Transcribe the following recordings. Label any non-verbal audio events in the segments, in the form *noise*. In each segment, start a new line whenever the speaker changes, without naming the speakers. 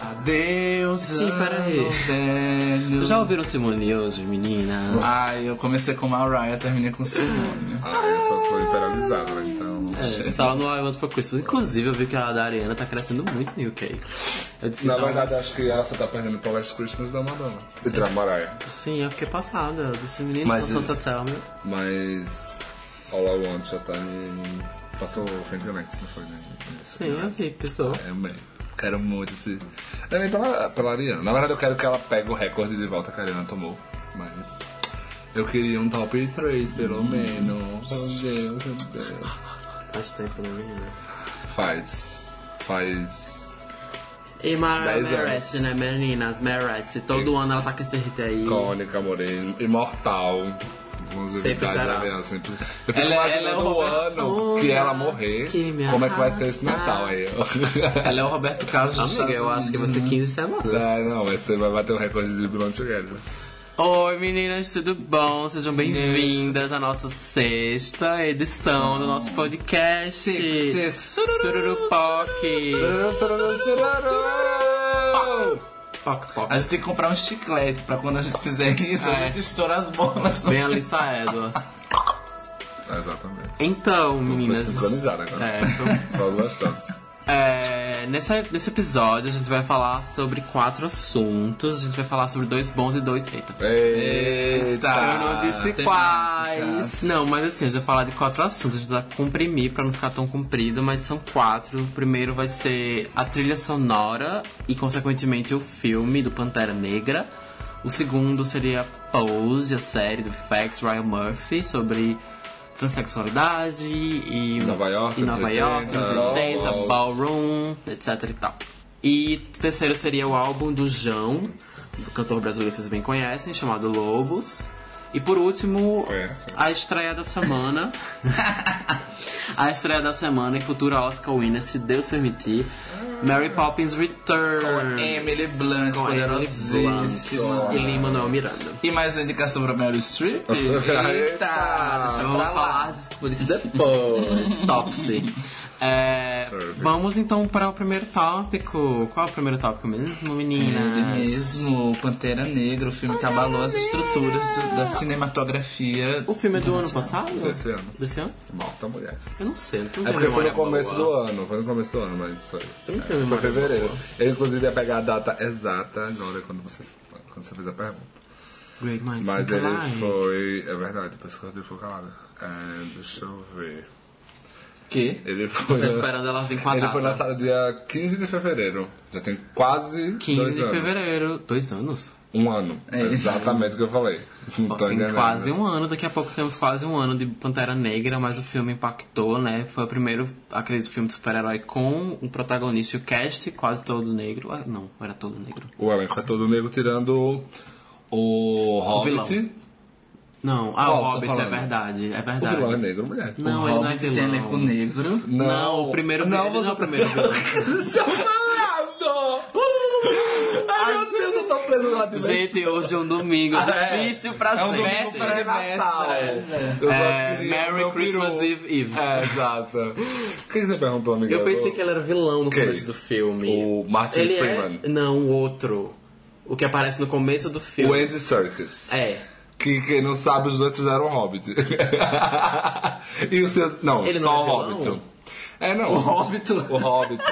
Adeus,
Sim, peraí.
ano velho.
Já ouviram Simone hoje, meninas?
Ai, eu comecei com Mariah, terminei com Simone.
Ah, eu só sou imperializado, né? Então.
É, só no I Want For Christmas. Inclusive, eu vi que a da Ariana tá crescendo muito no UK. Eu disse,
Na
então,
verdade, acho que ela só tá perdendo pro Last Christmas da Madonna. E da Mariah.
Sim, eu fiquei passada. Eu disse, menino,
Mas
Santa Tell Me.
Mas. All I Want já tá em. Passou o Next, não foi, né?
Sim, eu vi, pessoal.
É, bem. Quero muito esse. Também pela, pela Ariana. Na verdade, eu quero que ela pegue o recorde de volta que a Ariana tomou. Mas. Eu queria um top 3, pelo menos. Meu Deus, meu Deus.
Faz tempo, né, menina?
Faz. Faz.
E Mariah
Dez anos.
merece, né, meninas? Merece. Todo ano ela tá com esse hit aí.
Icônica, morena, imortal.
Sempre será.
Ariana, sempre. Eu fico
Ela-
imaginando
ela é o
o
Roberto
ano que ela morrer.
que
como é que vai ser esse. Natal aí?
Ela é o Roberto Carlos
Amiga,
Estados
eu acho que vai ser 15 semanas.
É, não, ser, vai bater o recorde de Belong Together.
Oi meninas, tudo bom? Sejam bem-vindas à nossa sexta edição do nosso podcast.
Six, six, sururu.
Sururupoque. Poc, poc.
A gente tem que comprar um chiclete pra quando a gente fizer *laughs* isso, a
É.
gente estoura as bolas. no-
Bem Alissa Edwards.
Exatamente.
Então,
Foi
meninas.
sincronizado agora.
É, então,
Só duas chances.
É, nesse, nesse episódio a gente vai falar sobre quatro assuntos. A gente vai falar sobre dois bons e dois. Eita.
Eita!
Eu não disse
temáticas.
quais. Não, mas assim, a gente vai falar de quatro assuntos. A gente vai comprimir pra não ficar tão comprido, mas são quatro. O primeiro vai ser a trilha sonora e, consequentemente, o filme do Pantera Negra. O segundo seria Pose, a série do Facts Ryan Murphy, sobre transexualidade e
Nova York,
e Nova
anos
York,
80,
anos 80,
ball.
ballroom, etc e tal. E o terceiro seria o álbum do João, do cantor brasileiro que vocês bem conhecem, chamado Lobos. E por último, a estreia da semana. a estreia da semana e futura Oscar winner, se Deus permitir. Mary Poppins Return.
Emily Blunt,
Com Emily. Blunt e Lin-Manuel Miranda.
E mais uma indicação pra Meryl Streep? *laughs*
Eita!
Eita! Deixa
Vamos falar por isso depois. Topsy. É, vamos então para o primeiro tópico. Qual é o primeiro tópico mesmo, meninas?
Ele mesmo, Pantera Negra, o filme que abalou as estruturas da cinematografia.
O filme é do ano passado?
Desse ano.
Desse ano?
Morta mulher.
Eu não sei, não tenho
É porque foi no começo
boa.
do ano, foi no começo do ano, mas isso aí.
Eu não tenho
Foi
memória
fevereiro. Eu inclusive ia pegar a data exata agora quando você, quando você fez a pergunta.
Great Minds
Mas
Think
ele
Alike.
foi. É verdade, por isso que eu fui calada. É, deixa eu ver.
Que?
Ele foi.
Tô esperando ela vir com a
Ele
data.
foi lançado dia 15 de fevereiro. Já tem quase
15
dois
de
anos.
fevereiro. Dois anos?
Um ano.
É.
Exatamente o que eu falei. Tô
Tem quase um ano, daqui a pouco temos quase um ano de Pantera Negra, mas o filme impactou, né? Foi o primeiro, acredito, filme de super-herói com um protagonista e o cast quase todo negro. Ah, Não, era todo negro.
O elenco é todo negro tirando o Hobbit.
Vilão. Não, ah,
Qual
o
você tá
Hobbit, é verdade, é
o
verdade.
vilão é negro, mulher.
Não,
o
ele não é
Hobbit tem
vilão.
elenco negro.
Não, o primeiro
não,
não é
você
o primeiro vilão.
Deixa eu falar! Ai, meu Deus, eu tô preso lá de
Gente, hoje é um domingo
é.
difícil pra
É um
sempre.
domingo
véspera.
Eu só
É,
queria
Merry Christmas
peru.
Eve Eve.
É, exato. O que você perguntou, amiga?
Eu pensei que ele era vilão no
Quem?
começo do filme.
O Martin
ele
Freeman.
É... Não, o outro. O que aparece no começo do
O
filme.
Andy Serkis.
É.
Que quem não sabe, os dois fizeram Hobbit. *laughs* e o seu. Não,
Ele
só
não é
o? Hobbit. É, não.
O Hobbit.
O Hobbit.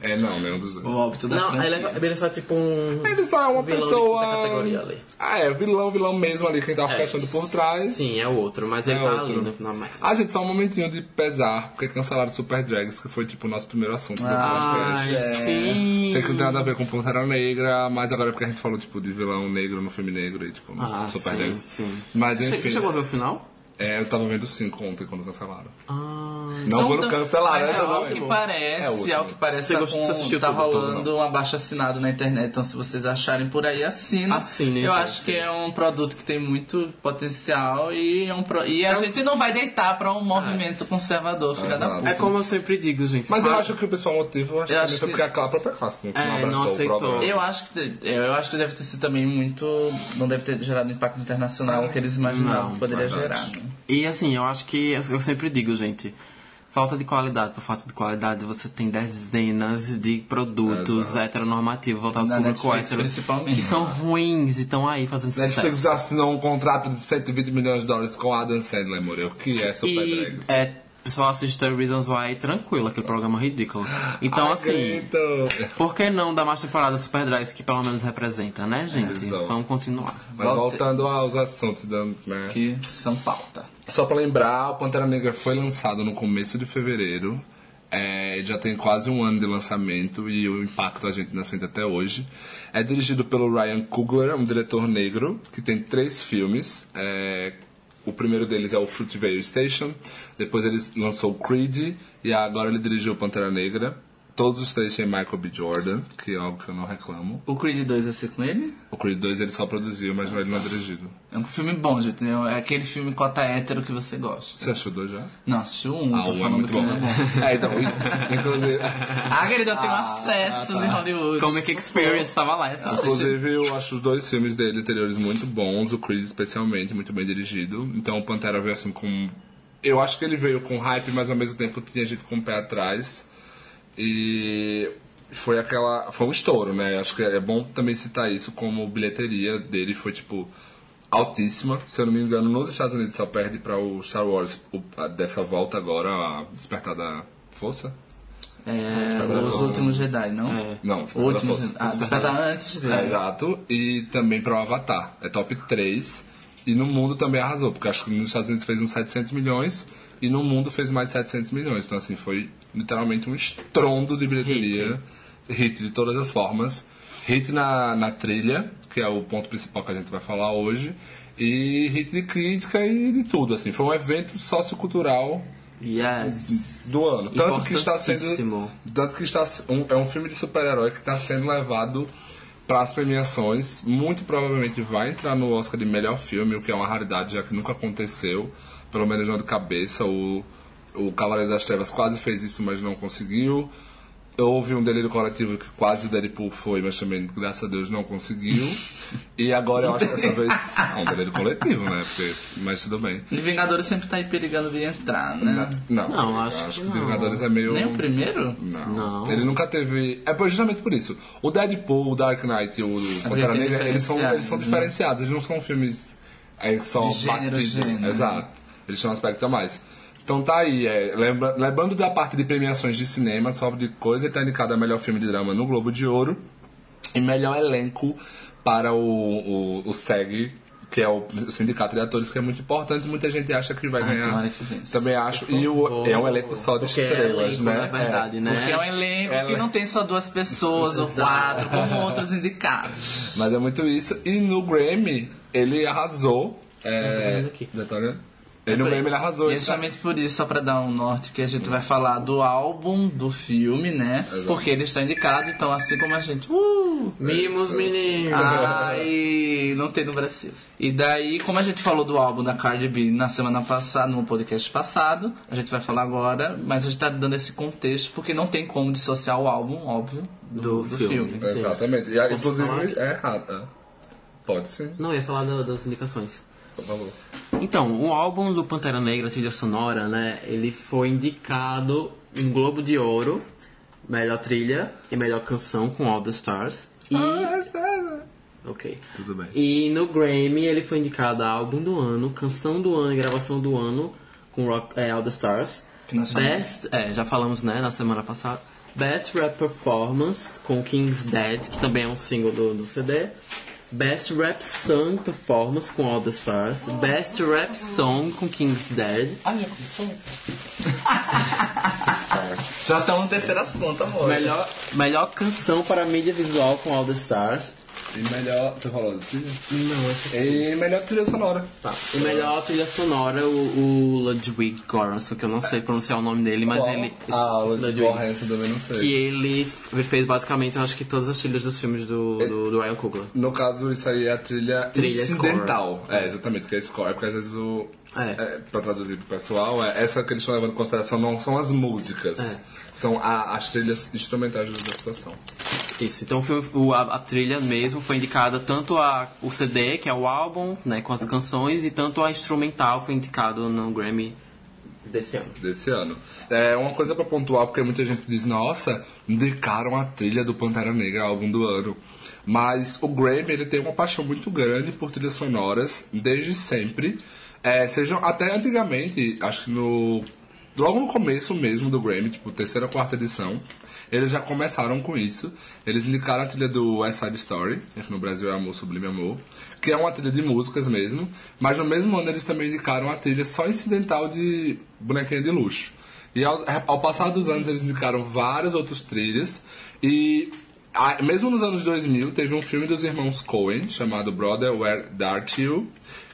É, não, nenhum dos dois.
O Hobbit da
Não, ele é, ele é só tipo um.
Ele só é uma
vilão
pessoa.
quinta categoria ali.
Ah, é, vilão, vilão mesmo ali, quem tá
É,
orquestrando por trás.
Sim, é o outro, mas ele
É
tá
outro.
ali no final. mais.
Ah, gente, só um momentinho de pesar, porque cancelaram Super Drags, que foi tipo o nosso primeiro assunto do podcast.
Ai, sim.
Sei que não tem nada a ver com Pantera Negra, mas agora é porque a gente falou, tipo, de vilão negro no filme negro e, tipo,
Ah,
Super
sim,
Drags.
sim.
Mas,
Você
enfim,
chegou a ver o final?
É, eu tava vendo cinco ontem quando cancelaram.
Ah,
Não quando
Então,
cancelaram,
mas
né?
ao
Tá
que
vendo?
parece,
É o
ao que parece,
Você
tá, com-
assistiu
tá
todo,
rolando um abaixo assinado na internet, então se vocês acharem por aí, assina.
Assinem,
Eu acho que é um produto que tem muito potencial e, é um pro- e a gente não vai deitar pra um movimento conservador, filha da puta.
é como eu sempre digo, gente.
Mas eu acho que o principal motivo, eu acho
Eu
que
acho que-
porque aquela própria classe não,
É,
não
aceitou.
Eu acho que eu acho que deve ter sido também muito. Não deve ter gerado o impacto internacional que eles imaginavam
Não,
que poderia
verdade.
gerar.
E assim, eu acho que eu sempre digo, gente, falta de qualidade por falta de qualidade, você tem dezenas de produtos
Exato.
heteronormativos voltados para o público
Netflix,
hétero
principalmente.
que são ruins e estão aí fazendo
Netflix
sucesso.
assinou um contrato de 120 milhões de dólares com Adam Sandler, amor. O que é Super
E
Drags?
é, pessoal assiste 30 Reasons Why tranquilo, aquele programa ridículo. Então,
Ai,
assim,
grito.
por que não dar mais temporada Super Drags que pelo menos representa, né, gente?
Exato.
Vamos continuar.
Mas voltando aos assuntos da. Né?
Que são pauta.
Só pra lembrar, o Pantera Negra foi lançado no começo de fevereiro. É, já tem quase um ano de lançamento e o impacto a gente ainda sente até hoje. É dirigido pelo Ryan Coogler, um diretor negro, que tem três filmes. É, o primeiro deles é o Fruitvale Station, depois ele lançou Creed e agora ele dirigiu Pantera Negra. Todos os três têm Michael B. Jordan, que é algo que eu não reclamo.
O Creed 2 vai ser com ele?
O Creed 2 ele só produziu, mas ele não é dirigido.
É um filme bom, gente. É aquele filme cota hétero que você gosta.
Você achou dois já?
Não, assistiu um,
Ah,
tô
o é
falando
muito bom.
um é bom. *laughs*
É, então, inclusive,
Ah, querida, eu tenho acessos em Hollywood.
Comic Experience tava lá, essa.
inclusive eu acho os dois filmes dele anteriores muito bons, o Creed especialmente, muito bem dirigido. Então o Pantera veio assim com. Eu acho que ele veio com hype, mas ao mesmo tempo tinha gente com o pé atrás. E foi aquela. Foi um estouro, né? Acho que é bom também citar isso como bilheteria dele foi tipo altíssima. Se eu não me engano, nos Estados Unidos só perde para o Star Wars o- a- dessa volta agora, a Despertar da Força.
É,
Despertar
os
da
últimos Jedi, não?
É.
Não, Despertar da
último
Força.
Ah, despertar antes dele.
É, exato. E também para o Avatar. É top 3. E no mundo também arrasou, porque acho que nos Estados Unidos fez uns 700 milhões e no mundo fez mais de 700 milhões. Então, assim, foi literalmente um estrondo de bilheteria. Hit, de todas as formas. Hit na, na trilha, que é o ponto principal que a gente vai falar hoje. E hit de crítica e de tudo, assim. Foi um evento sociocultural
Yes.
do ano. Tanto que está sendo. Tanto que está, um, é um filme de super-herói que está sendo levado para as premiações. Muito provavelmente vai entrar no Oscar de melhor filme, o que é uma raridade, já que nunca aconteceu. Pelo menos não de cabeça. O, o Cavaleiro das Trevas quase fez isso, mas não conseguiu. Houve um delírio coletivo que quase o Deadpool foi, mas também, graças a Deus, não conseguiu. E agora eu acho que dessa vez. É um delírio coletivo, né? Porque, mas tudo bem.
E Vingadores sempre tá aí perigando de entrar, né?
Não,
Não,
eu
acho que
que
não.
Vingadores é meio.
Nem o primeiro?
Não.
Não.
Ele nunca teve. É justamente por isso. O Deadpool, o Dark Knight e o Pantera
tem
Negra, eles são,
diferenciados,
eles são
né?
diferenciados. Eles não são filmes aí só
De gênero,
batido.
gênero.
Exato. Eles têm um aspecto a mais. Então tá aí, é, lembra, lembrando da parte de premiações de cinema, só de coisa, ele tá indicado a melhor filme de drama no Globo de Ouro e melhor elenco para o, o, o SEG, que é o Sindicato de Atores, que é muito importante. Muita gente acha que vai
Ai,
ganhar.
tomara que.
Também acho. E o, é um elenco só de
Porque é
estrelas,
elenco,
né?
na verdade, né?
Porque é um elenco
Ela-
que não tem só duas pessoas ou quatro, como outros indicados.
Mas é muito isso. E no Grammy, ele arrasou. É...
vendo aqui.
Já tá olhando? Ele no Grammy ele arrasou.
E é
tá-
justamente por isso, só pra dar um norte, que a gente vai falar do álbum do filme, né?
Exato.
Porque ele está indicado, então assim como a gente. Uh!
Mimos, meninos.
Ai, não tem no Brasil. E daí, como a gente falou do álbum da Cardi B na semana passada, no podcast passado, a gente vai falar agora, mas a gente tá dando esse contexto porque não tem como dissociar o álbum, óbvio, do,
Do
do
filme.
filme.
Exatamente. E, inclusive, é errado. é. Pode sim,
Não, eu ia falar da- das indicações. Então, o álbum do Pantera Negra, trilha sonora, né? Ele foi indicado em Globo de Ouro, melhor trilha e melhor canção com All the Stars. E, ok.
Tudo bem.
E no Grammy ele foi indicado a álbum do ano, canção do ano e gravação do ano com Rock, é, All the Stars.
Que nós.
Best, é, já falamos, né, na semana passada. Best Rap Performance com King's Dead, que também é um single do, do CD. Best Rap Song Performance com All the Stars. Best Rap Song com King's Dead.
Ah, já começou? já estamos no terceiro assunto, amor.
Melhor, melhor canção para mídia visual com All the Stars.
E melhor. Você falou do trilha?
Não, esse
E melhor trilha sonora.
Tá. E melhor trilha sonora, o, o Ludwig Göransson, que eu não sei pronunciar o nome dele, mas
Qual?
ele...
Ah, o
Ludwig.
Lorenzo também não sei.
Que ele fez basicamente, eu acho que todas as trilhas dos filmes do, do, do Ryan Coogler.
No caso, isso aí é a trilha,
Trilha
incidental. É, exatamente, que é score, porque às vezes o.
É.
É, pra traduzir pro pessoal, é, essa que eles estão levando em consideração não são as músicas,
É.
são a- as trilhas instrumentais da situação.
Isso, então filme- o- a, a trilha mesmo foi indicada tanto a, o CD, que é o álbum, né, com as canções, e tanto a instrumental foi indicado no Grammy desse ano.
desse ano. É uma coisa pra pontuar, porque muita gente diz, nossa, indicaram a trilha do Pantera Negra, álbum do ano. Mas o Grammy, ele tem uma paixão muito grande por trilhas sonoras, desde sempre. É, sejam, até antigamente, acho que no... Logo no começo mesmo do Grammy, tipo, terceira, quarta edição, eles já começaram com isso. Eles indicaram a trilha do West Side Story, que no Brasil é Amor Sublime Amor, que é uma trilha de músicas mesmo, mas no mesmo ano eles também indicaram a trilha só incidental de Bonequinha de Luxo. E ao, ao passar dos anos eles indicaram várias outras trilhas, e mesmo nos anos 2000 teve um filme dos irmãos Coen, chamado Brother Where Art You,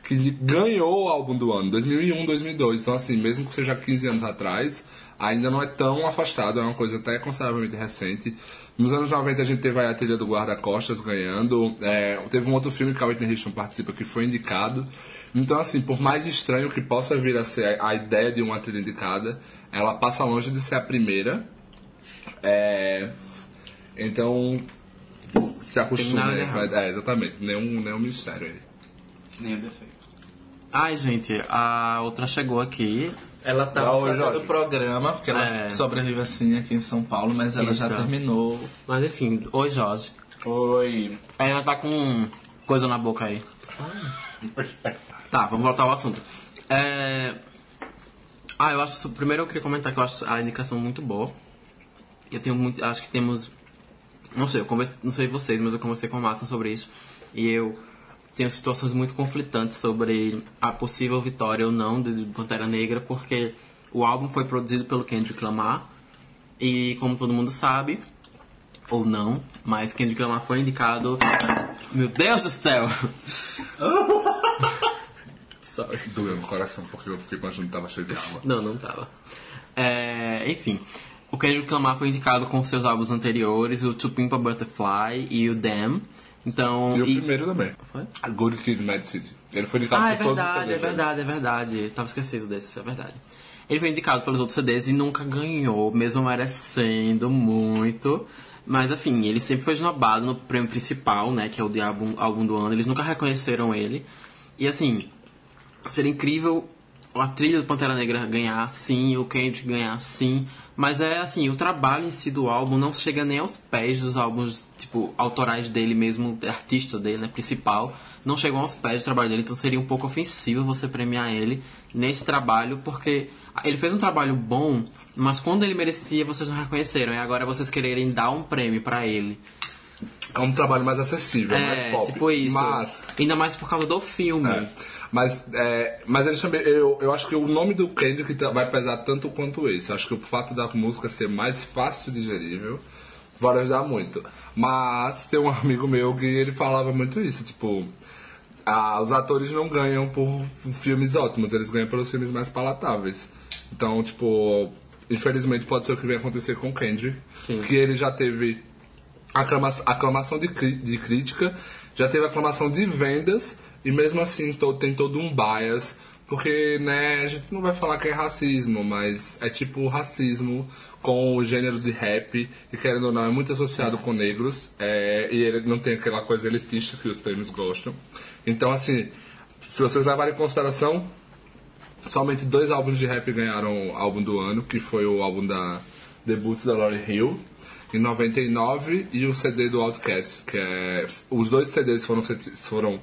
que ganhou o álbum do ano, 2001, 2002. Então, assim, mesmo que seja 15 anos atrás, ainda não é tão afastado, é uma coisa até consideravelmente recente. Nos anos 90 a gente teve aí a trilha do Guarda-Costas ganhando, é, teve um outro filme que a Whitney Houston participa que foi indicado. Então, assim, por mais estranho que possa vir a ser a ideia de uma trilha indicada, ela passa longe de ser a primeira. É, então, se acostume. né? É, exatamente, nenhum, nenhum mistério aí.
Nem o defeito.
Ai, gente, a outra chegou aqui.
Ela tava
oi,
fazendo
Jorge.
o programa, porque ela
É.
sobrevive assim aqui em São Paulo, mas ela já
Isso.
terminou.
Mas enfim, oi Jorge.
Oi.
Ela tá com coisa na boca aí. Tá, vamos voltar ao assunto. É... Ah, eu acho. Primeiro eu queria comentar que eu acho a indicação muito boa. Eu tenho muito. Acho que temos. Não sei, eu conversei, não sei vocês, mas eu conversei com o Márcio sobre isso. E eu tenho situações muito conflitantes sobre a possível vitória ou não de Pantera Negra, porque o álbum foi produzido pelo Kendrick Lamar. E como todo mundo sabe, ou não, mas Kendrick Lamar foi indicado. Meu Deus do céu! *laughs* Sorry.
Doeu no coração porque eu fiquei imaginando que tava cheio de água.
Não, não tava. É, enfim, o Kendrick Lamar foi indicado com seus álbuns anteriores, o To Pimp a Butterfly e o Damn. Então.
E o primeiro também.
Foi?
A Good Kid, Mad City. Ele foi indicado
Ah, é
por todos os
verdade, é
CDs, né?
verdade, é verdade. Tava esquecido desse, é verdade. Ele foi indicado pelos outros CDs e nunca ganhou, mesmo merecendo muito. Mas, enfim, ele sempre foi esnobado no prêmio principal, né? Que é o de álbum, álbum do ano. Eles nunca reconheceram ele. E, assim, seria incrível a trilha do Pantera Negra ganhar sim, o Kendrick ganhar sim, mas é assim, o trabalho em si do álbum não chega nem aos pés dos álbuns, tipo, autorais dele mesmo, artista dele, né, principal, não chegam aos pés do trabalho dele, então seria um pouco ofensivo você premiar ele nesse trabalho, porque ele fez um trabalho bom, mas quando ele merecia, vocês não reconheceram, e agora vocês quererem dar um prêmio pra ele.
É um trabalho mais acessível, mais
É,
pop.
tipo isso.
Mas,
Ainda mais por causa do filme.
é, mas, é, mas eles também, eu, eu acho que o nome do Kendrick tá- vai pesar tanto quanto esse. Eu acho que o fato da música ser mais fácil digerível vai ajudar muito. Mas tem um amigo meu que ele falava muito isso, tipo... ah, os atores não ganham por filmes ótimos, eles ganham pelos filmes mais palatáveis. Então, tipo, infelizmente pode ser o que vai acontecer com o Kendrick,
Sim.
que ele já teve aclama- aclamação de, de crítica, já teve aclamação de vendas, e mesmo assim tem todo um bias, porque né, a gente não vai falar que é racismo, mas é tipo racismo com o gênero de rap, e querendo ou não, é muito associado com negros, é, e ele não tem aquela coisa elitista que os prêmios gostam. Então, assim, se vocês levarem em consideração, somente dois álbuns de rap ganharam o álbum do ano, que foi o álbum da debut da Lauryn Hill, em 99, e o CD do Outkast, que é... Os dois CDs foram... foram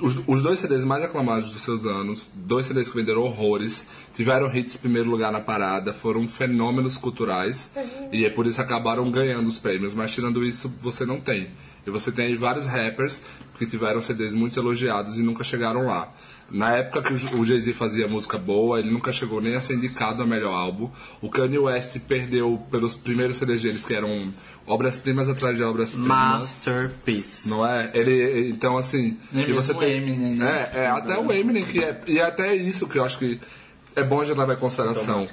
os, os dois CDs mais aclamados dos seus anos, dois CDs que venderam horrores, tiveram hits em primeiro lugar na parada, foram fenômenos culturais, e é por isso acabaram ganhando os prêmios, mas tirando isso, você não tem. E você tem vários rappers que tiveram CDs muito elogiados e nunca chegaram lá. Na época que o Jay-Z fazia música boa, ele nunca chegou nem a ser indicado a melhor álbum. O Kanye West perdeu pelos primeiros CDs deles, que eram obras-primas atrás de obras-primas.
Masterpiece.
Não é? Ele, então, assim.
Nem
e você tem,
o Eminem, né?
É, é até o Eminem, que é. E é até isso que eu acho que é bom a gente levar em consideração.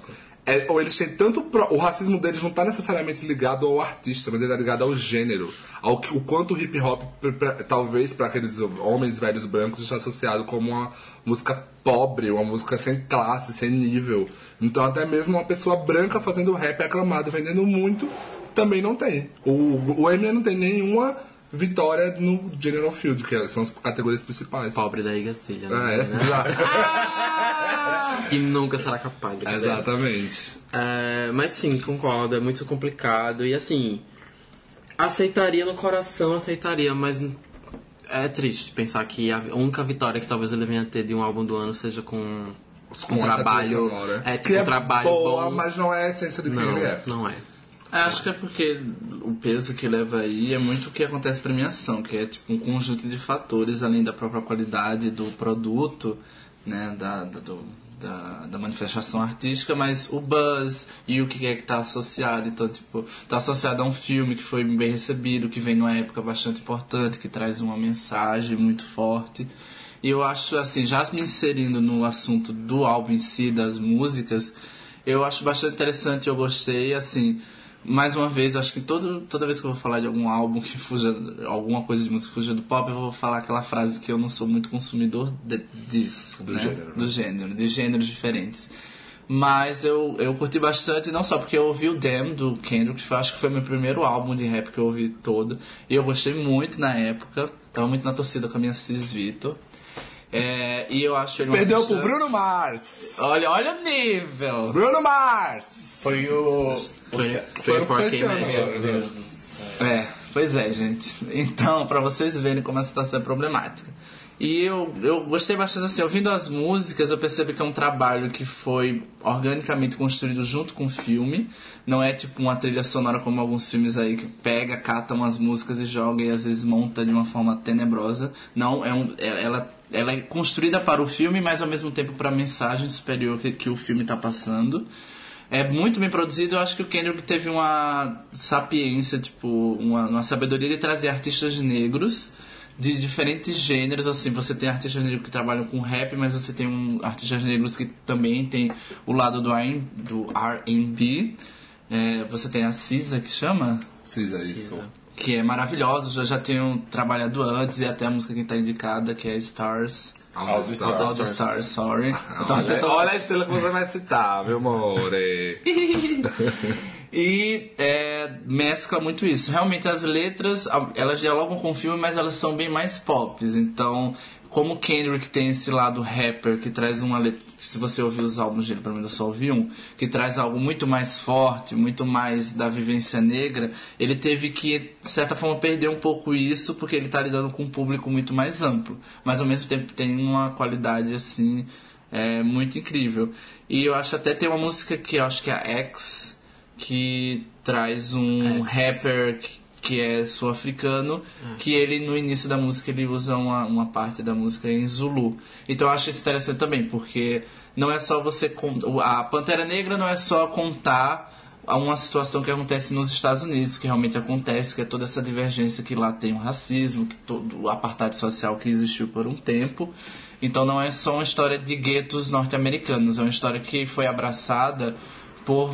É, ou eles têm tanto. pro- o racismo deles não está necessariamente ligado ao artista, mas ele é ligado ao gênero. Ao que, o quanto o hip hop, talvez para aqueles homens velhos brancos, está associado como uma música pobre, uma música sem classe, sem nível. Então, até mesmo uma pessoa branca fazendo rap aclamado, vendendo muito, também não tem. O, o Eminem não tem nenhuma vitória no General Field, que são as categorias principais.
Pobre da Igacilha,
Ah,
né?
é? *laughs*
Que nunca será capaz. de
Exatamente.
É, mas sim, concordo, é muito complicado. E assim, aceitaria no coração, aceitaria, mas é triste pensar que a única vitória que talvez ele venha ter de um álbum do ano seja com, com um trabalho. É,
que
tipo,
é
um trabalho
boa,
bom.
mas não é a essência de quem
não,
ele é.
não é.
É, acho que é porque o peso que leva aí é muito o que acontece em premiação, que é tipo um conjunto de fatores, além da própria qualidade do produto, né, da, da, do- da, da manifestação artística, mas o buzz e o que é que tá associado. Então, tipo, tá associado a um filme que foi bem recebido, que vem numa época bastante importante, que traz uma mensagem muito forte. E eu acho, assim, já me inserindo no assunto do álbum em si, das músicas, eu acho bastante interessante, eu gostei, assim, mais uma vez, acho que todo, toda vez que eu vou falar de algum álbum que fuja, alguma coisa de música que fuja do pop, eu vou falar aquela frase que eu não sou muito consumidor de- disso,
Do
né?
gênero, né?
Do gênero, de gêneros diferentes. Mas eu, eu curti bastante, não só porque eu ouvi o Damn do Kendrick, que foi, acho que foi meu primeiro álbum de rap que eu ouvi todo. E eu gostei muito na época, tava muito na torcida com a minha Cis Vitor. É, e eu acho ele
Perdeu
artista-
pro Bruno Mars!
Olha, olha o nível!
Bruno Mars!
Foi o.
Foi,
Foi ano,
mexe.
agora.
Meu Deus do céu.
É, pois é, gente. Então, pra vocês verem como a situação é problemática. E eu, eu gostei bastante assim, ouvindo as músicas, eu percebi que é um trabalho que foi organicamente construído junto com o filme. Não é tipo uma trilha sonora como alguns filmes aí que pega, cata umas músicas e joga e às vezes monta de uma forma tenebrosa. Não, é um, é- ela, ela é construída para o filme, mas ao mesmo tempo para a mensagem superior que, que o filme está passando. É muito bem produzido. Eu acho que o Kendrick teve uma sapiência, tipo, uma, uma sabedoria de trazer artistas negros de diferentes gêneros. Assim, você tem artistas negros que trabalham com rap, mas você tem um, artistas negros que também tem o lado do R- do R&B. É, você tem a Cisa, que chama?
Precisa isso.
Que é maravilhosa. Já, já tenho trabalhado antes e até a música que está indicada, que é Stars.
All the Stars.
All the Stars, sorry.
Olha,
tentando-
olha a estrela que você vai citar, meu amore. *laughs*
E é, mescla muito isso. Realmente as letras, elas dialogam com o filme, mas elas são bem mais pop. Então, como o Kendrick tem esse lado rapper, que traz uma letra, se você ouvir os álbuns dele, pelo menos eu só ouvi um, que traz algo muito mais forte, muito mais da vivência negra, ele teve que, de certa forma, perder um pouco isso, porque ele tá lidando com um público muito mais amplo. Mas ao mesmo tempo tem uma qualidade assim. É muito incrível. E eu acho até tem uma música que eu acho que é a X, que traz um
X.
rapper que, é sul-africano, que ele no início da música ele usa uma, uma parte da música em Zulu. Então eu acho isso interessante também, porque não é só você a Pantera Negra não é só contar a uma situação que acontece nos Estados Unidos, que realmente acontece, que é toda essa divergência que lá tem o racismo, que todo o apartheid social que existiu por um tempo. Então não é só uma história de guetos norte-americanos, é uma história que foi abraçada por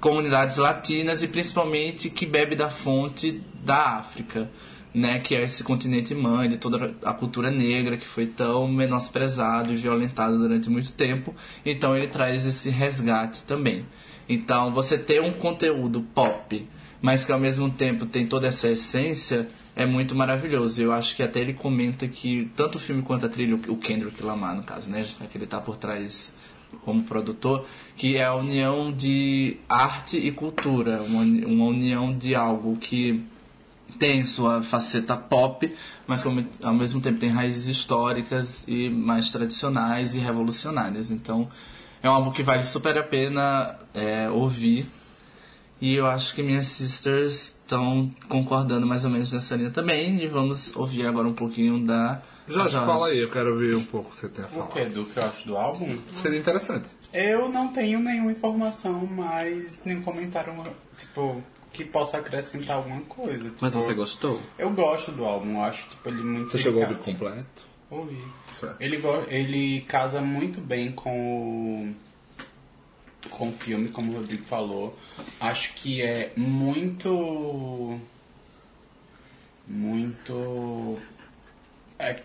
comunidades latinas e principalmente que bebe da fonte da África, né, que é esse continente mãe de toda a cultura negra que foi tão menosprezado e violentado durante muito tempo. Então ele traz esse resgate também. Então você ter um conteúdo pop, mas que ao mesmo tempo tem toda essa essência, é muito maravilhoso. Eu acho que até ele comenta que tanto o filme quanto a trilha, o Kendrick Lamar no caso, né, que ele tá por trás como produtor, que é a união de arte e cultura, uma, uma união de algo que tem sua faceta pop, mas como- ao mesmo tempo tem raízes históricas e mais tradicionais e revolucionárias. Então é um álbum que vale super a pena é, ouvir. E eu acho que minhas sisters estão concordando mais ou menos nessa linha também. E vamos ouvir agora um pouquinho da.
Jorge,
Jorge.
fala aí, eu quero ouvir um pouco o que você tem a
O
falar.
que? Do que eu acho do álbum?
Seria interessante.
Eu não tenho nenhuma informação, mas nenhum comentário, tipo, que possa acrescentar alguma coisa. Tipo,
Mas você gostou?
Eu gosto do álbum, eu acho tipo, ele muito
Você chegou a ouvir completo?
Ouvi.
Certo.
Ele, ele casa muito bem com o, com o filme, como o Rodrigo falou. Acho que é muito. Muito. é-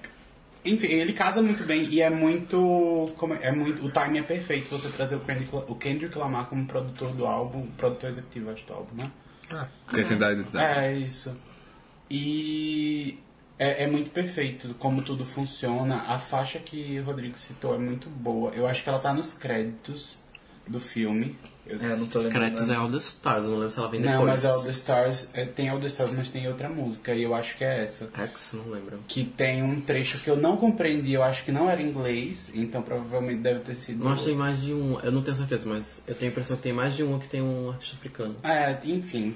enfim, ele casa muito bem e é muito, como é, é muito. O time é perfeito você trazer o Kendrick, o Kendrick Lamar como produtor do álbum, produtor executivo, acho, do álbum, né?
Da identidade.
É isso. E é, é muito perfeito como tudo funciona. A faixa que o Rodrigo citou é muito boa. Eu acho que ela tá nos créditos do filme. Eu-
É, não tô lembrando.
Créditos é All the Stars, eu não lembro se ela vem depois.
Não, mas All the Stars, é, tem All the Stars, mas tem outra música, e eu acho que é essa.
X, não lembro.
Que tem um trecho que eu não compreendi, eu acho que não era inglês, então provavelmente deve ter sido.
Mas tem mais de um, eu não tenho certeza, mas eu tenho a impressão que tem mais de um que tem um artista africano.
É, enfim.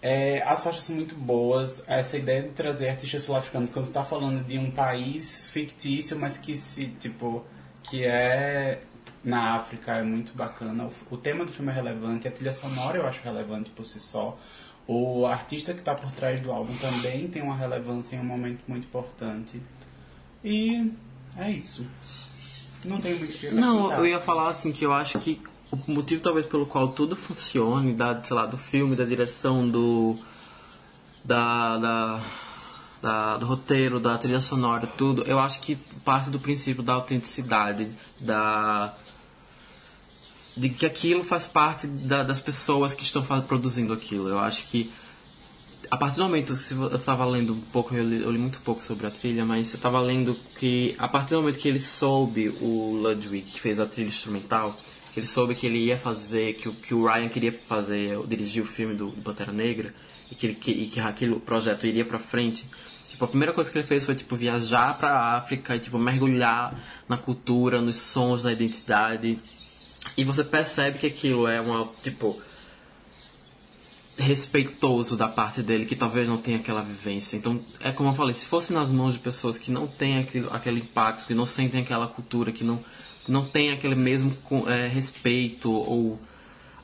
É, as faixas são muito boas. Essa ideia de trazer artistas sul-africanos quando você está falando de um país fictício, mas que se, tipo, que é na África é muito bacana. O, o tema do filme é relevante, a trilha sonora eu acho relevante por si só. O artista que está por trás do álbum também tem uma relevância em um momento muito importante. E é isso. Não tenho muito que
Não, eu ia falar assim que eu acho que o motivo talvez pelo qual tudo funcione, da, sei lá, do filme, da direção, do. da. da, da- do roteiro, da trilha sonora, tudo, eu acho que parte do princípio da autenticidade, da. De que aquilo faz parte da- das pessoas que estão produzindo aquilo. Eu acho que a partir do momento vo- eu estava lendo um pouco, eu li, eu li muito pouco sobre a trilha, mas eu estava lendo que a partir do momento que ele soube, o Ludwig, que fez a trilha instrumental, que ele soube que ele ia fazer, que, o- que o Ryan queria fazer, dirigir o filme do, do Pantera Negra, e que, que, e que aquele projeto iria pra frente, tipo, a primeira coisa que ele fez foi, tipo, viajar pra África e, tipo, mergulhar na cultura, nos sons, na identidade, e você percebe que aquilo é uma, tipo, respeitoso da parte dele, que talvez não tenha aquela vivência. Então, é como eu falei, se fosse nas mãos de pessoas que não têm aquele, aquele impacto, que não sentem aquela cultura, que não, não têm aquele mesmo é, respeito ou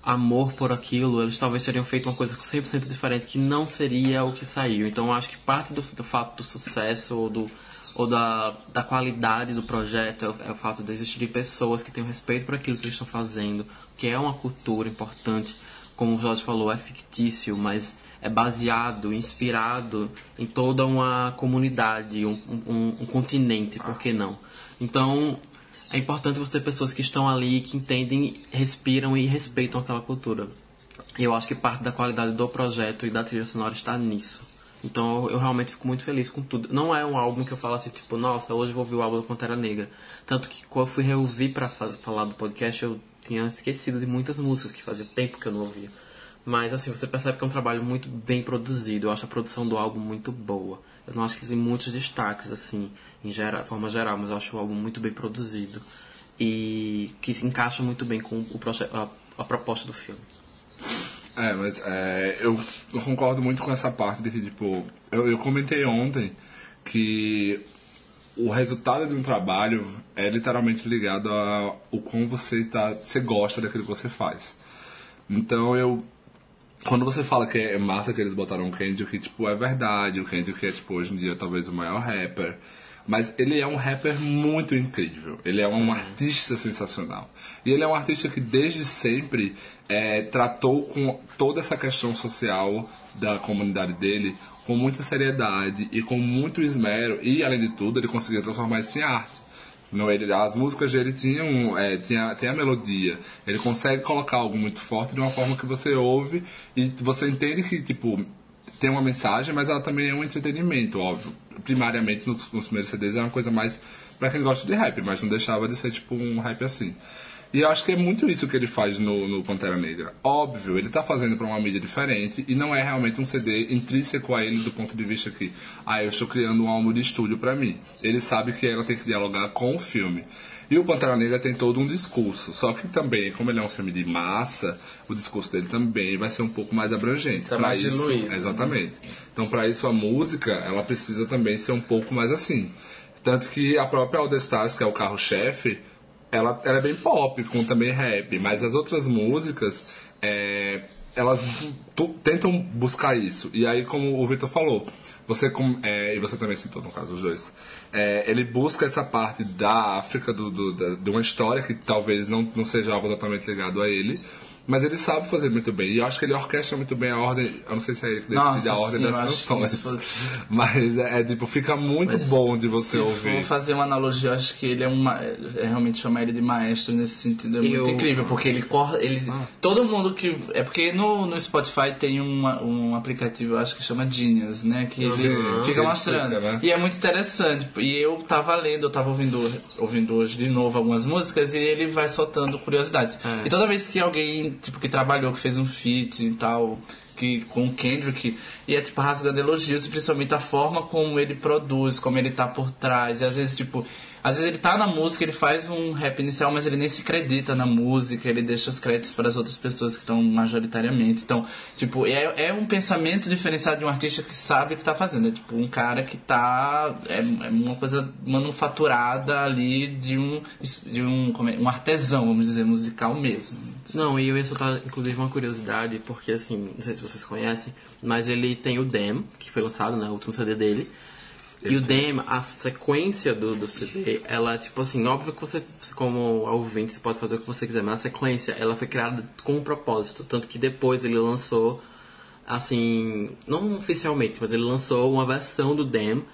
amor por aquilo, eles talvez teriam feito uma coisa 100% diferente, que não seria o que saiu. Então, eu acho que parte do, do fato do sucesso ou do ou da, da qualidade do projeto é o, é o fato de existirem pessoas que tenham respeito por aquilo que eles estão fazendo, que é uma cultura importante como o Jorge falou, é fictício, mas é baseado, inspirado em toda uma comunidade, um, um- um continente, por que não? Então, é importante você ter pessoas que estão ali, que entendem, respiram e respeitam aquela cultura. E eu acho que parte da qualidade do projeto e da trilha sonora está nisso. Então eu, eu realmente fico muito feliz com tudo. Não é um álbum que eu falo assim, tipo, nossa, hoje eu vou ouvir o álbum do Pantera Negra. Tanto que quando eu fui reouvir pra fa- falar do podcast, eu tinha esquecido de muitas músicas que fazia tempo que eu não ouvia. Mas assim, você percebe que é um trabalho muito bem produzido. Eu acho a produção do álbum muito boa. Eu não acho que tem muitos destaques, assim, em geral, forma geral, mas eu acho o álbum muito bem produzido. E que se encaixa muito bem com o a, a proposta do filme.
É, mas é, eu, eu concordo muito com essa parte de que, tipo, eu, eu comentei ontem que o resultado de um trabalho é literalmente ligado ao como você, tá, você gosta daquilo que você faz. Então eu. Quando você fala que é massa que eles botaram o Kendrick, tipo, é verdade. O Kendrick é, tipo, hoje em dia talvez o maior rapper. Mas ele é um rapper muito incrível. Ele é um artista sensacional. E ele é um artista que desde sempre é, tratou com toda essa questão social da comunidade dele com muita seriedade e com muito esmero. E, além de tudo, ele conseguiu transformar isso em arte. No, ele, as músicas dele tinham é, tinha, tem a melodia. Ele consegue colocar algo muito forte de uma forma que você ouve e você entende que, tipo, tem uma mensagem, mas ela também é um entretenimento, óbvio. Primariamente, nos, nos primeiros CDs é uma coisa mais pra quem gosta de rap, mas não deixava de ser, tipo, um rap assim. E eu acho que é muito isso que ele faz no, no Pantera Negra. Óbvio, ele tá fazendo pra uma mídia diferente e não é realmente um CD intrínseco a ele do ponto de vista que, ah, eu estou criando um álbum de estúdio pra mim. Ele sabe que ela tem que dialogar com o filme. E o Pantera Negra tem todo um discurso. Só que também, como ele é um filme de massa, o discurso dele também vai ser um pouco mais abrangente.
Tá mais
isso,
diluído.
Exatamente. Então, pra isso, a música, ela precisa também ser um pouco mais assim. Tanto que a própria All The Stars, que é o carro-chefe, ela, ela é bem pop, com também rap. Mas as outras músicas, é, elas tentam buscar isso. E aí, como o Victor falou, você com- é, e você também citou, no caso, os dois, é, ele busca essa parte da África, do, do- da- de uma história que talvez não, não seja algo totalmente ligado a ele, Mas ele sabe fazer muito bem. E eu acho que ele orquestra muito bem a ordem. Eu não sei se é ele que decide
Nossa,
a ordem
sim,
das canções.
se *laughs*
Mas é, é, tipo, fica muito bom de você
Se
ouvir.
for fazer uma analogia, eu acho que ele é um ma- é realmente chamar ele de maestro nesse sentido é muito
Eu-
incrível, porque ele corre, ele todo mundo que é porque no, no Spotify tem uma, um aplicativo, eu acho que chama Genius, né, que ele
Sim,
fica
ele
mostrando.
explica, né?
E é muito interessante. E eu tava lendo, eu tava ouvindo ouvindo hoje de novo algumas músicas e ele vai soltando curiosidades.
É.
E toda vez que alguém, tipo, que trabalhou, que fez um feat e tal, que, com o Kendrick, e é tipo rasgando elogios, principalmente a forma como ele produz, como ele tá por trás. E às vezes, tipo, às vezes ele tá na música, ele faz um rap inicial, mas ele nem se acredita na música, ele deixa os créditos para as outras pessoas que estão majoritariamente. Então, tipo, é, é um pensamento diferenciado de um artista que sabe o que tá fazendo. É tipo um cara que tá. É, é uma coisa manufaturada ali de um, de um, é, um artesão, vamos dizer, musical mesmo.
Não, e eu ia soltar, inclusive, uma curiosidade, porque, assim, não sei se vocês conhecem, mas ele tem o Dem, que foi lançado, né, o último CD dele. E o Dem, a sequência do, do CD, ela, tipo assim, óbvio que você, como ouvinte, você pode fazer o que você quiser, mas a sequência, ela foi criada com um propósito. Tanto que depois ele lançou, assim, não oficialmente, mas ele lançou uma versão do Dem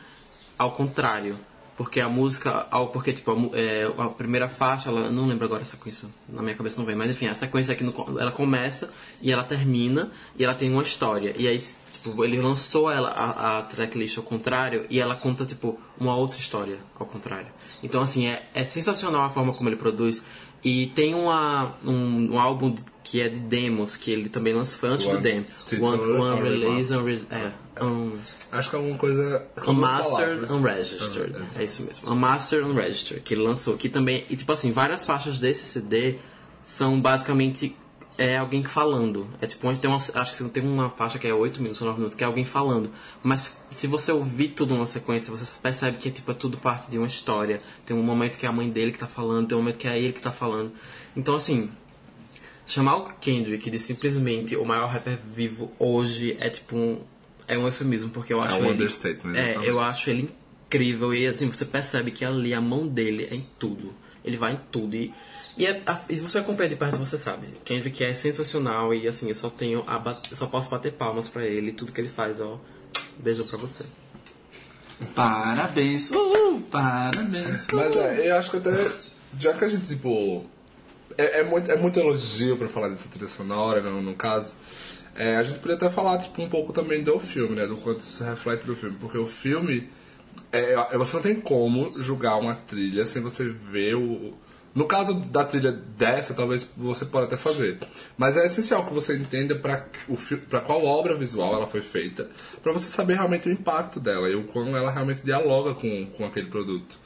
ao contrário. Porque a música, porque tipo, a, é, a primeira faixa, ela, não lembro agora a sequência, na minha cabeça não vem, mas enfim, a sequência aqui, no, ela começa e ela termina e ela tem uma história. E aí, tipo, ele lançou ela, a, a tracklist ao contrário e ela conta, tipo, uma outra história ao contrário. Então, assim, é, é sensacional a forma como ele produz. E tem uma, um, um álbum que é de demos, que ele também lançou, foi antes do
One-
Dem.
Title
One, one Release, unre- é, um,
Acho que é alguma coisa.
Unmastered. Unregistered. É isso mesmo. Unmastered, Unregistered, que ele lançou. Que também, e tipo assim, várias faixas desse CD são basicamente é alguém falando. É tipo, onde tem uma, acho que tem uma faixa que é 8 minutos, 9 minutos, que é alguém falando. Mas se você ouvir tudo numa sequência, você percebe que é, tipo, é tudo parte de uma história. Tem um momento que é a mãe dele que tá falando, tem um momento que é ele que tá falando. Então, assim, chamar o Kendrick de simplesmente o maior rapper vivo hoje é tipo um, é um eufemismo, porque eu acho
um
ele,
understatement,
É,
exatamente.
eu acho ele incrível e assim, você percebe que ali a mão dele é em tudo. Ele vai em tudo e, e, é, a- e se você acompanha de perto, você sabe. Kendrick é sensacional e assim, eu só tenho a só posso bater palmas pra ele, tudo que ele faz, ó. Beijo pra você.
Parabéns, uh, parabéns.
Mas é, eu acho que até. Já que a gente, tipo. É, é muito, é muito elogio pra falar dessa trilha sonora, no, no caso. é, a gente podia até falar, tipo, um pouco também do filme, né? Do quanto isso reflete do filme. Porque o filme. É, você não tem como julgar uma trilha sem você ver o. No caso da trilha dessa, talvez você pode até fazer. Mas é essencial que você entenda para qual obra visual ela foi feita, para você saber realmente o impacto dela e o quão ela realmente dialoga com, com aquele produto.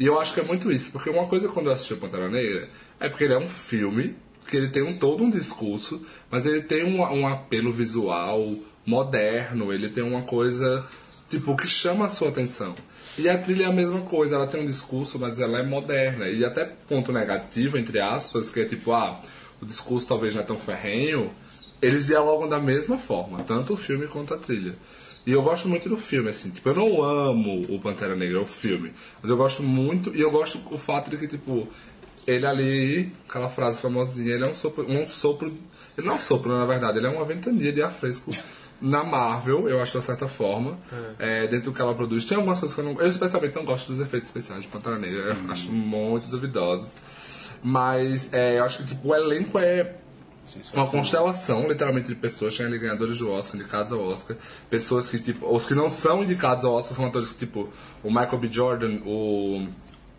E eu acho que é muito isso, porque uma coisa quando eu assisti o Pantera Negra é porque ele é um filme, que ele tem um, todo um discurso, mas ele tem um, um apelo visual moderno, ele tem uma coisa tipo que chama a sua atenção. E a trilha é a mesma coisa, ela tem um discurso, mas ela é moderna. E até ponto negativo, entre aspas, que é tipo, ah, o discurso talvez não é tão ferrenho, eles dialogam da mesma forma, tanto o filme quanto a trilha. E eu gosto muito do filme, assim, tipo, eu não amo o Pantera Negra, o filme, mas eu gosto muito, e eu gosto o fato de que, tipo, ele ali, aquela frase famosinha, ele é um sopro, um sopro, ele não é um sopro, na verdade, ele é uma ventania de ar fresco na Marvel, eu acho de certa forma, é, dentro do que ela produz. Tem algumas coisas que eu não, eu especialmente não gosto dos efeitos especiais de Pantera Negra, eu acho muito duvidosos. Mas é, eu acho que, tipo, o elenco é uma constelação, literalmente, de pessoas, tem ali ganhadores do Oscar, indicados ao Oscar, pessoas que, tipo, os que não são indicados ao Oscar são atores que, tipo, o Michael B. Jordan, o,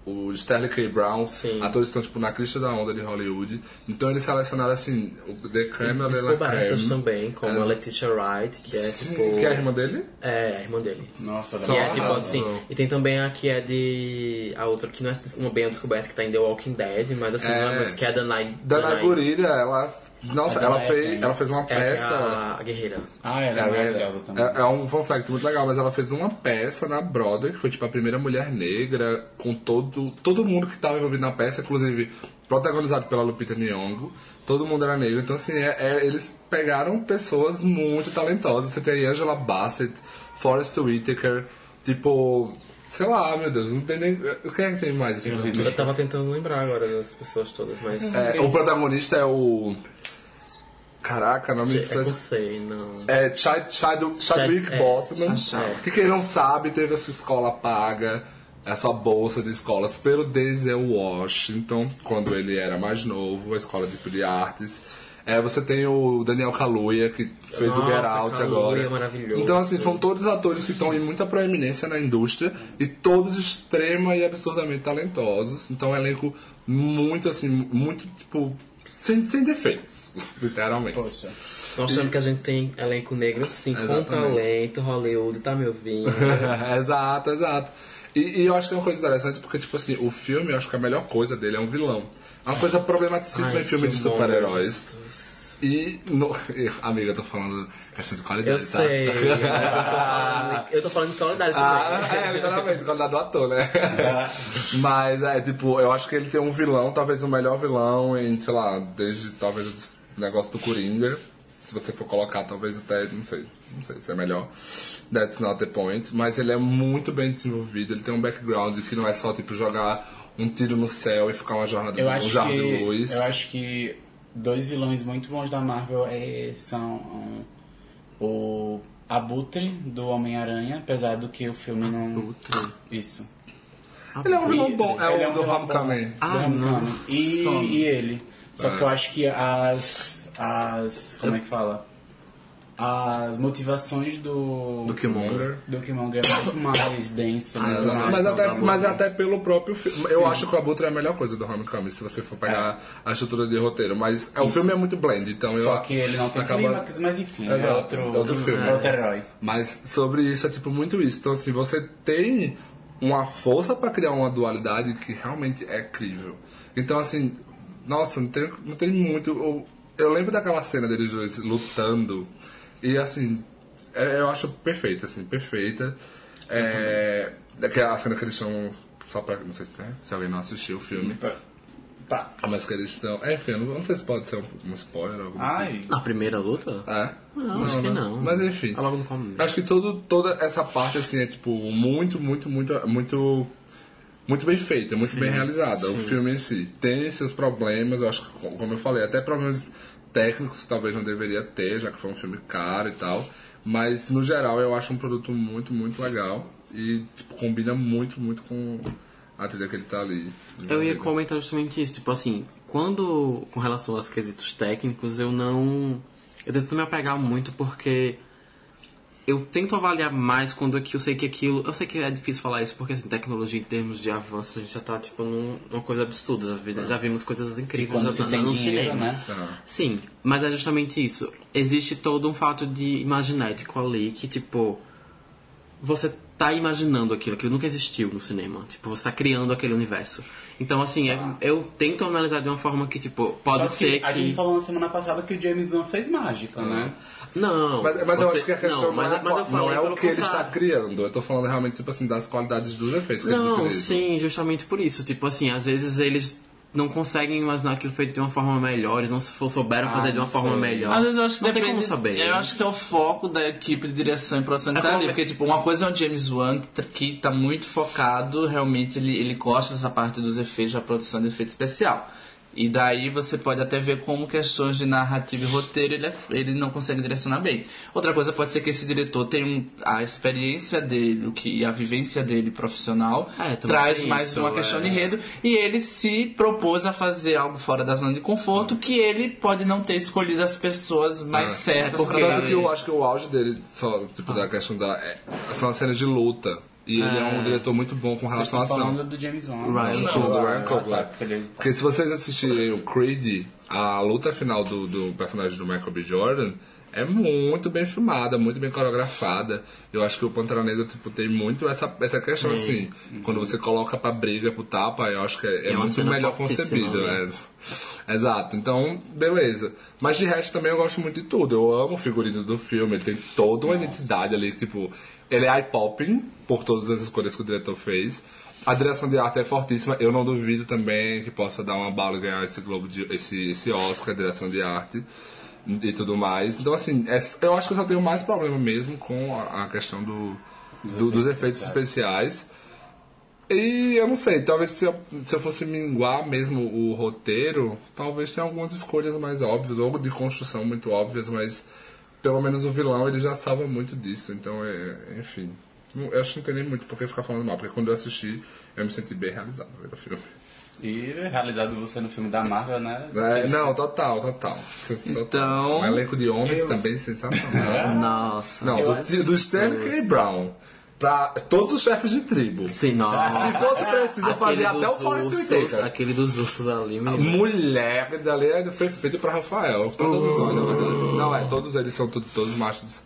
o Sterling K. Brown,
Sim.
atores que estão, tipo, na crista da onda de Hollywood. Então eles selecionaram, assim, o The Creme de la
Descobertas
Creme.
também, como
É.
a Letitia Wright, que é
Sim,
tipo.
que é a irmã dele?
É, a irmã dele.
Nossa,
Que
dá
é
uma
tipo assim. E tem também a que é de. A outra que não é uma bem descoberta, que tá em The Walking Dead, mas assim, não é
É.
muito. Que é a Danai.
Dana Gurira, ela. Nossa,
É
ela
da
fez,
Epic.
ela fez uma
É, que é
peça.
a, guerreira.
Ah, ela é, maravilhosa também.
É, é um fun fact muito legal, mas ela fez uma peça na Broadway, que foi tipo a primeira mulher negra, com todo, todo mundo que estava envolvido na peça, inclusive protagonizado pela Lupita Nyong'o. Todo mundo era negro, então assim, é- é- eles pegaram pessoas muito talentosas. Você tem Angela Bassett, Forrest Whitaker, tipo, sei lá, meu Deus, não tem nem. Quem é que tem mais? Assim,
Eu tava tentando lembrar agora das pessoas todas, mas.
É, o protagonista é o. Caraca, nome
É
francês.
você, não.
É Chad, Chad, Chadwick
é,
Boseman,
Chad-
que quem não sabe teve a sua escola paga, a sua bolsa de escolas pelo Denzel Washington, quando ele era mais novo, a escola de artes. É, você tem o Daniel Kaluuya, que fez o
Nossa,
Get Out
Kaluuya
agora.
é maravilhoso.
Então, assim, são todos atores que estão em muita proeminência na indústria e todos extrema e absurdamente talentosos. Então, é um elenco muito, assim, muito, tipo, sem, sem defeitos, *laughs* literalmente.
Poxa.
Mostrando que a gente tem elenco negro, sim, com talento, Hollywood tá me ouvindo. *laughs*
exato, exato. E, e eu acho que é uma coisa interessante porque, tipo assim, o filme, eu acho que a melhor coisa dele é um vilão. É uma coisa problematicíssima
Ai,
em filme de super-heróis. E, no, amiga, eu tô falando questão de qualidade,
Eu
tá?
sei, mas eu tô falando, eu tô falando de qualidade
Ah,
também.
é, literalmente, qualidade do ator, né? *laughs* Mas é, tipo, eu acho que ele tem um vilão, talvez o melhor vilão em, sei lá, desde talvez o negócio do Coringa. Se você for colocar, talvez até, não sei, não sei se é melhor. That's not the point. Mas ele é muito bem desenvolvido, ele tem um background que não é só, tipo, jogar um tiro no céu e ficar uma jornada
Eu
um
acho,
jarro de
que,
luz.
eu acho que dois vilões muito bons da Marvel é- são um, o Abutre do Homem-Aranha, apesar do que o filme não.
Abutre?
Isso.
Ele é um vilão bom, é
Ele
o
um
do
vilão
Homecoming.
Ah, não.
E, e ele. Só
É.
que eu acho que as. as como é que fala? As motivações do.
Do Killmonger.
do Killmonger é muito mais densa, muito
eu não
mais.
Mas até, mas até pelo próprio filme. Eu acho que o Abutre é a melhor coisa do Homecoming, se você for pegar a estrutura de roteiro. Mas é, o filme é muito blend, então eu.
Só que ele não tem
acaba-
clímax, mas enfim, é
Exato,
outro,
é outro filme.
é outro herói.
Mas sobre isso é tipo muito isso. Então, assim, você tem uma força pra criar uma dualidade que realmente é crível. Então, assim, nossa, não tem, não tem muito. Eu, eu lembro daquela cena deles dois lutando e, assim, é- eu acho perfeita, assim, perfeita. É, daquela cena que eles estão. Só pra. Não sei se, né, se alguém não assistiu o filme.
Tá. Tá.
Mas que eles estão. É, enfim, eu não, não sei se pode ser um, um spoiler ou alguma coisa.
Ai.
A primeira luta?
É?
Não, acho que não.
Mas enfim.
É logo no começo.
Acho que todo, toda essa parte assim é tipo muito, muito, muito, muito, muito bem feita, muito bem realizada. O filme em si tem seus problemas, eu acho que, como eu falei, até problemas técnicos talvez não deveria ter, já que foi um filme caro e tal. Mas no geral eu acho um produto muito, muito legal e tipo, combina muito, muito com a trilha que ele tá ali.
Eu ia comentar justamente isso, tipo assim, quando, com relação aos quesitos técnicos, eu não. Eu tento me apegar muito porque eu tento avaliar mais quando é que eu sei que aquilo. Eu sei que é difícil falar isso porque assim, tecnologia em termos de avanço a gente já tá tipo num- numa coisa absurda. Já, vi- já vimos coisas incríveis já,
se
na-
tem
no
dinheiro,
cinema.
né?
Ah,
Sim, mas é justamente isso. Existe todo um fato de imaginético ali que, tipo, você tá imaginando aquilo, aquilo nunca existiu no cinema. Tipo, você tá criando aquele universo. Então, assim, é- eu tento analisar de uma forma que, tipo, pode
Só
ser que.
A gente falou na semana passada que o James Wan fez mágica, né?
Não.
Mas, mas eu
você-
acho que a questão não,
mas,
é,
mas eu
não é o que ele está criando. Eu tô falando realmente, tipo assim, das qualidades dos efeitos que eles
Não,
utilizam.
sim, justamente por isso. Tipo assim, às vezes eles não conseguem imaginar aquilo feito de uma forma melhor, eles não se for- souberam fazer de uma
não
forma melhor.
Às vezes eu acho que
não
depende,
tem como saber.
Eu acho que é o foco da equipe de direção e produção que
É
tá ali. Porque, tipo, uma coisa é o James Wan que tá- que tá muito focado, realmente ele, ele gosta dessa parte dos efeitos, da produção de efeito especial. E daí você pode até ver como questões de narrativa e roteiro ele, é- ele não consegue direcionar bem. Outra coisa pode ser que esse diretor tem um, a experiência dele o que, e a vivência dele profissional
É,
traz
tem
mais
isso,
uma questão
é.
de enredo e ele se propôs a fazer algo fora da zona de conforto que ele pode não ter escolhido as pessoas mais certas
Porque
pra
tanto que eu acho que o auge dele, só, tipo, da questão da. é, são as cenas de luta. E ele é um diretor muito bom com relação à ação.
falando do James Wan.
Ryan
Coogler, Ryan Coogler.
porque
se vocês assistirem o Creed, a luta final do, do personagem do Michael B. Jordan é muito bem filmada, muito bem coreografada. Eu acho que o Pantera Negra tipo, tem muito essa, essa questão assim. Quando você coloca pra briga, pro tapa, eu acho que é, é
É
muito melhor concebido.
né?
é. Exato, então, beleza. Mas de resto também eu gosto muito de tudo. Eu amo o figurino do filme, ele tem toda uma identidade ali, tipo, ele é eye-popping por todas as escolhas que o diretor fez. A direção de arte é fortíssima, eu não duvido também que possa dar uma bala e ganhar esse Globo de, esse, esse Oscar, direção de arte e tudo mais. Então, assim, é- eu acho que eu só tenho mais problema mesmo com a, a questão do, do- dos efeitos especiais. E eu não sei, talvez se eu, se eu fosse minguar mesmo o roteiro, talvez tenha algumas escolhas mais óbvias, ou de construção muito óbvias, mas pelo menos o vilão ele já salva muito disso, então é, enfim. Eu acho que não tem nem muito por que ficar falando mal, porque quando eu assisti, eu me senti bem realizado vendo o filme.
E realizado você no filme da Marvel, né?
É, não, total, total. Total.
Então-
Um elenco de homens
Eu-
também sensacional. *laughs*
Nossa.
Não, do, do Stanley Brown pra todos os chefes de tribo.
Sim, nossa.
Se fosse preciso,
Aquele
até o Whitaker.
Aquele dos ursos ali, menino.
Mulher, dali é foi feito pra Rafael. Pra todos né? Mas ele- Não, é, todos eles são tudo, todos machos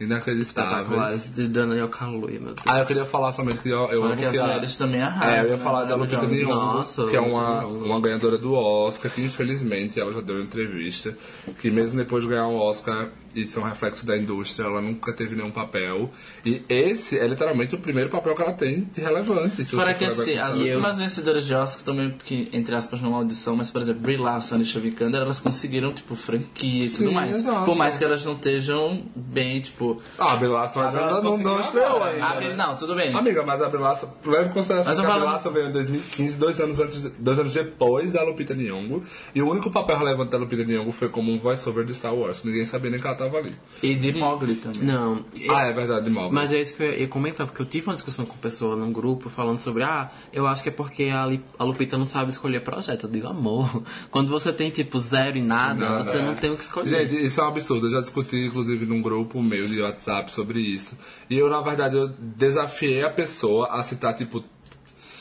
inacreditáveis.
Espetaculares de Daniel Kaluuya, meu Deus.
Ah, eu queria falar somente que eu, eu amo
que as mulheres também arrasam.
É, eu ia
né?
falar da Lupita. Nyong'o, que é uma, uma ganhadora do Oscar, que infelizmente ela já deu uma entrevista, que mesmo depois de ganhar um Oscar, isso é um reflexo da indústria, ela nunca teve nenhum papel. E esse é literalmente o primeiro papel que ela tem de relevante. se
Fora que assim, as últimas vencedoras de Oscar também, que, entre aspas, numa audição, mas por exemplo, Brie Larson e Alicia Vikander, elas conseguiram, tipo, franquia e tudo
Sim,
mais.
exato.
Por mais que elas não estejam bem, tipo.
Ah, a ainda
Brie Larson
não, não
conseguiu
estreou ainda.
A Brie- não, tudo bem.
Amiga, mas a Belasso, leva em consideração
Mas
que a
falo-
Belasso veio em 2015, dois anos, antes, dois anos depois da Lupita Nyong'o, e o único papel relevante da Lupita Nyong'o foi como um voice-over de Star Wars. Ninguém sabia nem que ela tava ali.
E de Mowgli também.
Não.
Ah, é verdade, mal.
Mas é isso que eu ia comentar, porque eu tive uma discussão com pessoa num grupo falando sobre, ah, eu acho que é porque a, Lupita não sabe escolher projeto. Eu digo, amor, *laughs* quando você tem tipo zero e nada,
Não,
você
é.
não tem o que escolher.
Gente, isso é um absurdo. Eu já discuti, inclusive, num grupo meu de WhatsApp sobre isso. E eu, na verdade, eu desafiei a pessoa a citar, tipo,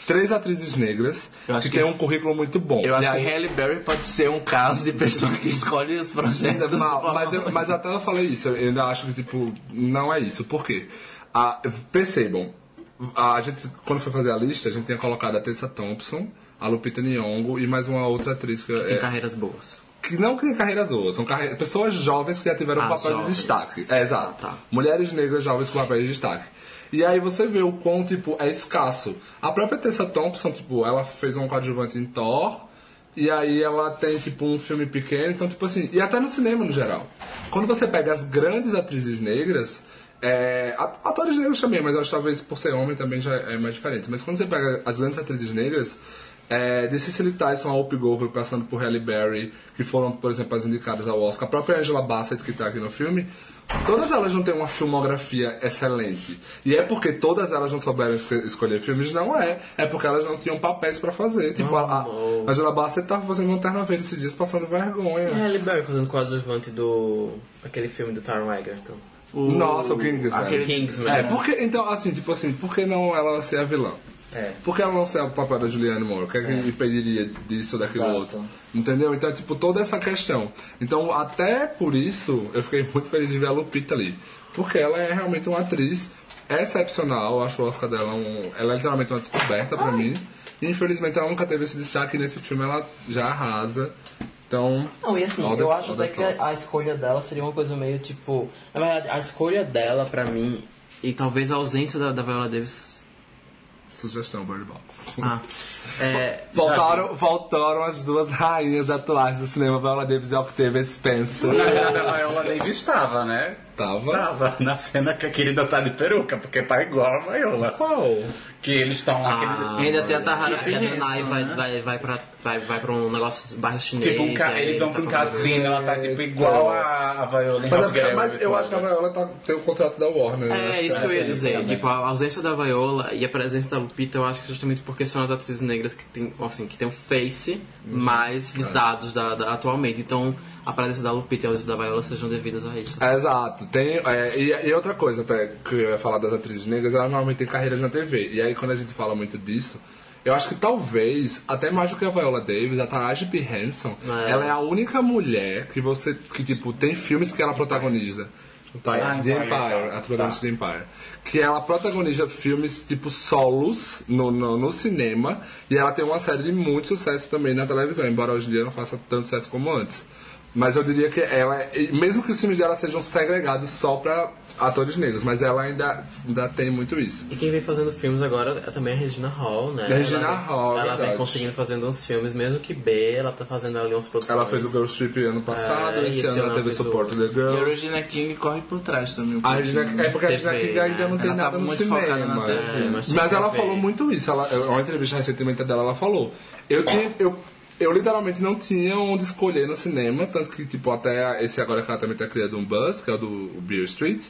três atrizes negras que,
que-
têm um currículo muito bom.
Eu acho
aí-
que Halle Berry pode ser um caso de pessoa que escolhe os projetos.
Mal, mas, eu- mas até eu falei isso, eu ainda acho que, tipo, não é isso. Por quê? Ah, percebam, a gente, quando foi fazer a lista, a gente tinha colocado a Tessa Thompson, a Lupita Nyong'o e mais uma outra atriz que,
Tem
é,
carreiras boas.
que não tem carreiras boas, são pessoas jovens que já tiveram
Ah,
papel
jovens.
de destaque. É, exato.
Ah, tá.
Mulheres negras jovens com papel de destaque. E aí você vê o quão, tipo, é escasso. A própria Tessa Thompson, tipo, ela fez um coadjuvante em Thor, e aí ela tem, tipo, um filme pequeno, então, tipo assim, e até no cinema no geral. Quando você pega as grandes atrizes negras, é, atores negros também, mas acho que talvez por ser homem também já é mais diferente. Mas quando você pega as grandes atrizes negras, é, de Cicely Tyson a Whoopi Goldberg, passando por Halle Berry, que foram, por exemplo, as indicadas ao Oscar, a própria Angela Bassett, que está aqui no filme, todas elas não têm uma filmografia excelente. E é porque todas elas não souberam esco- escolher filmes? Não é. É porque elas não tinham papéis pra fazer. Tipo, a, a. Angela Bassett tava fazendo Lanterna Verde esses dias, passando vergonha.
E Halle Berry fazendo coadjuvante do... aquele filme do Taron Egerton.
Nossa, o Kingsman.
aquele-
Kingsman.
É, porque, então, assim, tipo assim, por que não ela ser a vilã?
É.
Por que ela não ser o papel da Julianne Moore? O que é que impediria disso ou daquilo
Exato.
outro? Entendeu? Então, tipo, toda essa questão. Então, até por isso, eu fiquei muito feliz de ver a Lupita ali. Porque ela é realmente uma atriz excepcional. Eu acho o Oscar dela um... Ela é literalmente uma descoberta pra mim. E, infelizmente, ela nunca teve esse destaque. Nesse filme ela já arrasa. Então...
Não, e assim, eu acho até que a escolha dela seria uma coisa meio tipo.
Na verdade, a escolha dela, pra mim, e talvez a ausência da, da Viola Davis...
Sugestão, Bird Box.
Ah, é...
Voltaram, voltaram as duas rainhas atuais do cinema, Viola Davis e Octavia Spencer.
Na verdade, a Viola Davis estava, né?
Tava?
Tava na cena que a querida tá de peruca, porque tá igual a Viola.
Qual?
Que eles estão lá.
Ah,
E ainda tem a Tahara
a
Pinheiro,
Adonai vai,
né?
vai, vai, pra, vai, vai pra um negócio bairro chinês.
Tipo, um ca...
aí
eles vão
tá
pra um casino, ela tá tipo igual a, a Viola em
Mas,
House
é-
Girl,
mas eu acho que a Viola tá, tem o contrato da Warner. né?
É,
Acho
isso que eu ia
é
dizer.
também.
Tipo, a ausência da Viola e a presença da Lupita, eu acho que justamente porque são as atrizes negras que tem, assim, que tem um face mais visados da, da- atualmente. Então, a presença da Lupita e a ausência da Viola sejam devidas a isso.
É, exato. Tem, é, e, e outra coisa até que eu ia falar das atrizes negras, elas normalmente têm carreiras na TV. E aí quando a gente fala muito disso, eu acho que talvez, até mais do que a Viola Davis, a Taraji P. Henson,
É.
ela é a única mulher que você, que tipo, tem filmes que ela protagoniza. Tá,
Ah,
de
Empire,
Empire,
tá.
a protagonista de Empire. Que ela protagoniza filmes tipo solos no, no, no cinema e ela tem uma série de muito sucesso também na televisão, embora hoje em dia não faça tanto sucesso como antes. Mas eu diria que ela, é- mesmo que os filmes dela sejam segregados só pra atores negros, mas ela ainda, ainda tem muito isso.
E quem vem fazendo filmes agora é também a Regina Hall, né?
A Regina
ela,
Hall,
Ela
verdade.
vem conseguindo fazendo uns filmes, mesmo que B, ela tá fazendo ali umas produções.
Ela fez o Girls Trip ano passado,
É,
esse
esse
ano ela teve o Support
o-
the
E a
Girls.
Regina King corre por trás também. um
A Regina,
pouquinho.
é porque a Regina
TV,
King ainda não
né?
tem
Ela
nada
tava
no cinema.
na TV.
É, mas
Mas, ela
TV.
falou muito isso. Ela, uma entrevista recentemente dela, ela falou. Eu, tinha, eu, eu literalmente não tinha onde escolher no cinema, tanto que, tipo, até esse agora que ela também tá criando um buzz, que é o do Beer Street,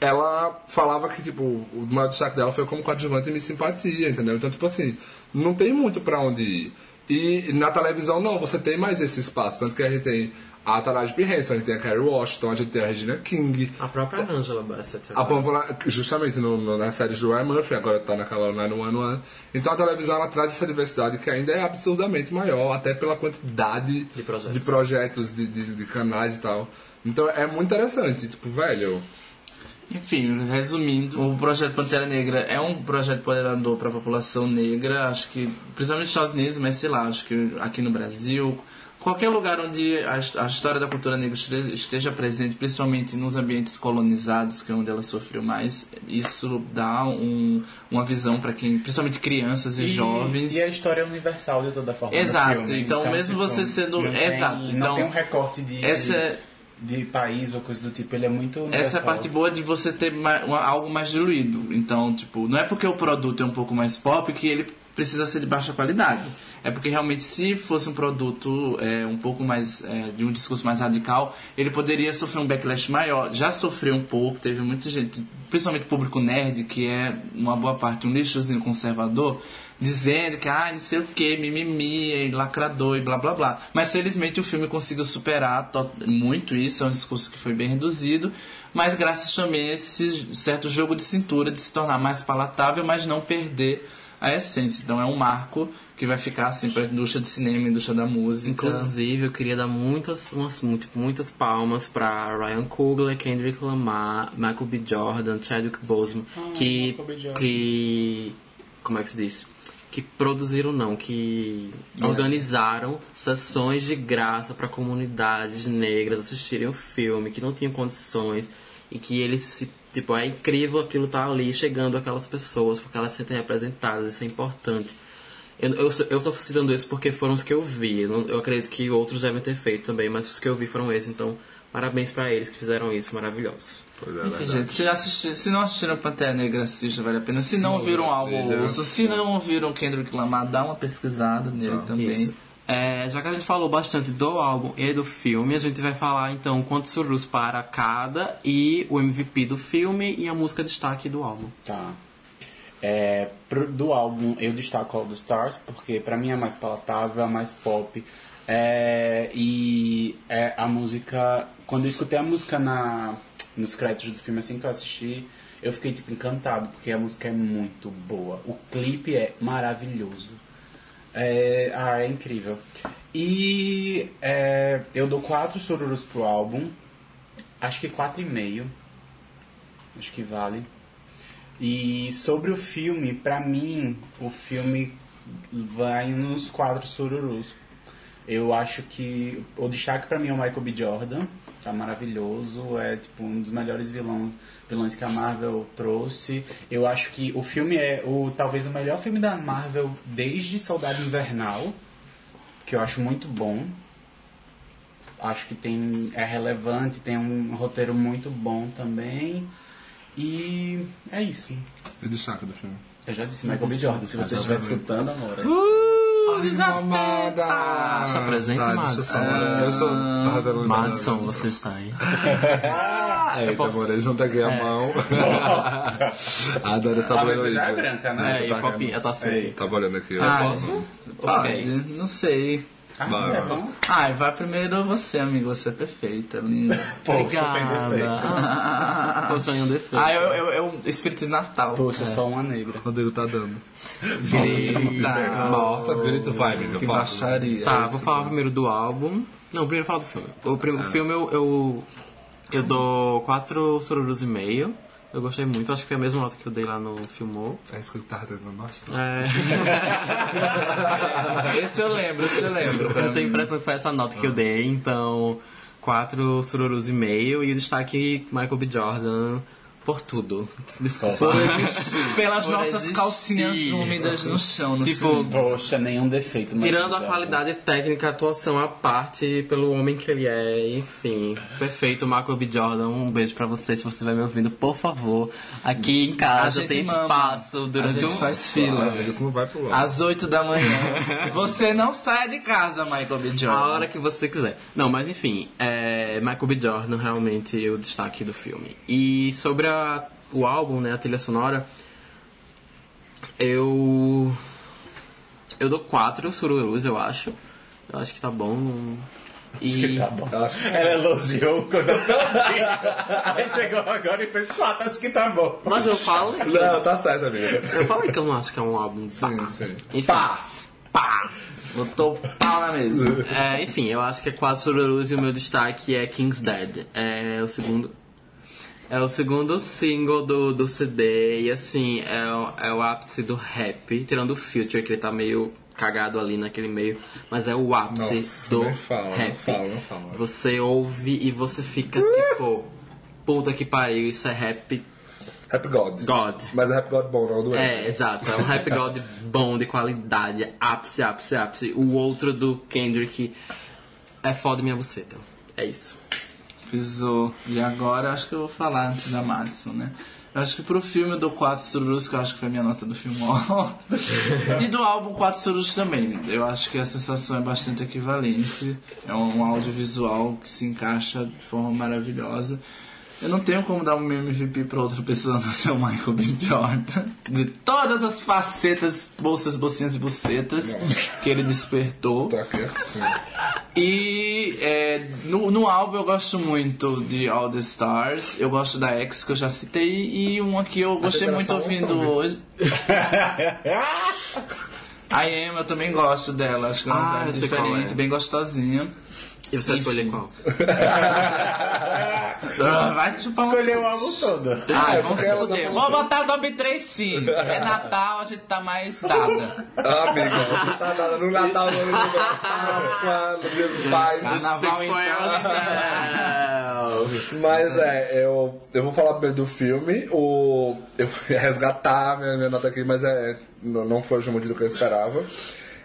ela falava que, tipo, o maior destaque dela foi como coadjuvante e Miss Simpatia, entendeu? Então, tipo assim, não tem muito pra onde ir. E na televisão, não, você tem mais esse espaço. Tanto que a gente tem a Taraji P. Henson, a gente tem a Carrie Washington, a gente tem a Regina King,
A própria Angela Bassett.
a Pamela, justamente no, no, nas séries do Ryan Murphy, agora tá naquela 911. Então a televisão ela traz essa diversidade que ainda é absurdamente maior, até pela quantidade
De projetos.
de, projetos, de, de, de canais e tal. Então é muito interessante, tipo, velho.
Enfim, resumindo, o projeto Pantera Negra é um projeto empoderador para a população negra, acho que principalmente nos Estados Unidos, mas sei lá, acho que aqui no Brasil, qualquer lugar onde a, a história da cultura negra este- esteja presente, principalmente nos ambientes colonizados, que é onde ela sofreu mais, isso dá um- uma visão para quem, principalmente crianças e, jovens.
E a história é universal de toda forma.
Exato,
filme.
então mesmo você sendo-
não tem-
exato, então,
não tem um recorte de,
essa é-
de país ou coisa do tipo, ele é muito universal.
Essa é a parte boa de você ter ma- uma- algo mais diluído. Então, tipo, não é porque o produto é um pouco mais pop que ele precisa ser de baixa qualidade. É porque realmente, se fosse um produto é, um pouco mais é, de um discurso mais radical, ele poderia sofrer um backlash maior. Já sofreu um pouco, teve muita gente, principalmente público nerd, que é uma boa parte um lixozinho conservador, dizendo que, ah, não sei o que, mimimi, é lacrador e blá blá blá. Mas felizmente o filme conseguiu superar to- muito isso, é um discurso que foi bem reduzido, mas graças também a esse certo jogo de cintura de se tornar mais palatável, mas não perder a essência. Então é um marco que vai ficar assim para a indústria de cinema, indústria da música.
Inclusive, eu queria dar muitas, umas, muito, muitas palmas pra Ryan Coogler, Kendrick Lamar, Michael B. Jordan, Chadwick Boseman, que,
B. Jordan.
que... Como é que se diz? Que produziram, não, que organizaram sessões de graça para comunidades negras assistirem o filme, que não tinham condições, e que eles se Tipo, é incrível aquilo tá ali chegando àquelas pessoas, porque elas se sentem representadas, isso é importante. Eu, eu, eu tô citando isso porque foram os que eu vi. Eu, acredito que outros devem ter feito também, mas os que eu vi foram esses. Então, parabéns pra eles que fizeram isso, maravilhosos.
Pois é,
Enfim,
verdade.
gente, se, assistir, se não assistiram Pantera Negra, assista, vale a pena. Se não ouviram algo, ouçam. Se não ouviram Kendrick Lamar, dá uma pesquisada nele também.
Isso. É, já que a gente falou bastante do álbum e do filme, a gente vai falar então quantos surus para cada e o MVP do filme e a música destaque do álbum.
Tá. É, pro- do álbum eu destaco All the Stars, porque pra mim é mais palatável, é mais pop. É, e é a música. Quando eu escutei a música na, nos créditos do filme assim que eu assisti, eu fiquei tipo encantado, porque a música é muito boa. O clipe é maravilhoso. É, ah, é incrível. E é, eu dou quatro sururus pro álbum. Acho que quatro e meio. Acho que vale. E sobre o filme, pra mim, o filme vai nos quatro sururus. Eu acho que o destaque pra mim é o Michael B. Jordan, tá maravilhoso, é tipo um dos melhores vilões, vilões que a Marvel trouxe. Eu acho que o filme é o talvez o melhor filme da Marvel desde Soldado Invernal, que eu acho muito bom. Acho que tem é relevante, tem um roteiro muito bom também. E é isso.
E destaque do filme.
Eu já disse Michael B. Jordan, se você estiver escutando, amor.
Amada!
Está presente,
Tá,
Madison?
só- Eu estou. uma-
Madison, você está aí. *laughs*
Eita, amor, eles não aqui a mão. Adoro *laughs* essa
A
tabuleiro
minha
ali.
já é
gente.
branca, né?
É, e o copinho, eu tô assim
Ei.
aqui.
Tava olhando aqui. eu
Ah,
posso?
Pode, não sei.
Ah,
Vai,
é
vai.
bom?
Ai, vai primeiro você, amigo. Você é perfeita, linda.
Defeito.
Obrigada. Poxa, um defeito.
Ah, eu, eu, eu espírito de Natal.
Poxa, só uma negra.
Rodrigo tá dando.
Eita.
Morta, grito vai, amigo.
Que
fala.
baixaria.
Tá, vou falar primeiro do álbum. Não, primeiro falar do filme. O primeiro filme eu, eu, eu dou quatro sururus e meio. Eu gostei muito, acho que foi a mesma nota que eu dei lá no Filmou.
É isso que eu tava.
É,
Esse eu lembro, esse eu lembro.
eu tenho a impressão que foi essa nota que eu dei, então. quatro sururus e meio e o destaque Michael B. Jordan por tudo. Desculpa.
Pelas
Por
nossas
existir.
calcinhas úmidas no chão, no
Tipo,
cinema.
Poxa, nenhum defeito. mas
Tirando a qualidade técnica, a atuação à parte, pelo homem que ele é, enfim. Perfeito, Michael B. Jordan. Um beijo pra você, se você estiver me ouvindo, por favor. Aqui em
A
casa tem
mama.
espaço
A
durante
gente
um.
faz fila.
Isso não vai pro.
Às 8 da manhã. Você não sai de casa, Michael B. Jordan.
A hora que você quiser. Não, mas enfim, é, Michael B. Jordan realmente é o destaque do filme. E sobre a- o álbum, né, a trilha sonora, eu. Eu dou quatro sururus, eu acho. Eu acho que tá bom. não-
Acho que
E
tá bom.
Eu acho que-
Ela elogiou coisa tão linda. Aí chegou agora e fez quatro, acho que tá bom.
Mas eu falo que.
Não, tá certo, amiga.
Eu falei que eu não acho que é um álbum.
Sim, sim.
Enfim, pá! Pá!
Botou pau na mesa. *laughs*
É, enfim, eu acho que é quatro sururus e o meu destaque é King's Dead. É o segundo. É o segundo single do, do CD e assim, é, o- é o ápice do rap, tirando o Future, que ele tá meio cagado ali naquele meio, mas é o ápice
Nossa,
do
fala, não
rap.
fala, não fala.
Você ouve e você fica tipo, puta que pariu, isso é rap
Rap God.
God.
Mas é Rap God bom, não do
É, exato. É um rap god *laughs* bom, de qualidade, ápice, ápice, ápice. O outro do Kendrick é foda minha buceta. É isso.
Pisou. E agora acho que eu vou falar antes da Madison, né? Acho que pro filme eu dou 4 sururus, que eu acho que foi a minha nota do filme. *laughs* e do álbum 4 sururus também. Eu acho que a sensação é bastante equivalente. É um audiovisual que se encaixa de forma maravilhosa. Eu não tenho como dar um MVP pra outra pessoa não ser o Michael B. Jordan. De todas as facetas, bolsas, bolsinhas e bucetas que ele despertou.
Tá aqui assim.
E é, no, no álbum eu gosto muito de All the Stars, eu gosto da X que eu já citei, e um aqui eu gostei
que
muito
um
ouvindo
viu?
hoje. *laughs* I Am, eu também gosto dela, acho que ela
Ah,
é
sei qual
diferente,
é.
bem gostosinha.
E você vai escolher qual? *laughs*
Ah, Vai chupar um
Escolheu o álbum todo.
Ai, vamos
porque
se fuder.
tá
Vou botar o top 3 sim. É Natal, a gente tá mais dada.
Ah, amiga, você tá dada no Natal, no ano novo, na Páscoa, no Dia dos Pais.
Carnaval então.
Mas é, eu, eu vou falar primeiro do filme. O, eu fui *laughs* resgatar minha, minha nota aqui, mas é, não, não foi muito do que eu esperava.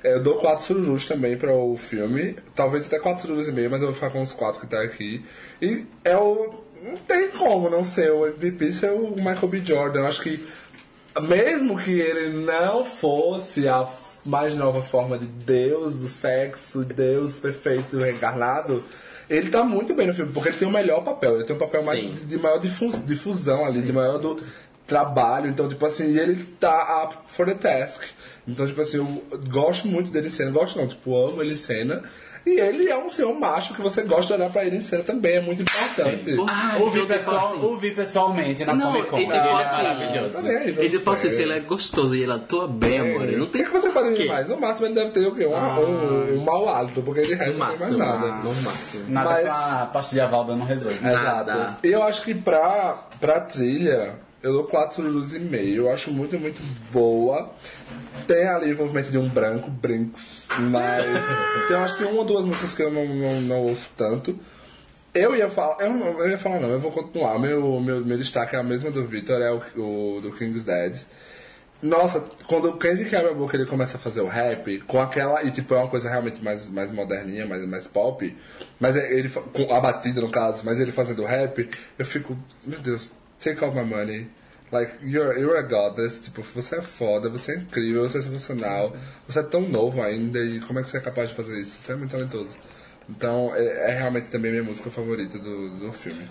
É, Eu dou 4 surujus também para o filme. Talvez até 4 surujus e meio, mas eu vou ficar com os 4 que tá aqui. E é o. Não tem como não ser o MVP ser o Michael B. Jordan. Acho que mesmo que ele não fosse a mais nova forma de Deus, do sexo, Deus perfeito, reencarnado, ele tá muito bem no filme, porque ele tem o melhor papel, ele tem um papel mais
Sim.
de, maior difu- difusão ali, de maior do trabalho, então, tipo assim, ele tá up for the task. Então, tipo assim, eu gosto muito dele em cena, gosto não, tipo, amo ele em cena. E ele é um senhor macho que você gosta de olhar pra ele em cena também, é muito importante.
Ah,
ouvi,
tipo
pessoal,
assim-
ouvi pessoalmente na
Não,
Comic Con.
e tipo
ele é
assim,
maravilhoso.
Aí pra
E tipo assim,
você.
se ele é gostoso e ele atua bem, amor, ele não
O
tem
que, que você pode
quê?
mais? No máximo ele deve ter o quê? Um, um, um mau hálito, porque de resto não tem mais nada.
No máximo.
Nada
Mas-
com a pastilha Valda não resolve.
Nada.
Exato. E eu acho que pra, pra trilha, eu dou 4 surus e meio. Eu acho muito, muito boa. Tem ali o envolvimento de um branco, Brinks, mas eu acho que tem uma ou duas músicas que eu não, não, não ouço tanto. Eu ia falar, eu, não, eu ia falar não, eu vou continuar. Meu, meu, meu destaque é a mesma do Victor, é o, o do King's Dead. Nossa, quando o Candy quebra a boca ele começa a fazer o rap, com aquela. E tipo, é uma coisa realmente mais, mais moderninha, mais, mais pop. Mas é- ele. Com a batida no caso, mas ele fazendo o rap, eu fico. Meu Deus, take all my money. Like, you're, you're a goddess, tipo, você é foda, você é incrível, você é sensacional, você é tão novo ainda, e como é que você é capaz de fazer isso? Você é muito talentoso. Então, é, é realmente também minha música favorita do, do filme.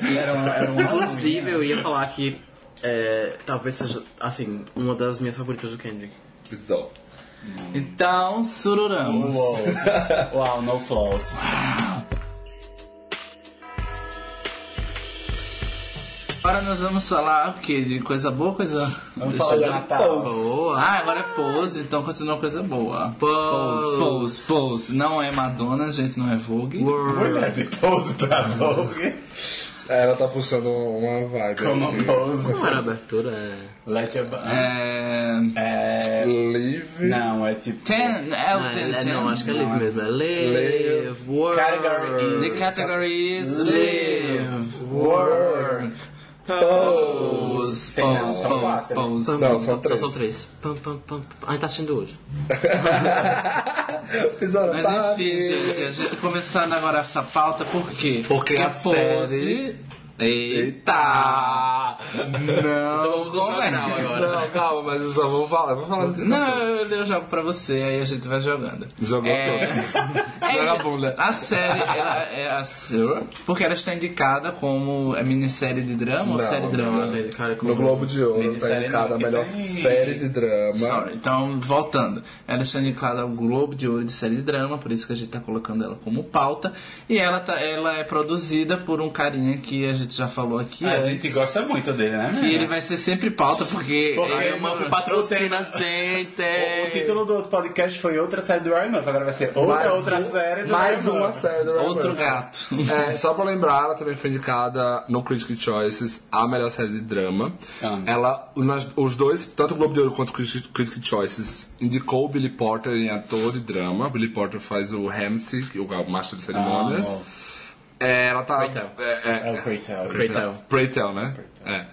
Era uma, era uma
Inclusive, eu ia falar que é, talvez seja, assim, uma das minhas favoritas do Kendrick.
Bizarro.
Então, sururamos.
Uou. Uau, no flaws. *laughs*
Agora nós vamos falar o quê? De coisa boa coisa.
Vamos
Deixa
falar de Natal.
Boa!
Ah, agora é pose, então continua coisa boa.
Pose.
pose, pose. Não é Madonna, gente, não é Vogue.
Mulher de pose pra Vogue.
Ela tá puxando uma vibe.
Como
aqui.
Pose.
Não era abertura, é.
Let your...
É...
É...
Live.
Não, é tipo...
Ten, é o ten,
é,
ten.
não, acho que é live mesmo. É live,
Live.
work.
Category
The category is live,
Work.
Pose,
Tem, não,
pose,
são
pose,
quatro.
pose.
Não, são
Só
três.
são três. Pam, pam, pam. pam. A gente tá assistindo hoje.
Pisaram
Mas
tá
enfim, gente, a gente começando agora essa pauta, por quê?
Porque a
pose.
série-
Eita! Não,
vamos ao
começa.
jornal agora.
Não, calma, mas eu só vou falar. Vou falar.
Não, eu, eu jogo pra você, aí a gente vai jogando.
Jogou
é... *laughs*
Joga a bunda.
A série, ela é a Sura, porque ela está indicada como é minissérie de drama ou
Não,
série
não,
drama?
Não, cara,
No Globo de Ouro tá
Minissérie
indicada a melhor
tem-
série de drama.
Sorry. Então, voltando. Ela está indicada ao Globo de Ouro de série de drama, por isso que a gente está colocando ela como pauta. E ela, tá, ela é produzida por um carinha que a gente já falou aqui.
A
antes,
gente gosta muito dele, né?
Que ele vai ser sempre pauta, porque.
O Muff patrocina a gente.
O, o título do outro podcast foi outra série do Ryan Murphy, agora vai ser outra,
Mais
outra
um-
série do
Mais
Ryan
uma
Murphy.
série do Ryan
Outro gato.
É, só pra lembrar, ela também foi indicada no Critic Choices a melhor série de drama.
Ah.
Ela, nas- os dois, tanto o Globo de Ouro quanto o Critic, Critic Choices, indicou o Billy Porter em ator de drama. Billy Porter faz o Ramsey, o master de cerimônias.
Ah,
É, ela tá.
Preytel.
É, é,
É o Preytel.
Preytel.
Preytel, né? É.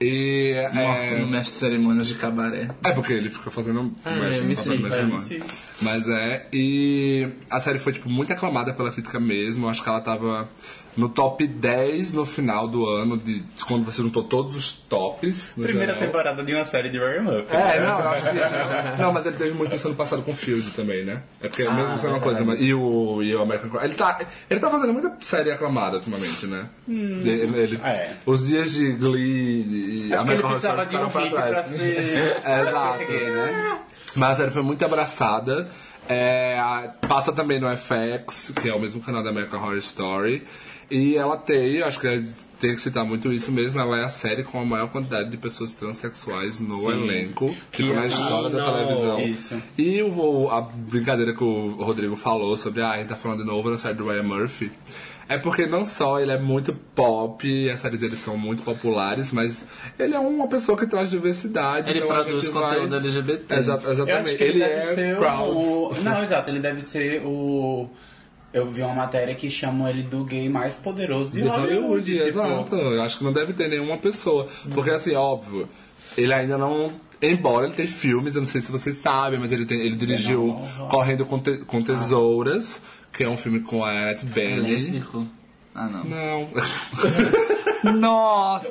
E.
Morto no
É,
mestre de cerimônias de cabaré.
é porque ele fica fazendo.
É,
mestre-
sim,
mestre
é, sim.
Mas é, e a série foi tipo muito aclamada pela crítica mesmo. Acho que ela tava no top 10 no final do ano, de quando você juntou todos os tops. No
Primeira
geral.
temporada de uma série de Ryan Murphy.
É, não, eu acho que. Não, mas ele teve muito isso ano passado com o Field também, né? É porque mesmo sendo uma coisa. mas- E o, e o American Crime. Ele tá, ele tá fazendo muita série aclamada ultimamente, né? Ele, ele-
É.
Os dias de Glee e
É ele
American Horror
precisava
Story
de um
pra
pra
trás.
ser... *laughs*
É, Exato.
pra ser gay, né?
Mas a série foi muito abraçada. É, passa também no FX, que é o mesmo canal da American Horror Story. E ela tem, acho que é- tem que citar muito isso mesmo, ela é a série com a maior quantidade de pessoas transexuais no elenco, tipo, na história da
não.
televisão.
Isso.
E o, a brincadeira que o Rodrigo falou sobre, ah, a gente tá falando de novo na série do Ryan Murphy, é porque não só ele é muito pop, as séries dele são muito populares, mas ele é uma pessoa que traz diversidade.
Ele
então
produz conteúdo
vai...
LGBT.
Eu
exatamente.
acho que ele, deve
é
ser
proud.
o... Não, exato, ele deve ser o... Eu vi uma matéria que chamam ele do gay mais poderoso de,
de
Hollywood.
Hollywood,
tipo,
exato. Eu acho que não deve ter nenhuma pessoa. Porque, assim, óbvio, ele ainda não. Embora ele tenha filmes, eu não sei se vocês sabem, mas ele, tem- ele dirigiu
Não, não, não.
Correndo com, Te- com Tesouras, que é um filme com a Annette
É
Bening.
lésbico? Ah, não.
Não. *laughs* Nossa!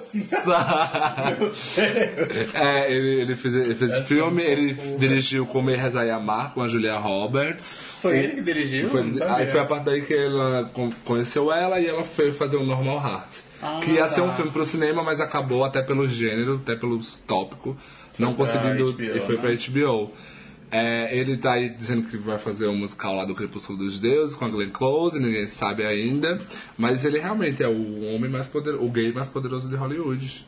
é, ele, ele fez, ele fez filme, ele dirigiu Comer, Rezar e Amar com a Julia Roberts.
Foi ele que dirigiu?
Foi-
Não
aí foi a parte daí que ela con- conheceu ela e ela foi fazer o Normal Heart.
Ah,
que ia ser um
tá.
filme pro cinema, mas acabou até pelo gênero, até pelos tópicos, não
pra
conseguindo.
HBO,
e foi
né?
pra HBO. É, ele tá aí dizendo que vai fazer um musical lá do Crepúsculo dos Deuses com a Glenn Close, ninguém sabe ainda. Mas ele realmente é o homem mais poderoso, o gay mais poderoso de Hollywood.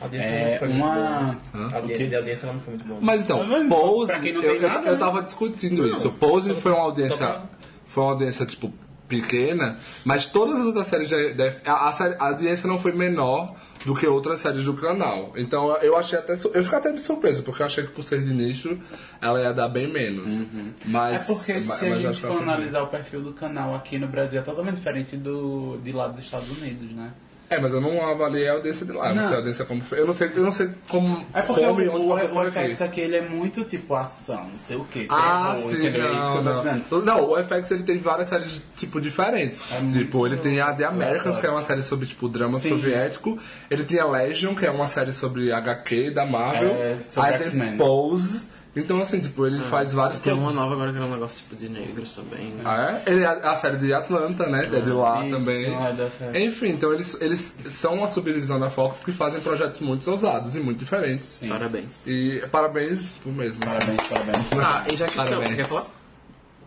A audiência
É
não foi muito boa.
uma...
A audiência, de audiência não foi muito boa.
Mas então? Pose,
Pra quem não
eu, eu-
nada,
eu
né?
tava discutindo isso. Pose foi uma audiência,
pra-
foi uma audiência tipo pequena, mas todas as outras séries da, da- a, a a audiência não foi menor do que outras séries do canal. Então eu achei até eu fiquei até de surpresa, porque eu achei que por ser de nicho ela ia dar bem menos. Mas
É porque
mas-
se
mas
a gente for
foi bem.
analisar o perfil do canal aqui no Brasil, é totalmente diferente do de lá dos Estados Unidos, né?
É, mas eu não avaliei a audiência de lá, eu não
Não.
sei a audiência como foi. Eu não sei, eu não sei como
É porque o, o, o
aqui.
FX aqui ele é muito tipo ação, não sei o que.
Ah,
terror,
sim,
entendeu? É isso que
não,
eu tô dizendo.
não. Não, o FX ele tem várias séries, tipo, diferentes. tipo, ele tem a The Americans, que é uma série sobre, tipo, drama
Sim.
soviético. Ele tem a Legion, que é uma série sobre HQ da Marvel.
É, sobre
Aí tem. Pose. Então, assim, tipo, ele faz vários
Tem uma nova agora que é um negócio tipo de negros também. né?
Ah, é? Ele é a série de Atlanta, né? É de lá
Isso,
também.
é série.
Enfim, então eles, eles são uma subdivisão da Fox que fazem projetos muito ousados e muito diferentes.
Parabéns.
E parabéns por mesmo.
Parabéns, parabéns.
Ah, e já que
Parabéns.
você quer falar?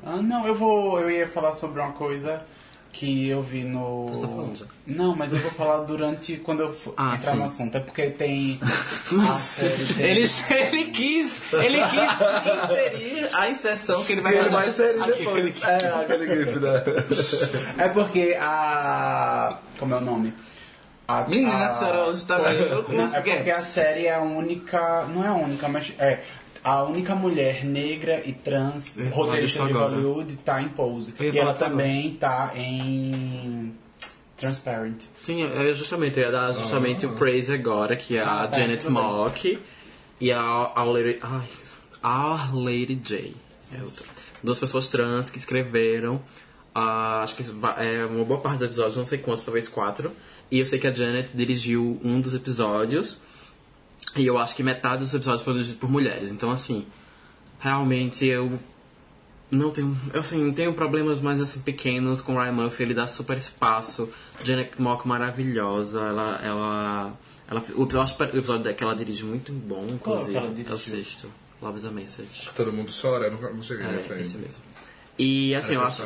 Ah, não, eu vou. Eu ia falar sobre uma coisa que eu vi no.
Você tá falando já?
Não, mas eu vou falar durante quando eu for
Ah,
entrar
sim.
no assunto. É porque tem. *laughs* a série tem-
Ele, ele quis, ele quis inserir a inserção que ele vai fazer.
Ele vai ser depois. É, aquele gif da. *laughs*
É porque a. Como é o nome? A-
Menina,
a-
a senhora hoje tá os *laughs*
É porque a série é a única. Não é a única, mas é. A única mulher negra e trans
Eu
roteirista de
agora.
Hollywood tá em Pose. E ela também tá em Transparent.
Sim, é justamente, eu ia dar justamente o praise agora, que é a
Ah, tá,
Janet. Mock e a Our Lady, ai, Our Lady J. É outra. Duas pessoas trans que escreveram, ah, acho que é uma boa parte dos episódios, não sei quantos, talvez quatro. E eu sei que a Janet dirigiu um dos episódios. E eu acho que metade dos episódios foram dirigidos por mulheres. Então, assim, realmente eu não tenho. Eu assim, tenho problemas mais assim pequenos com o Ryan Murphy, ele dá super espaço. Janet Mock maravilhosa, ela. ela, ela o, episódio, o episódio que ela dirige muito bom,
Qual
inclusive.
ela
é o sexto. Love is a Message.
Todo mundo chora, eu não, não cheguei
É,
ainda.
esse mesmo. E assim, eu acho.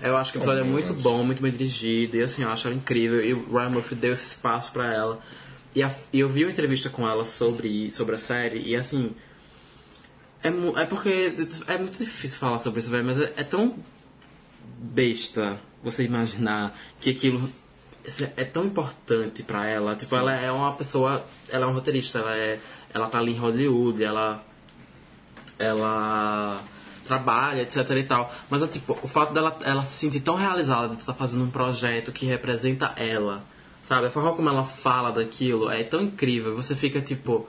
Eu acho que o episódio é muito bom, muito bem dirigido, e assim, eu acho ela incrível. E o Ryan Murphy deu esse espaço pra ela. E, a- eu vi uma entrevista com ela sobre, sobre a série, e assim. É, é porque é muito difícil falar sobre isso, velho, mas é, é tão besta você imaginar que aquilo é tão importante pra ela. Tipo, ela é uma pessoa. Ela é uma roteirista, ela, é, ela tá ali em Hollywood, ela ela trabalha, etc e tal. Mas é tipo, o fato dela ela se sentir tão realizada de estar fazendo um projeto que representa ela, sabe? A forma como ela fala daquilo é tão incrível. Você fica tipo,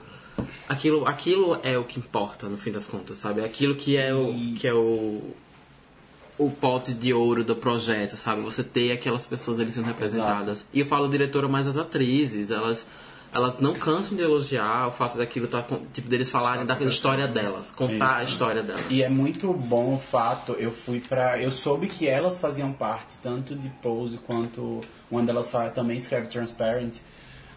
aquilo, aquilo é o que importa no fim das contas, sabe? Aquilo que é o que é o o pote de ouro do projeto, sabe? Você ter aquelas pessoas ali sendo representadas. E eu falo diretora, mas as atrizes, elas elas não cansam de elogiar o fato daquilo tá tipo deles falarem da história delas, contar a
Isso.
história delas.
E é muito bom o fato, eu fui pra. Eu soube que elas faziam parte, tanto de Pose quanto uma delas fa- também escreve Transparent.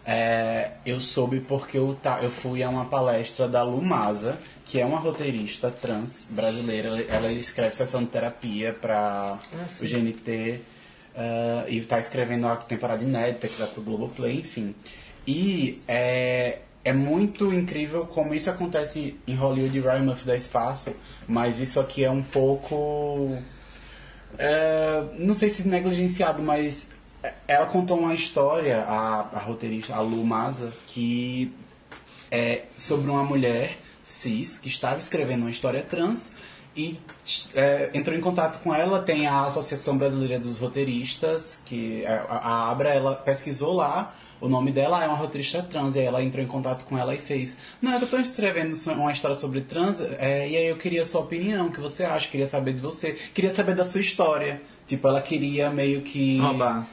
É, eu soube porque eu, tá, eu fui a uma palestra da Lumasa, que é uma roteirista trans brasileira. Ela, escreve sessão de terapia para o GNT eh, e está escrevendo a temporada inédita que vai pro Globoplay, enfim. E é, é muito incrível como isso acontece em Hollywood e Ryan Murphy dá espaço, mas isso aqui é um pouco. é, não sei se negligenciado, mas ela contou uma história, a, a roteirista, a Lu Maza, que é sobre uma mulher cis que estava escrevendo uma história trans e é, entrou em contato com ela. Tem a Associação Brasileira dos Roteiristas, que é, a, a Abra, ela pesquisou lá. O nome dela é uma roteirista trans, e aí ela entrou em contato com ela e fez. Não, eu tô escrevendo uma história sobre trans, é, e aí eu queria a sua opinião, o que você acha, queria saber de você, queria saber da sua história. Tipo, ela queria meio que.
Roubar.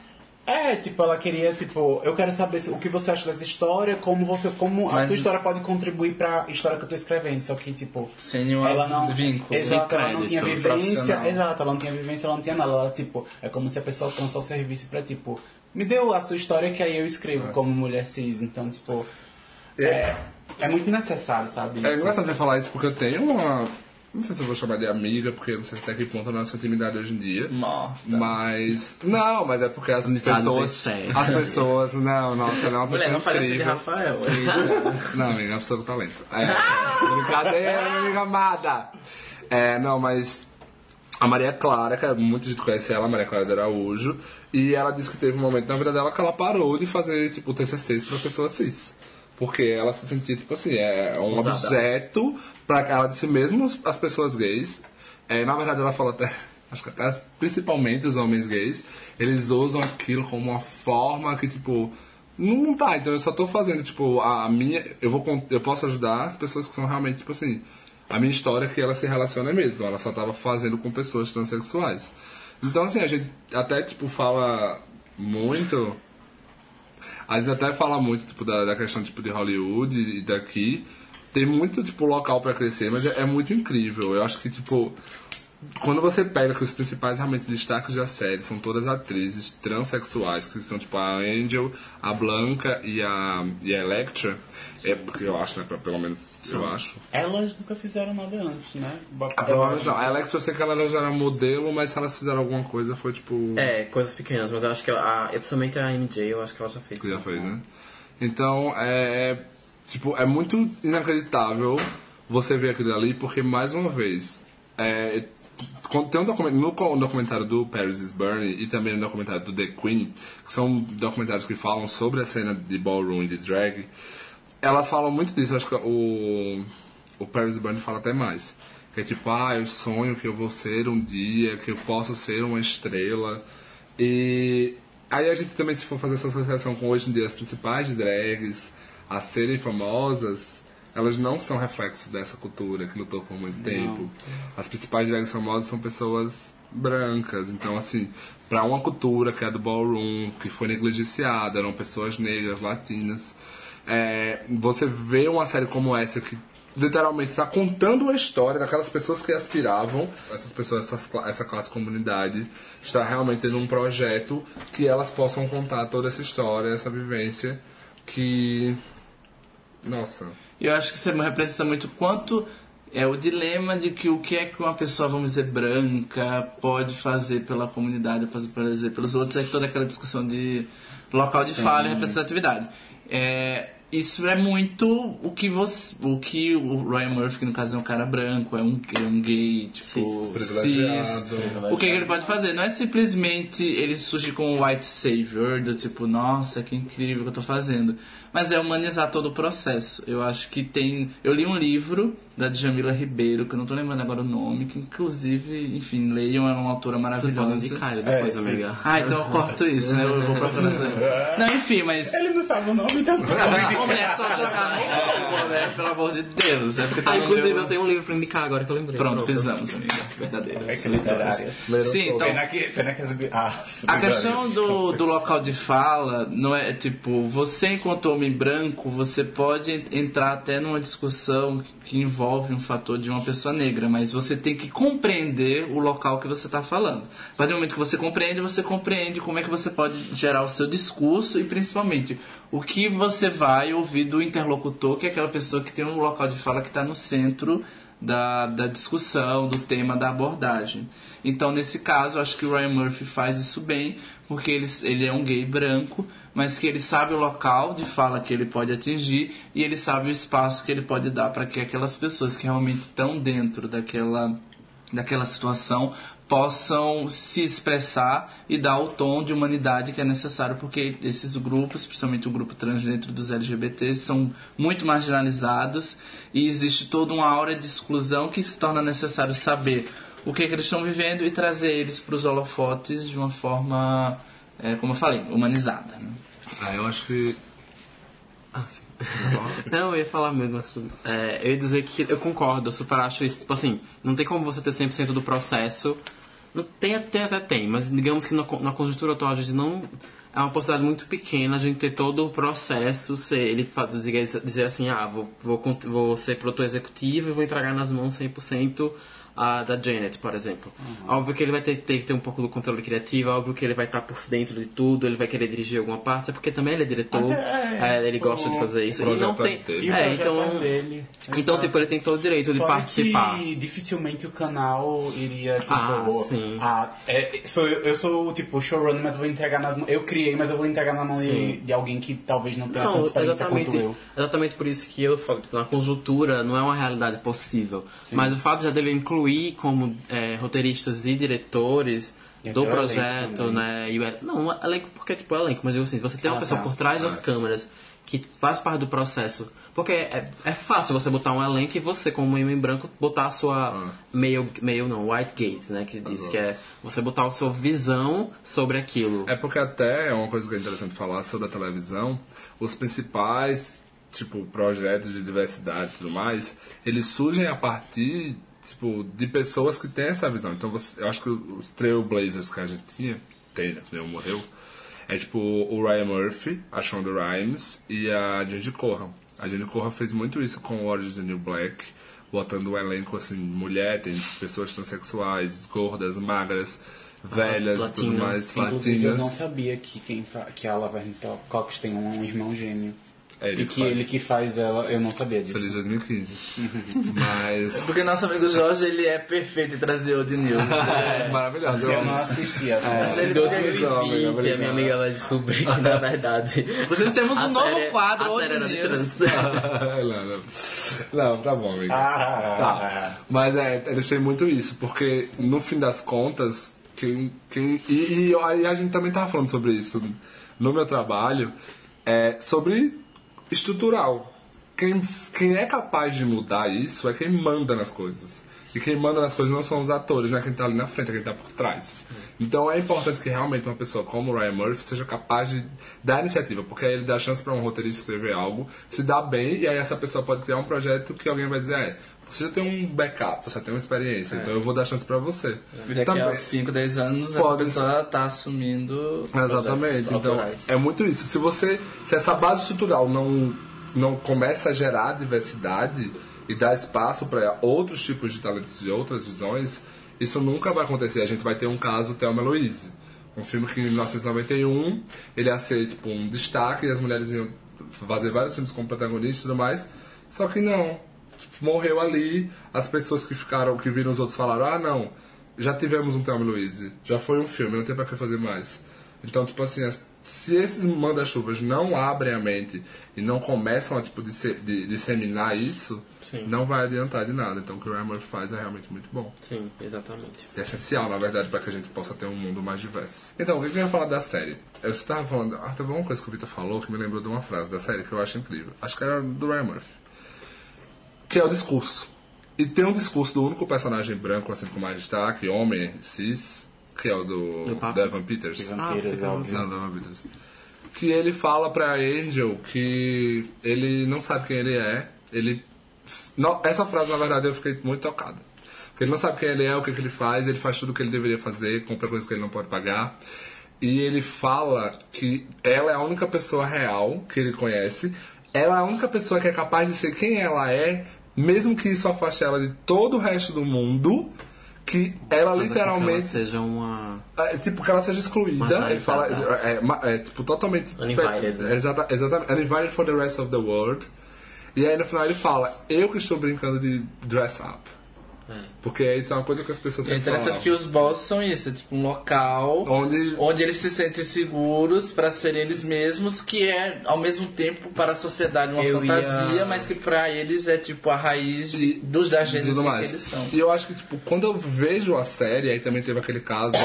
É, tipo, ela queria, tipo, eu quero saber o que você acha dessa história, como você, como a
Mas-
sua história pode contribuir pra história que eu tô escrevendo. Só que, tipo,
Sem
ela não.
vínculo.
Exato, ela não tinha vivência. Exato, ela não tinha vivência, ela não tinha nada. Ela, tipo, é como se a pessoa alcança o serviço pra, tipo, me deu a sua história que aí eu escrevo como mulher cis. Então, tipo, é, é muito necessário, sabe?
É
isso.
engraçado você falar isso porque eu tenho uma. Não sei se eu vou chamar de amiga, porque não sei até que ponto é a nossa intimidade hoje em dia.
Morta.
Mas. Não, mas é porque as
Amizades
pessoas. As pessoas. Não, não, você não é uma
Mulher,
pessoa
não faz assim de
incrível.
Rafael.
Não, amiga, é uma pessoa com talento. É, brincadeira, amiga amada. É, não, mas a Maria Clara, que é muita gente conhece ela, a Maria Clara de Araújo, e ela disse que teve um momento na vida dela que ela parou de fazer, tipo, TCCs pra pessoa cis. Porque ela se sentia, tipo assim, é um
Usada.
objeto pra ela disse mesmo as- as pessoas gays. É, na verdade, ela falou até, *laughs* acho que até principalmente os homens gays, eles usam aquilo como uma forma que, tipo, não tá, então eu só tô fazendo, tipo, a minha. Eu, vou, eu posso ajudar as pessoas que são realmente, tipo assim, a minha história é que ela se relaciona mesmo. Ela só tava fazendo com pessoas transexuais. Então, assim, a gente até, tipo, fala muito. A gente até fala muito, tipo, da, da questão, tipo, de Hollywood e daqui. Tem muito, tipo, local pra crescer, mas é, é muito incrível. Eu acho que, tipo, quando você pega que os principais realmente destaques da série são todas atrizes transexuais, que são tipo a Angel, a Blanca e a, e a Electra, é porque eu acho, né? Pelo menos eu acho.
Elas nunca fizeram nada antes, né?
Não. A Electra eu sei que ela já era modelo, mas se elas fizeram alguma coisa foi tipo.
É, coisas pequenas, mas eu acho que ela, a, principalmente a MJ, eu acho que ela já fez.
já fez, né? Então é. é, Tipo, é muito inacreditável você ver aquilo ali, porque mais uma vez. é, Tem um documentário, no documentário do Paris is Burning e também no documentário do The Queen, que são documentários que falam sobre a cena de ballroom e de drag, elas falam muito disso. Acho que o, o Paris is Burning fala até mais. Que é tipo, ah, eu sonho que eu vou ser um dia, que eu posso ser uma estrela. E aí a gente também, se for fazer essa associação com hoje em dia as principais drags a serem famosas, elas não são reflexo dessa cultura que lutou por muito tempo. As principais drags famosas são pessoas brancas. Então, assim, para uma cultura que é do ballroom, que foi negligenciada, eram pessoas negras, latinas, é, você vê uma série como essa que literalmente está contando a história daquelas pessoas que aspiravam, essas pessoas, essas essa classe comunidade, está realmente tendo um projeto que elas possam contar toda essa história, essa vivência que. Nossa.
Eu acho que você representa muito quanto é o dilema de que o que é que uma pessoa, vamos dizer, branca pode fazer pela comunidade, pode fazer pelos outros, é toda aquela discussão de local de fala e representatividade. É, isso é muito o que você, o que o Ryan Murphy, que no caso é um cara branco, é um, é um gay, tipo, cis,
privilegiado.
o que, que ele pode fazer? Não é simplesmente ele surgir como um white savior, do tipo, nossa, que incrível que eu tô fazendo. Mas é humanizar todo o processo. Eu acho que tem. Eu li um livro da Djamila Ribeiro, que eu não tô lembrando agora o nome, que inclusive, enfim, leiam, é uma autora
Você pode
maravilhosa.
indicar ele depois,
É,
amiga.
Ah, então eu corto isso, né? Eu vou procurar saber. *laughs* Não, enfim, mas.
Ele não sabe o nome, *laughs* então.
Homem, é só jogar no Google, né? Pelo amor de Deus. É porque tá
Ah, inclusive eu tenho um livro pra indicar agora que eu lembrei.
Pronto, precisamos, amiga. Verdadeira.
É que literária.
Sim, então.
Pena que, pena que as... Ah,
A questão do, do local de fala não é tipo, você enquanto homem branco, você pode en- entrar até numa discussão que- que envolve um fator de uma pessoa negra, mas você tem que compreender o local que você está falando. A partir do momento que você compreende, você compreende como é que você pode gerar o seu discurso e principalmente o que você vai ouvir do interlocutor, que é aquela pessoa que tem um local de fala que está no centro da, da discussão, do tema, da abordagem. Então, nesse caso, acho que o Ryan Murphy faz isso bem, porque ele, ele é um gay branco, mas que ele sabe o local de fala que ele pode atingir e ele sabe o espaço que ele pode dar para que aquelas pessoas que realmente estão dentro daquela, daquela situação possam se expressar e dar o tom de humanidade que é necessário, porque esses grupos, principalmente o grupo trans dentro dos LGBTs, são muito marginalizados e existe toda uma aura de exclusão que se torna necessário saber o que, que eles estão vivendo e trazer eles para os holofotes de uma forma, é, como eu falei, humanizada. né?
Ah, eu acho que.
Ah, sim. *laughs* Não, eu ia falar mesmo, mas é, eu ia dizer que eu concordo, eu super acho isso. Tipo assim, não tem como você ter 100% do processo. Não, tem até, até tem, mas digamos que na, na conjuntura atual a gente não. É uma possibilidade muito pequena a gente ter todo o processo, ser, ele dizer, dizer assim, ah, vou, vou, vou ser produtor executivo e vou entregar nas mãos 100% a da Janet, por exemplo. Óbvio que ele vai ter, ter que ter um pouco do controle criativo, óbvio que ele vai estar por dentro de tudo, ele vai querer dirigir alguma parte, é porque também ele é diretor,
É,
é, ele
o-
gosta de fazer isso. E não tem.
é dele.
E o
É, então.
é dele.
Então,
Exato.
tipo, ele tem todo o direito de
Fora
participar.
que dificilmente o canal iria, tipo...
Ah, sim.
ah, é, sou, eu sou, tipo, showrunner, mas vou entregar nas mãos... Eu criei, mas eu vou entregar na mão de,
Sim.
de alguém que talvez não tenha
Não,
tanta experiência
exatamente,
quanto eu.
exatamente por isso que eu falo, tipo, na conjuntura não é uma realidade possível. Mas o fato já dele incluir como é, roteiristas e diretores
E
do
o
projeto,
elenco
né? E o, não, elenco porque tipo é elenco, mas digo assim, você tem uma
Ah,
pessoa
tá.
por trás das câmeras que faz parte do processo. Porque é, é fácil você botar um elenco e você, como homem branco, botar a sua meio, meio não, white gate, né? Que diz que é você botar a sua visão sobre aquilo.
É porque até é uma coisa que é interessante falar sobre a televisão, os principais, tipo, projetos de diversidade e tudo mais, eles surgem a partir, tipo, de pessoas que têm essa visão. Então, você, eu acho que os Trailblazers que a gente tinha, tem, né, nenhum morreu, é tipo o Ryan Murphy, a Shonda Rhimes e a Jenny Corran. A Jenny Corran fez muito isso com Orange is the New Black, botando um elenco assim, mulher, tem pessoas transexuais, gordas, magras, velhas e tudo
latinas.
mais,
Inclusive, eu não
latinas.
sabia que, quem que a Laverne Cox tem um irmão gêmeo.
É ele
E
que
que ele que faz ela, eu não sabia disso.
Feliz *laughs* 2015. Mas.
Porque nosso amigo Jorge, ele é perfeito em trazer old news.
É *laughs* maravilhoso. Eu
Eu não assisti a série.
Ele
Em
fica-
2020, a minha amiga vai descobrir que, na verdade...
Inclusive, temos um novo
série-
quadro,
série era de trans. *laughs*
não, não. Não, tá bom, amigo.
Ah,
Tá. Mas é, eles têm muito isso, porque no fim das contas, quem. quem e, e aí a gente também tava falando sobre isso no meu trabalho, é sobre estrutural. Quem, quem é capaz de mudar isso é quem manda nas coisas. E quem manda nas coisas não são os atores, né? Quem tá ali na frente, é quem tá por trás. Então é importante que realmente uma pessoa como o Ryan Murphy seja capaz de dar iniciativa, porque aí ele dá chance para um roteirista escrever algo, se dá bem, e aí essa pessoa pode criar um projeto que alguém vai dizer, é, você já tem um backup, você tem uma experiência, então eu vou dar chance para você.
E daqui
Também-
a 5, 10 anos, essa
Pode-
pessoa tá assumindo.
Exatamente. Então,
autorais.
é muito isso. Se você, se essa base estrutural não não começa a gerar diversidade e dar espaço para outros tipos de talentos e outras visões, isso nunca vai acontecer. A gente vai ter um caso Thelma Louise, um filme que em 1991 ele ia ser tipo um destaque e as mulheres iam fazer vários filmes como protagonistas e tudo mais. Só que não. Morreu ali, as pessoas que ficaram, que viram os outros falaram, ah não, já tivemos um Thelma Louise, já foi um filme, não tem pra que fazer mais. Então, tipo assim, as- se esses manda-chuvas não abrem a mente e não começam a tipo, disse- de, disseminar isso,
Sim.
não vai adiantar de nada. Então, o que o Ryan faz é realmente muito bom.
Sim, exatamente.
É essencial, na verdade, para que a gente possa ter um mundo mais diverso. Então, o que eu ia falar da série? Eu estava falando. Ah, teve uma coisa que o Victor falou que me lembrou de uma frase da série que eu acho incrível. Acho que era do Ryan Murphy. Que é o discurso. E tem um discurso do único personagem branco, assim, com mais destaque, homem, cis, que é o do,
Do Papa?
Evan Peters.
Ah,
óbvio.
Não. Que ele fala pra Angel que ele não sabe quem ele é. Ele. Não, essa frase, na verdade, eu fiquei muito tocado. Porque ele não sabe quem ele é, o que, que ele faz, ele faz tudo o que ele deveria fazer, compra coisas que ele não pode pagar. E ele fala que ela é a única pessoa real que ele conhece. Ela é a única pessoa que é capaz de ser quem ela é, mesmo que isso afaste ela de todo o resto do mundo. Que ela
Mas é que ela
literalmente.
seja uma...
É, tipo, que ela seja excluída. Ele fala. É, ma- é, tipo, totalmente.
Uninvited, né?
Exata, exatamente. Uninvited for the rest of the world. E aí no final ele fala: Eu que estou brincando de dress up. Porque isso é uma coisa que as pessoas
E é interessante
falam.
que os boss são isso, é tipo um local
Onde.
onde eles se sentem seguros para serem eles mesmos, que é ao mesmo tempo para a sociedade uma
Eu
fantasia,
ia-
mas que para eles é tipo a raiz de- dos da
e
gênese
tudo
que
mais.
eles são.
E eu acho que, tipo, quando eu vejo a série, aí também teve aquele caso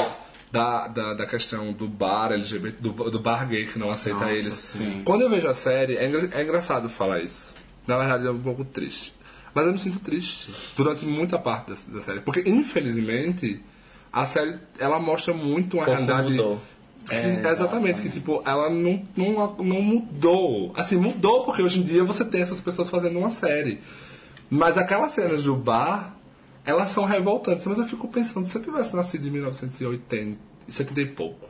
da, da, da questão do bar LGBT, do, do bar gay que não aceita
Nossa,
eles.
sim.
Quando eu vejo a série, é, engra- é engraçado falar isso. Na verdade, é um pouco triste. Mas eu me sinto triste durante muita parte da, da série. Porque, infelizmente, a série, ela mostra muito uma
Pouco
realidade...
mudou.
que- exatamente, que tipo, ela não, não, não mudou. Assim, mudou porque hoje em dia você tem essas pessoas fazendo uma série. Mas aquelas cenas do bar, elas são revoltantes. Mas eu fico pensando, se eu tivesse nascido em 1980, 70 e pouco,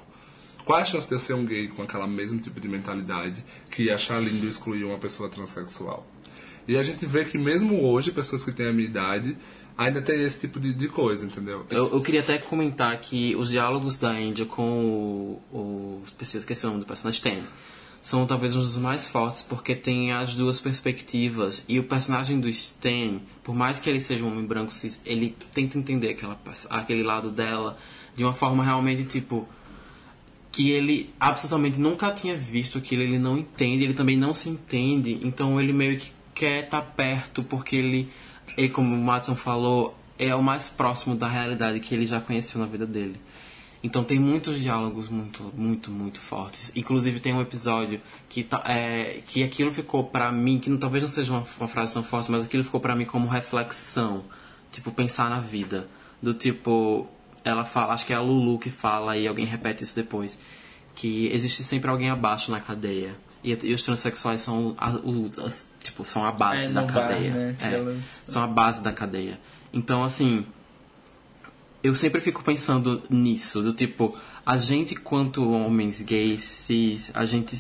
qual é a chance de eu ser um gay com aquela mesmo tipo de mentalidade que ia achar lindo excluir uma pessoa transexual? E a gente vê que mesmo hoje, pessoas que têm a minha idade ainda tem esse tipo de, de coisa, entendeu?
Eu, eu queria até comentar que os diálogos da Angel com o, o esqueci, o nome do personagem, Stan, são talvez um dos mais fortes porque tem as duas perspectivas. E o personagem do Stan, por mais que ele seja um homem branco, ele tenta entender aquela, aquele lado dela de uma forma realmente tipo que ele absolutamente nunca tinha visto aquilo, ele não entende, ele também não se entende, então ele meio que quer estar perto porque ele, ele como o Matson falou, é o mais próximo da realidade que ele já conheceu na vida dele. Então tem muitos diálogos muito, muito, muito fortes. Inclusive tem um episódio que, tá, é, que aquilo ficou pra mim, que não, talvez não seja uma, uma frase tão forte, mas aquilo ficou pra mim como reflexão. Tipo, pensar na vida. Do tipo, ela fala, acho que é a Lulu que fala e alguém repete isso depois. Que existe sempre alguém abaixo na cadeia. E, e os transexuais são a, o- as- tipo, são a base
É,
da
no bar,
cadeia.
né,
É,
elas-
São a base da cadeia. Então, assim, eu sempre fico pensando nisso, do tipo, a gente quanto homens gays, cis, a gente,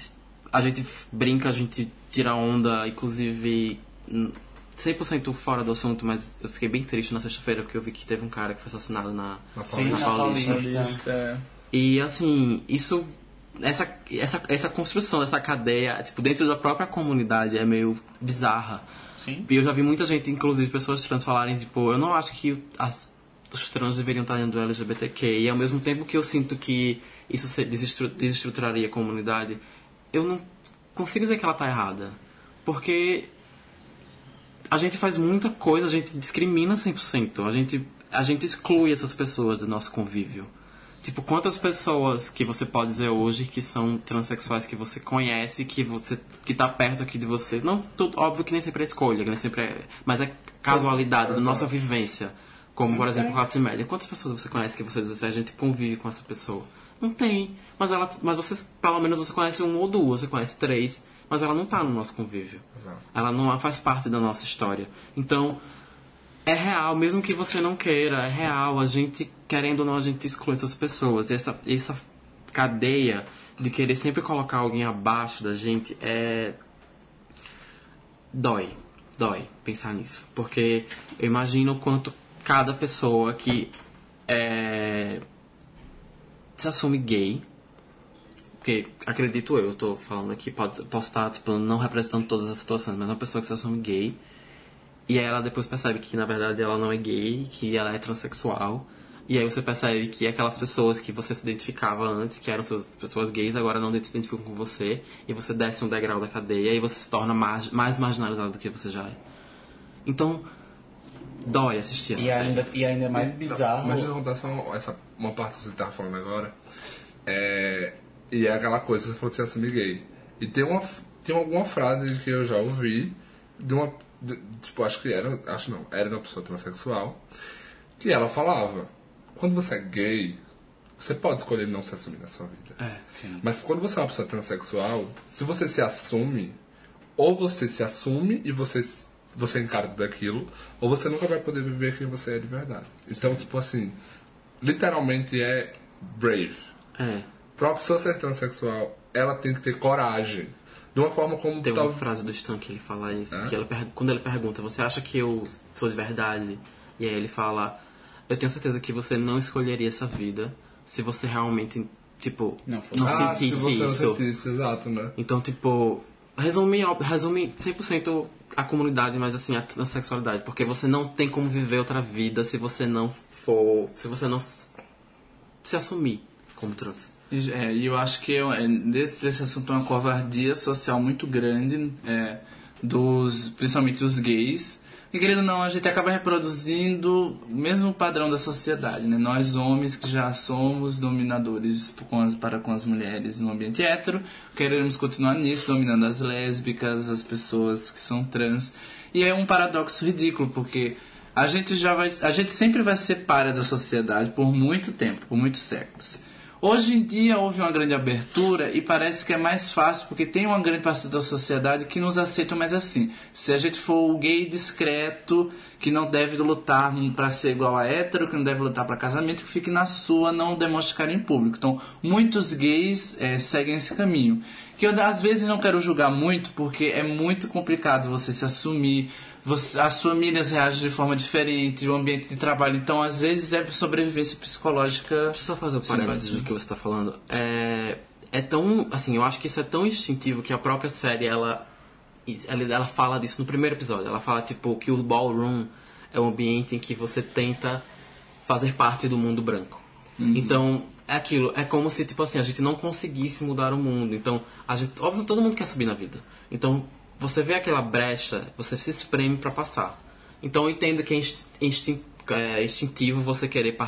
a gente brinca, a gente tira onda, inclusive hum, 100% fora do assunto, mas eu fiquei bem triste na sexta-feira porque eu vi que teve um cara que foi assassinado na,
Na
na
Sim, na
Paulista.
Paulista.
Paulista.
E assim, isso essa, essa, essa construção dessa cadeia, tipo, dentro da própria comunidade é meio bizarra.
Sim.
E eu já vi muita gente, inclusive pessoas trans, falarem, tipo, eu não acho que as- os trans deveriam estar dentro do LGBTQ. E ao mesmo tempo que eu sinto que isso se- desestru- desestruturaria a comunidade, eu não consigo dizer que ela tá errada. Porque a gente faz muita coisa, a gente discrimina 100%. A gente, a gente exclui essas pessoas do nosso convívio. Tipo, quantas pessoas que você pode dizer hoje que são transexuais que você conhece, que você que tá perto aqui de você? Não, tudo, óbvio que nem sempre é escolha, que nem sempre é, mas é casualidade da nossa vivência. Como, por exemplo, classe média. Quantas pessoas você conhece que você diz assim, a gente convive com essa pessoa? Não tem. Mas ela, mas você, pelo menos você conhece um ou duas, você conhece três, mas ela não tá no nosso convívio.
Exato.
Ela não faz parte da nossa história. Então, é real, mesmo que você não queira, é real. A gente, querendo ou não, a gente exclui essas pessoas. E essa, essa cadeia de querer sempre colocar alguém abaixo da gente é. dói. Dói pensar nisso. Porque eu imagino quanto cada pessoa que é, se assume gay. Porque, acredito eu, eu tô falando aqui, pode, posso estar tipo, não representando todas as situações, mas uma pessoa que se assume gay e ela depois percebe que na verdade ela não é gay, que ela é transexual. E aí você percebe que aquelas pessoas que você se identificava antes, que eram suas pessoas gays, agora não se identificam com você. E você desce um degrau da cadeia e você se torna mais, mais marginalizado do que você já é. Então, dói assistir essa
E
série.
ainda, e ainda é mais bizarro.
Mas deixa eu contar só essa, uma parte que você tava falando agora. É, e é aquela coisa, você falou que você assumir gay. E tem, uma, tem alguma frase que eu já ouvi de uma. de- tipo, acho que era. Acho não, era uma pessoa transexual. Que ela falava: quando você é gay, você pode escolher não se assumir na sua vida.
É.
Mas quando você é uma pessoa transexual, se você se assume, ou você se assume e você, você encara tudo aquilo, ou você nunca vai poder viver quem você é de verdade. Então, tipo assim, literalmente é brave.
É.
Pra uma pessoa ser transexual, ela tem que ter coragem. De uma forma como
Tem uma
tal-
frase do Stan que ele fala isso,
É?
que ela quando ele pergunta, você acha que eu sou de verdade? E aí ele fala, eu tenho certeza que você não escolheria essa vida se você realmente, tipo,
Não
não,
Ah, se
sentisse
não
isso.
sentisse, exato, né?
Então, tipo, resume, resume 100% a comunidade, mas assim, a transexualidade. Porque você não tem como viver outra vida se você não for. Se você não se assumir como trans.
E é, eu acho que é, desse, desse assunto é uma covardia social muito grande, é, dos, principalmente dos gays. E querendo não, a gente acaba reproduzindo o mesmo padrão da sociedade, né? Nós homens que já somos dominadores com as- para com as mulheres no ambiente hétero, queremos continuar nisso, dominando as lésbicas, as pessoas que são trans. E é um paradoxo ridículo, porque a gente já vai, a gente sempre vai ser para da sociedade por muito tempo, por muitos séculos. Hoje em dia houve uma grande abertura e parece que é mais fácil porque tem uma grande parte da sociedade que nos aceita mais assim. Se a gente for o gay discreto, que não deve lutar para ser igual a hétero, que não deve lutar para casamento, que fique na sua, não demonstre em público. Então, muitos gays eh, seguem esse caminho. Que eu às vezes não quero julgar muito porque é muito complicado você se assumir, você- as famílias reagem de forma diferente, o ambiente de trabalho. Então, às vezes é sobrevivência psicológica.
Deixa eu só fazer o
Sim,
parênteses do que você tá falando. É, é tão. Assim, eu acho que isso é tão instintivo que a própria série, ela, ela, ela fala disso no primeiro episódio. Ela fala, tipo, que o ballroom é um ambiente em que você tenta fazer parte do mundo branco. Então, é aquilo. É como se, tipo assim, a gente não conseguisse mudar o mundo. Então, a gente. Óbvio, todo mundo quer subir na vida. Então, você vê aquela brecha, você se espreme pra passar. Então, eu entendo que é é instintivo você querer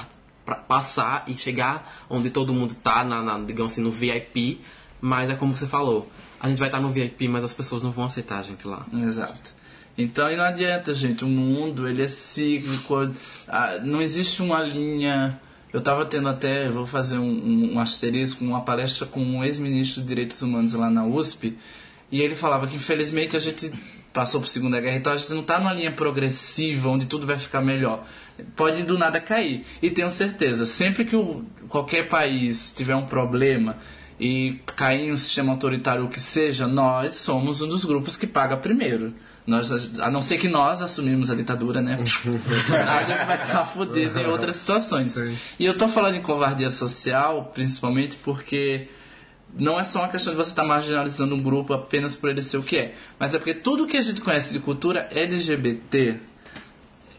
passar e chegar onde todo mundo tá, na, na, digamos assim, no VIP. Mas é como você falou. A gente vai estar no VIP, mas as pessoas não vão aceitar a gente lá.
Exato. Então, e não adianta, gente. O mundo, ele é cíclico. Não existe uma linha... Eu tava tendo até, vou fazer um, um, um asterisco, uma palestra com um ex-ministro de Direitos Humanos lá na USP. E ele falava que, infelizmente, a gente passou por Segunda Guerra, então a gente não tá numa linha progressiva onde tudo vai ficar melhor. Pode do nada cair. E tenho certeza, sempre que o, qualquer país tiver um problema e cair em um sistema autoritário o que seja, nós somos um dos grupos que paga primeiro. Nós, a não ser que nós assumimos a ditadura, né? *laughs* a gente vai estar fudido em outras situações.
Sim.
E eu tô falando em covardia social, principalmente porque não é só uma questão de você estar marginalizando um grupo apenas por ele ser o que é, mas é porque tudo que a gente conhece de cultura LGBT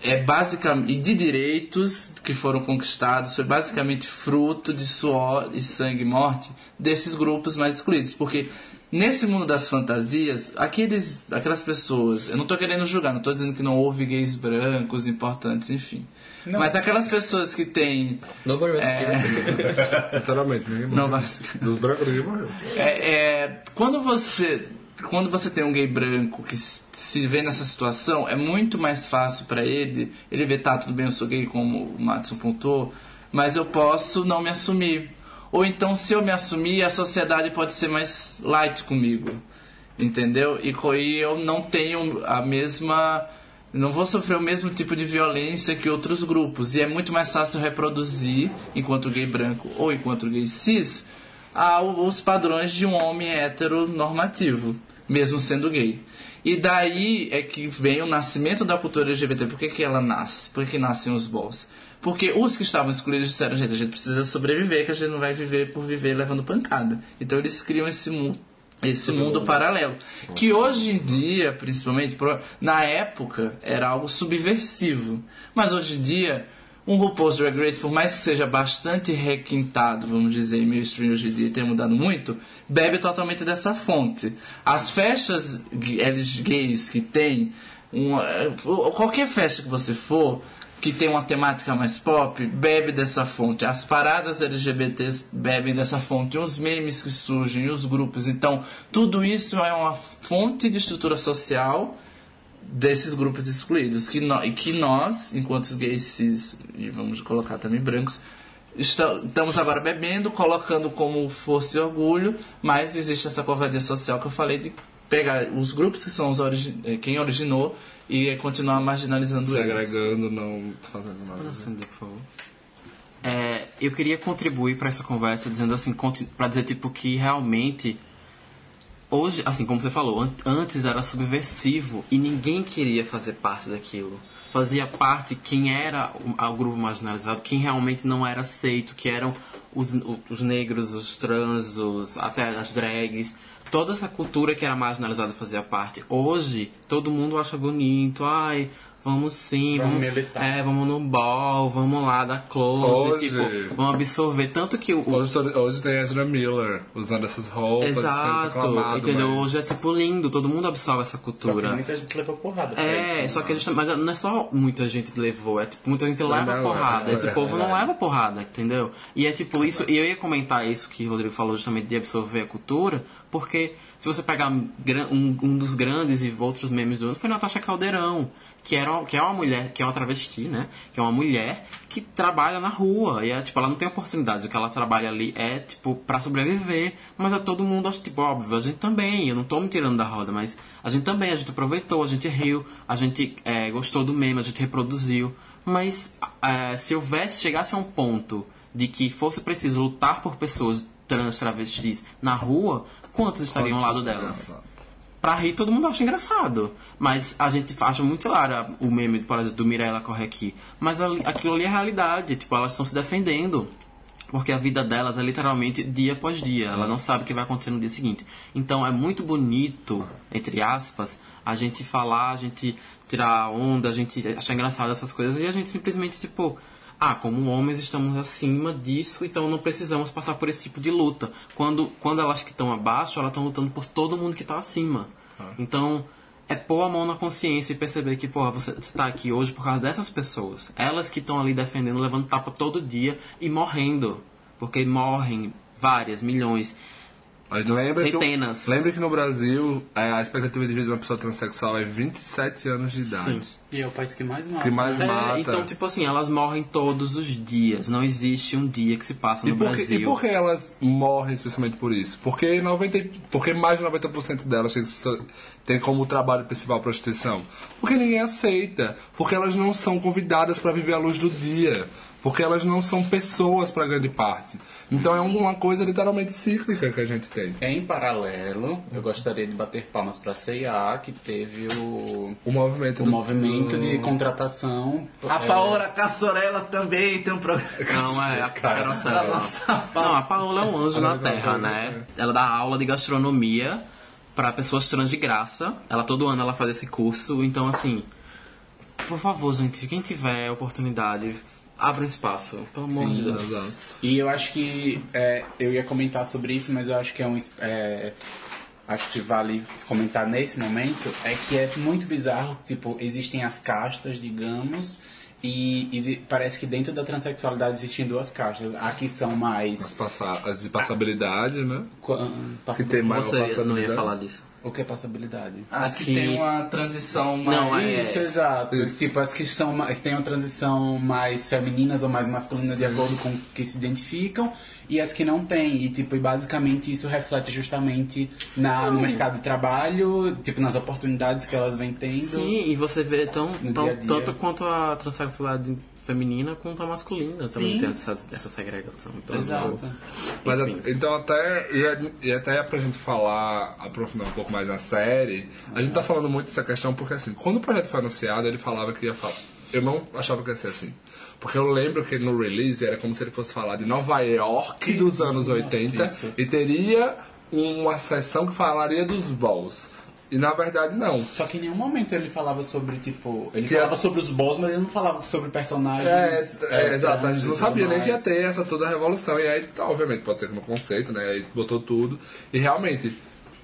é basicamente e de direitos que foram conquistados foi basicamente fruto de suor e sangue e morte desses grupos mais excluídos, porque nesse mundo das fantasias, aqueles aquelas pessoas, eu não estou querendo julgar, não estou dizendo que não houve gays brancos importantes, enfim. Mas aquelas pessoas que têm
Nobody Rescue. *laughs*
Literalmente, ninguém
não,
morreu.
mas
Dos brancos, ninguém morreu.
é, é, quando você quando você tem um gay branco que se vê nessa situação, é muito mais fácil pra ele. Ele vê, tá, tudo bem, eu sou gay, como o Matson pontuou, mas eu posso não me assumir. Ou então, se eu me assumir, a sociedade pode ser mais light comigo. Entendeu? E e eu não tenho a mesma. Não vou sofrer o mesmo tipo de violência que outros grupos. E é muito mais fácil reproduzir, enquanto gay branco ou enquanto gay cis, os padrões de um homem hétero normativo, mesmo sendo gay. E daí é que vem o nascimento da cultura LGBT. Por que, que ela nasce? Por que, que nascem os balls? Porque os que estavam excluídos disseram, gente, a gente precisa sobreviver, que a gente não vai viver por viver levando pancada. Então eles criam esse. Esse mundo paralelo. Que hoje em dia, principalmente, na época, era algo subversivo. Mas hoje em dia, um RuPaul's Drag Race, por mais que seja bastante requintado, vamos dizer, em mainstream hoje em dia tenha mudado muito, bebe totalmente dessa fonte. As festas gays que tem, uma, qualquer festa que você for, que tem uma temática mais pop, bebe dessa fonte. As paradas LGBTs bebem dessa fonte. Os memes que surgem, os grupos. Então, tudo isso é uma fonte de estrutura social desses grupos excluídos. Que, no, e que nós, enquanto gays cis, e vamos colocar também brancos, estamos agora bebendo, colocando como força e orgulho, mas existe essa covardia social que eu falei de pegar os grupos que são os origi eh, quem originou e continuar marginalizando
Se
eles.
agregando, não fazendo nada.
Acender, por favor. É, eu queria contribuir para essa conversa dizendo assim, para dizer tipo que realmente hoje, assim como você falou, an- antes era subversivo e ninguém queria fazer parte daquilo. Fazia parte quem era o, o grupo marginalizado, quem realmente não era aceito, que eram os, os negros, os trans, os, até as drags. Toda essa cultura que era marginalizada fazia parte. Hoje, todo mundo acha bonito. Ai, vamos sim,
Vamos
vamos, é, vamos no ball, vamos lá dar close,
Hoje-
tipo, vamos absorver. Tanto que o,
Hoje, hoje tem Ezra Miller usando essas roupas.
Exato, entendeu?
mas-
Hoje é tipo lindo, todo mundo absorve essa
Só que
cultura.
muita gente levou porrada.
É,
isso, né?
só que a gente, mas não é só muita gente levou, é tipo, muita gente leva
não,
porrada.
é,
Esse
é,
povo
é
não leva porrada, entendeu? E é tipo isso, e eu ia comentar isso que o Rodrigo falou justamente de absorver a cultura, porque se você pegar um, um dos grandes e outros memes do ano foi Natasha Caldeirão, que, era, que é uma mulher, que é uma travesti, né? Que é uma mulher que trabalha na rua. E é, tipo, ela não tem oportunidades. O que ela trabalha ali é, tipo, pra sobreviver. Mas é todo mundo, acho, tipo, óbvio, a gente também. Eu não tô me tirando da roda, mas a gente também, a gente aproveitou, a gente riu, a gente é, gostou do meme, a gente reproduziu. Mas é, se houvesse, chegasse a um ponto de que fosse preciso lutar por pessoas trans, travestis na rua, quantos estariam ao lado delas? Pra rir, todo mundo acha engraçado. Mas a gente acha muito hilário o meme, por exemplo, do Mirella corre aqui. Mas ali- aquilo ali é realidade. Tipo, elas estão se defendendo. Porque a vida delas é literalmente dia após dia. Ela não sabe o que vai acontecer no dia seguinte. Então é muito bonito, entre aspas, a gente falar, a gente tirar onda, a gente achar engraçado essas coisas. E a gente simplesmente, tipo, ah, como homens estamos acima disso, então não precisamos passar por esse tipo de luta. Quando, quando elas que estão abaixo, elas estão lutando por todo mundo que está acima. Então, é pôr a mão na consciência e perceber que, porra, você está aqui hoje por causa dessas pessoas. Elas que estão ali defendendo, levando tapa todo dia e morrendo. Porque morrem várias, milhões.
Mas lembra
Centenas.
Que, lembra que no Brasil é, a expectativa de vida de uma pessoa transexual é 27 anos de idade.
Sim.
E é o país que mais mata.
Que mais
É,
mata.
então, tipo assim, elas morrem todos os dias. Não existe um dia que se passa
E
no
por, que,
Brasil.
e por que elas morrem especialmente por isso? Porque, 90, e- porque mais de 90% delas tem, tem como trabalho principal a prostituição? Porque ninguém aceita. Porque elas não são convidadas para viver à luz do dia. Porque elas não são pessoas pra grande parte. Então é uma coisa literalmente cíclica que a gente tem.
Em paralelo, eu gostaria de bater palmas pra C&A, que teve o,
O movimento
o
do-
movimento
do-
de contratação.
A
é,
Paola Cassorella também tem um programa.
Não, é a Carocela.
Nossa,
Não, a Paola é um anjo na
é
Terra, né? Ela dá aula de gastronomia pra pessoas trans de graça. Ela todo ano ela faz esse curso, então assim, por favor, gente, quem tiver oportunidade, abra um espaço, pelo amor de Deus.
Exato.
E eu acho que é, eu ia comentar sobre isso, mas eu acho que é um. é, acho que vale comentar nesse momento, é que é muito bizarro, tipo, existem as castas, digamos, e, e parece que dentro da transexualidade existem duas castas. A que são
As,
mais.
passa as de passabilidade, né?
qua-
Que tem mais
Você não ia falar disso.
O que é passabilidade?
As que
Aqui-
tem uma transição mais.
Não, é-
Isso, exato. Tipo, as que, são, que têm uma transição mais femininas ou mais masculina de acordo com o que se identificam e as que não têm. E, tipo, e basicamente isso reflete justamente na, no mercado de trabalho, tipo, nas oportunidades que elas vêm tendo.
Sim, e você vê tão, tão-
dia dia.
tanto quanto a transexualidade feminina quanto a masculina também
Sim.
tem essa, essa segregação. Então,
Exato.
Mas
Enfim.
a- então até e, e até pra gente falar, aprofundar um pouco mais na série, a gente tá falando muito dessa questão porque assim, quando o projeto foi anunciado, ele falava que ia falar. Eu não achava que ia ser assim. Porque eu lembro que no release era como se ele fosse falar de Nova York dos anos 80
Isso.
e teria uma sessão que falaria dos balls. E na verdade não.
Só que em nenhum momento ele falava sobre, tipo. Ele
Que
falava
é-
sobre os boss, mas ele não falava sobre personagens.
É, é, exato, a gente não
tudo
sabia nem que ia ter essa toda a revolução. E aí, tá, obviamente, pode ser que no conceito, né? Aí botou tudo. E realmente,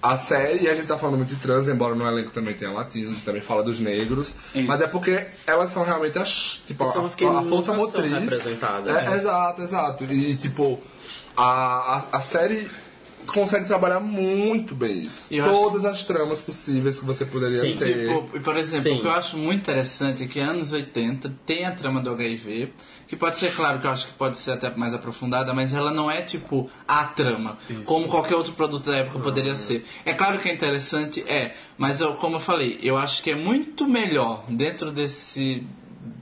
a série, e a gente tá falando muito de trans, embora no elenco também tenha latinos, a gente também fala dos negros.
Isso.
Mas é porque elas são realmente as, tipo,
São
a,
as que
a força
nunca são
motriz.
representadas.
É, exato, exato. E tipo, a, a, a série consegue trabalhar muito bem isso.
Eu acho-
Todas as tramas possíveis que você poderia
Sim,
ter.
Tipo, por exemplo,
Sim.
o que eu acho muito interessante é que anos 80 tem a trama do HIV, que pode ser, claro, que eu acho que pode ser até mais aprofundada, mas ela não é tipo a trama, como qualquer outro produto da época poderia ser. É claro que é interessante, é, mas eu, como eu falei, eu acho que é muito melhor dentro desse,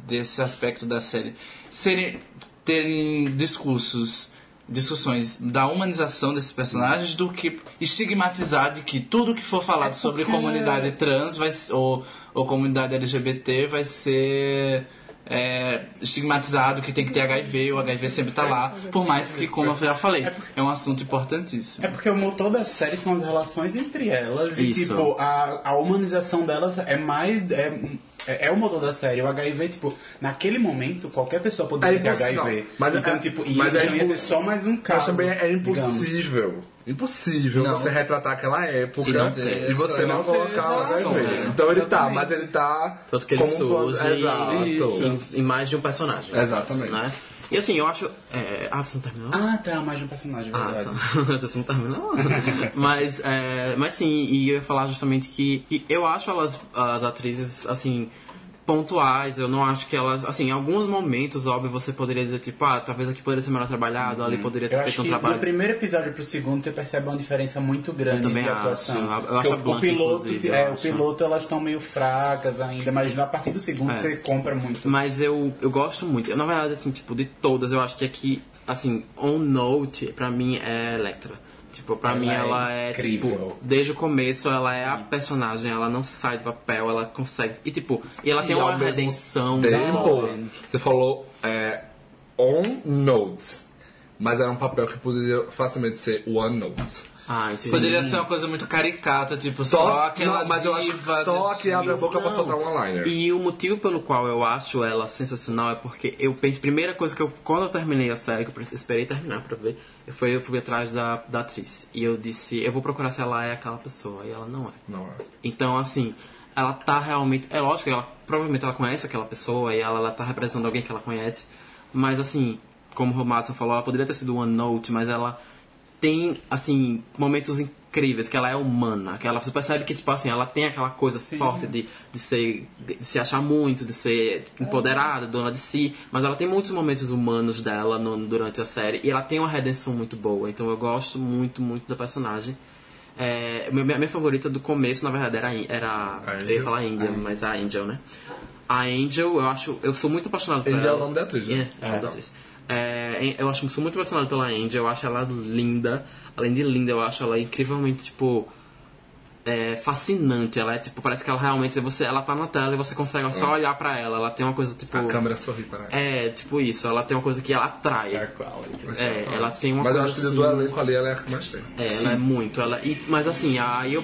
desse aspecto da série serem, terem discursos discussões da humanização desses personagens do que estigmatizar de que tudo que for falado sobre comunidade trans vai, ou, ou comunidade LGBT vai ser é, estigmatizado que tem que ter HIV, o HIV sempre tá lá, por mais que, como eu já falei, é um assunto importantíssimo.
É porque o motor da série são as relações entre elas e,
Isso.
tipo, a, a humanização delas é mais. É, é, é o motor da série. O HIV, tipo, naquele momento, qualquer pessoa poderia
É
ter
impossível.
HIV.
Não, mas
então,
é-
tipo, e
mas
ele
é
ia ser só mais um caso.
Mas também é
digamos.
impossível. Impossível
Não.
você retratar aquela época
E não ter
e você não colocar o HIV.
sombra.
Então ele tá, mas ele tá.
Tanto que ele surge
Exato.
em, em mais de um personagem.
Exatamente.
Né? E assim, eu acho. é, Ah, você não terminou?
Ah, tá, mais de um personagem,
Ah,
verdade.
tá. *laughs* Você não terminou? *laughs* mas, é, mas sim, e eu ia falar justamente que, que eu acho elas, as atrizes, assim, pontuais. Eu não acho que elas. Assim, em alguns momentos, óbvio, você poderia dizer, tipo, ah, talvez aqui poderia ser melhor trabalhado, ali poderia ter
Eu acho
feito um trabalho.
do primeiro episódio pro segundo você percebe uma diferença muito grande
Eu também
de
acho.
atuação.
Eu acho
Porque
a
o, o piloto, é, o
acho.
piloto elas estão meio fracas ainda, mas a partir do segundo
É.
você compra muito.
Mas eu, eu gosto muito. Eu, na verdade, assim, tipo, de todas, eu acho que aqui, assim, On Note, pra mim, é Electra. Tipo, pra
Ela
mim
é
ela é,
incrível.
tipo, desde o começo ela é a personagem, ela não sai do papel, ela consegue. E tipo, e ela tem
E ao
uma redenção.
Tempo, você falou é, on notes. Mas era um papel que poderia facilmente ser one notes.
Ah, entendi.
Poderia ser uma coisa muito caricata, tipo, só, aquela
não, mas eu acho que só que abre a boca pra soltar um liner.
E o motivo pelo qual eu acho ela sensacional é porque eu penso, primeira coisa que eu, quando eu terminei a série, que eu esperei terminar pra ver, foi eu fui atrás da, da atriz. E eu disse, eu vou procurar se ela é aquela pessoa, e ela não é.
Não é.
Então, assim, ela tá realmente. É lógico que ela provavelmente ela conhece aquela pessoa e ela, ela tá representando alguém que ela conhece. Mas, assim, como o Romato falou, ela poderia ter sido One Note, mas ela tem, assim, momentos incríveis, que ela é humana, que ela você percebe que, tipo assim, ela tem aquela coisa forte de, de ser. De, se achar muito, de ser empoderada, dona de si, mas ela tem muitos momentos humanos dela no- durante a série e ela tem uma redenção muito boa. Então eu gosto muito, muito da personagem. É, minha, minha favorita do começo, na verdade, era, era
A
eu ia
Angel?
falar Índia, mas a Angel, né? A Angel, eu acho. Eu sou muito apaixonado por
Angel
ela.
é o nome da atriz, né?
É, é o nome da atriz. É, eu acho sou muito apaixonado pela Angel, eu acho ela linda. Além de linda, eu acho ela incrivelmente, tipo. É, fascinante, ela é tipo, parece que ela realmente, você, ela tá na tela e você consegue só olhar pra ela, ela tem uma coisa tipo.
A câmera sorri para ela.
É, tipo isso, ela tem uma coisa que ela atrai.
Star quality.
É, ela tem uma
Mas eu
coisa
acho que do
assim-
elenco ali ela é a que mais tem.
é, ela é muito. Ela, e, mas assim, aí eu,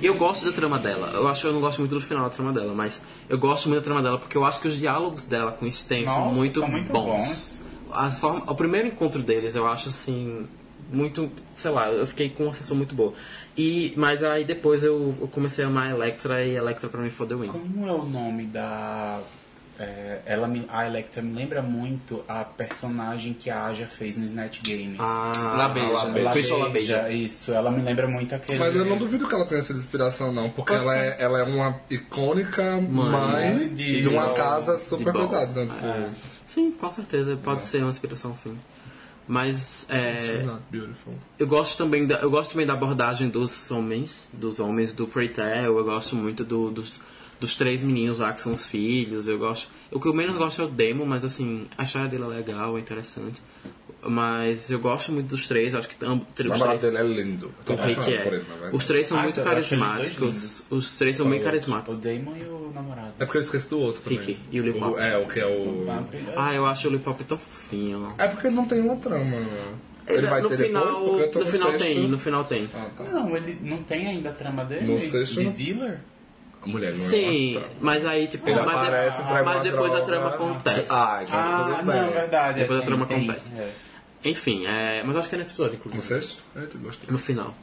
eu gosto da trama dela. Eu acho que eu não gosto muito do final da trama dela, mas eu gosto muito da trama dela porque eu acho que os diálogos dela com o Sten são muito,
são muito
bons.
bons.
As formas, o primeiro encontro deles eu acho assim. Muito, sei lá, eu fiquei com uma sensação muito boa. E, mas aí depois eu, eu comecei a amar a Electra e a Electra pra mim foi The Win.
Como é o nome da. é, ela me, a Electra me lembra muito a personagem que a Aja fez no Snatch Game.
Ah,
Labeja.
Labeja,
Crystal Labeja.
Isso, ela me lembra muito aquele.
Mas eu não duvido que ela tenha sido inspiração, não, porque
Pode
ela
ser.
é, ela é uma icônica mãe,
né, de-
de, uma
de-
casa super cuidada. Né?
É. Sim, com certeza, pode ser uma inspiração sim. Mas é. Eu gosto também da, eu gosto também da abordagem dos homens, dos homens do Tail. Eu gosto muito do- dos, dos três meninos lá que são os filhos. Eu gosto. O que eu menos gosto é o Demo, mas assim, a história dele é legal, é interessante. Mas eu gosto muito dos três, acho que ambos
O
os
namorado
três.
dele é lindo. Eu tô por
é.
ele, na verdade.
Os três são
Ah,
muito
então
carismáticos. Os três são bem carismáticos.
O Damon e o namorado.
É porque eu esqueci do outro também.
Rick e o Lil Pop.
É, o que é o...
Ah, eu acho o Lil Pop tão fofinho.
É porque não tem uma trama. Ele vai
no
ter
final,
depois, tô
no final
sexto.
tem, no final tem.
Ah, tá.
Não, ele não tem ainda a trama dele?
No sexto
de dealer?
A mulher não é
Sim,
trama.
mas aí tipo,
Ele
mas,
aparece, entrega
mas depois a
droga.
trama acontece.
Ah, então
Ah, não, verdade.
Depois a
é,
trama
tem-
acontece.
é.
Enfim, é, mas acho que é nesse episódio, inclusive.
No sexto? É.
No final.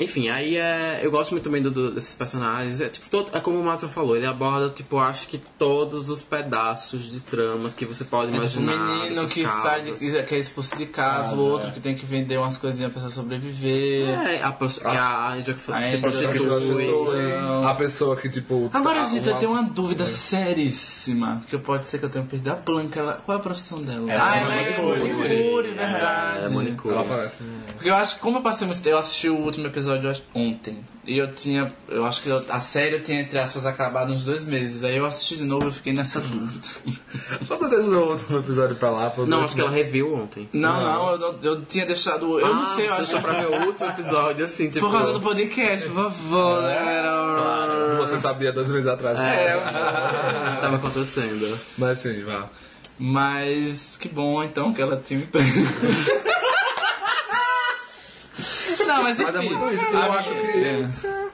Enfim, aí é, eu gosto muito também do- do- desses personagens. É, tipo, todo, é como o Matson falou, ele aborda, tipo, acho que todos os pedaços de tramas que você pode
É tipo um
imaginar.
menino que, sai de, que é expulso de casa, o outro
é.
que tem que vender umas coisinhas pra sobreviver.
É, a, pros- a, a Angel que
A
se prostitui.
A pessoa que, tipo...
Agora,
tá-
gente, eu
uma-
tenho uma dúvida seríssima, que pode ser que eu tenha perdido. A Blanca, ela, qual é a profissão dela?
Ela
ah,
é
ela é
manicure.
manicure,
É,
verdade.
é manicure.
Ela aparece.
Porque eu acho que como eu passei muito tempo, eu assisti o último episódio eu acho, ontem. E eu tinha. Eu acho que eu- a série eu tinha, entre aspas, acabado uns dois meses. Aí eu assisti de novo e eu fiquei nessa *laughs* dúvida.
Você deixou o último episódio pra lá? pra eu
Não, acho que ela reviu ontem.
Não, não, eu, não- eu tinha deixado. Eu não
Ah,
sei, eu
você
acho
deixou pra ver o último episódio, assim, tipo...
Por causa do podcast, por favor, né, galera?
Você sabia dois meses atrás.
É, *laughs*
Tava acontecendo.
Mas sim, vá.
Mas que bom então que ela tinha. *laughs* Não, mas enfim.
Mas é muito isso. Eu
a-
acho que-
é.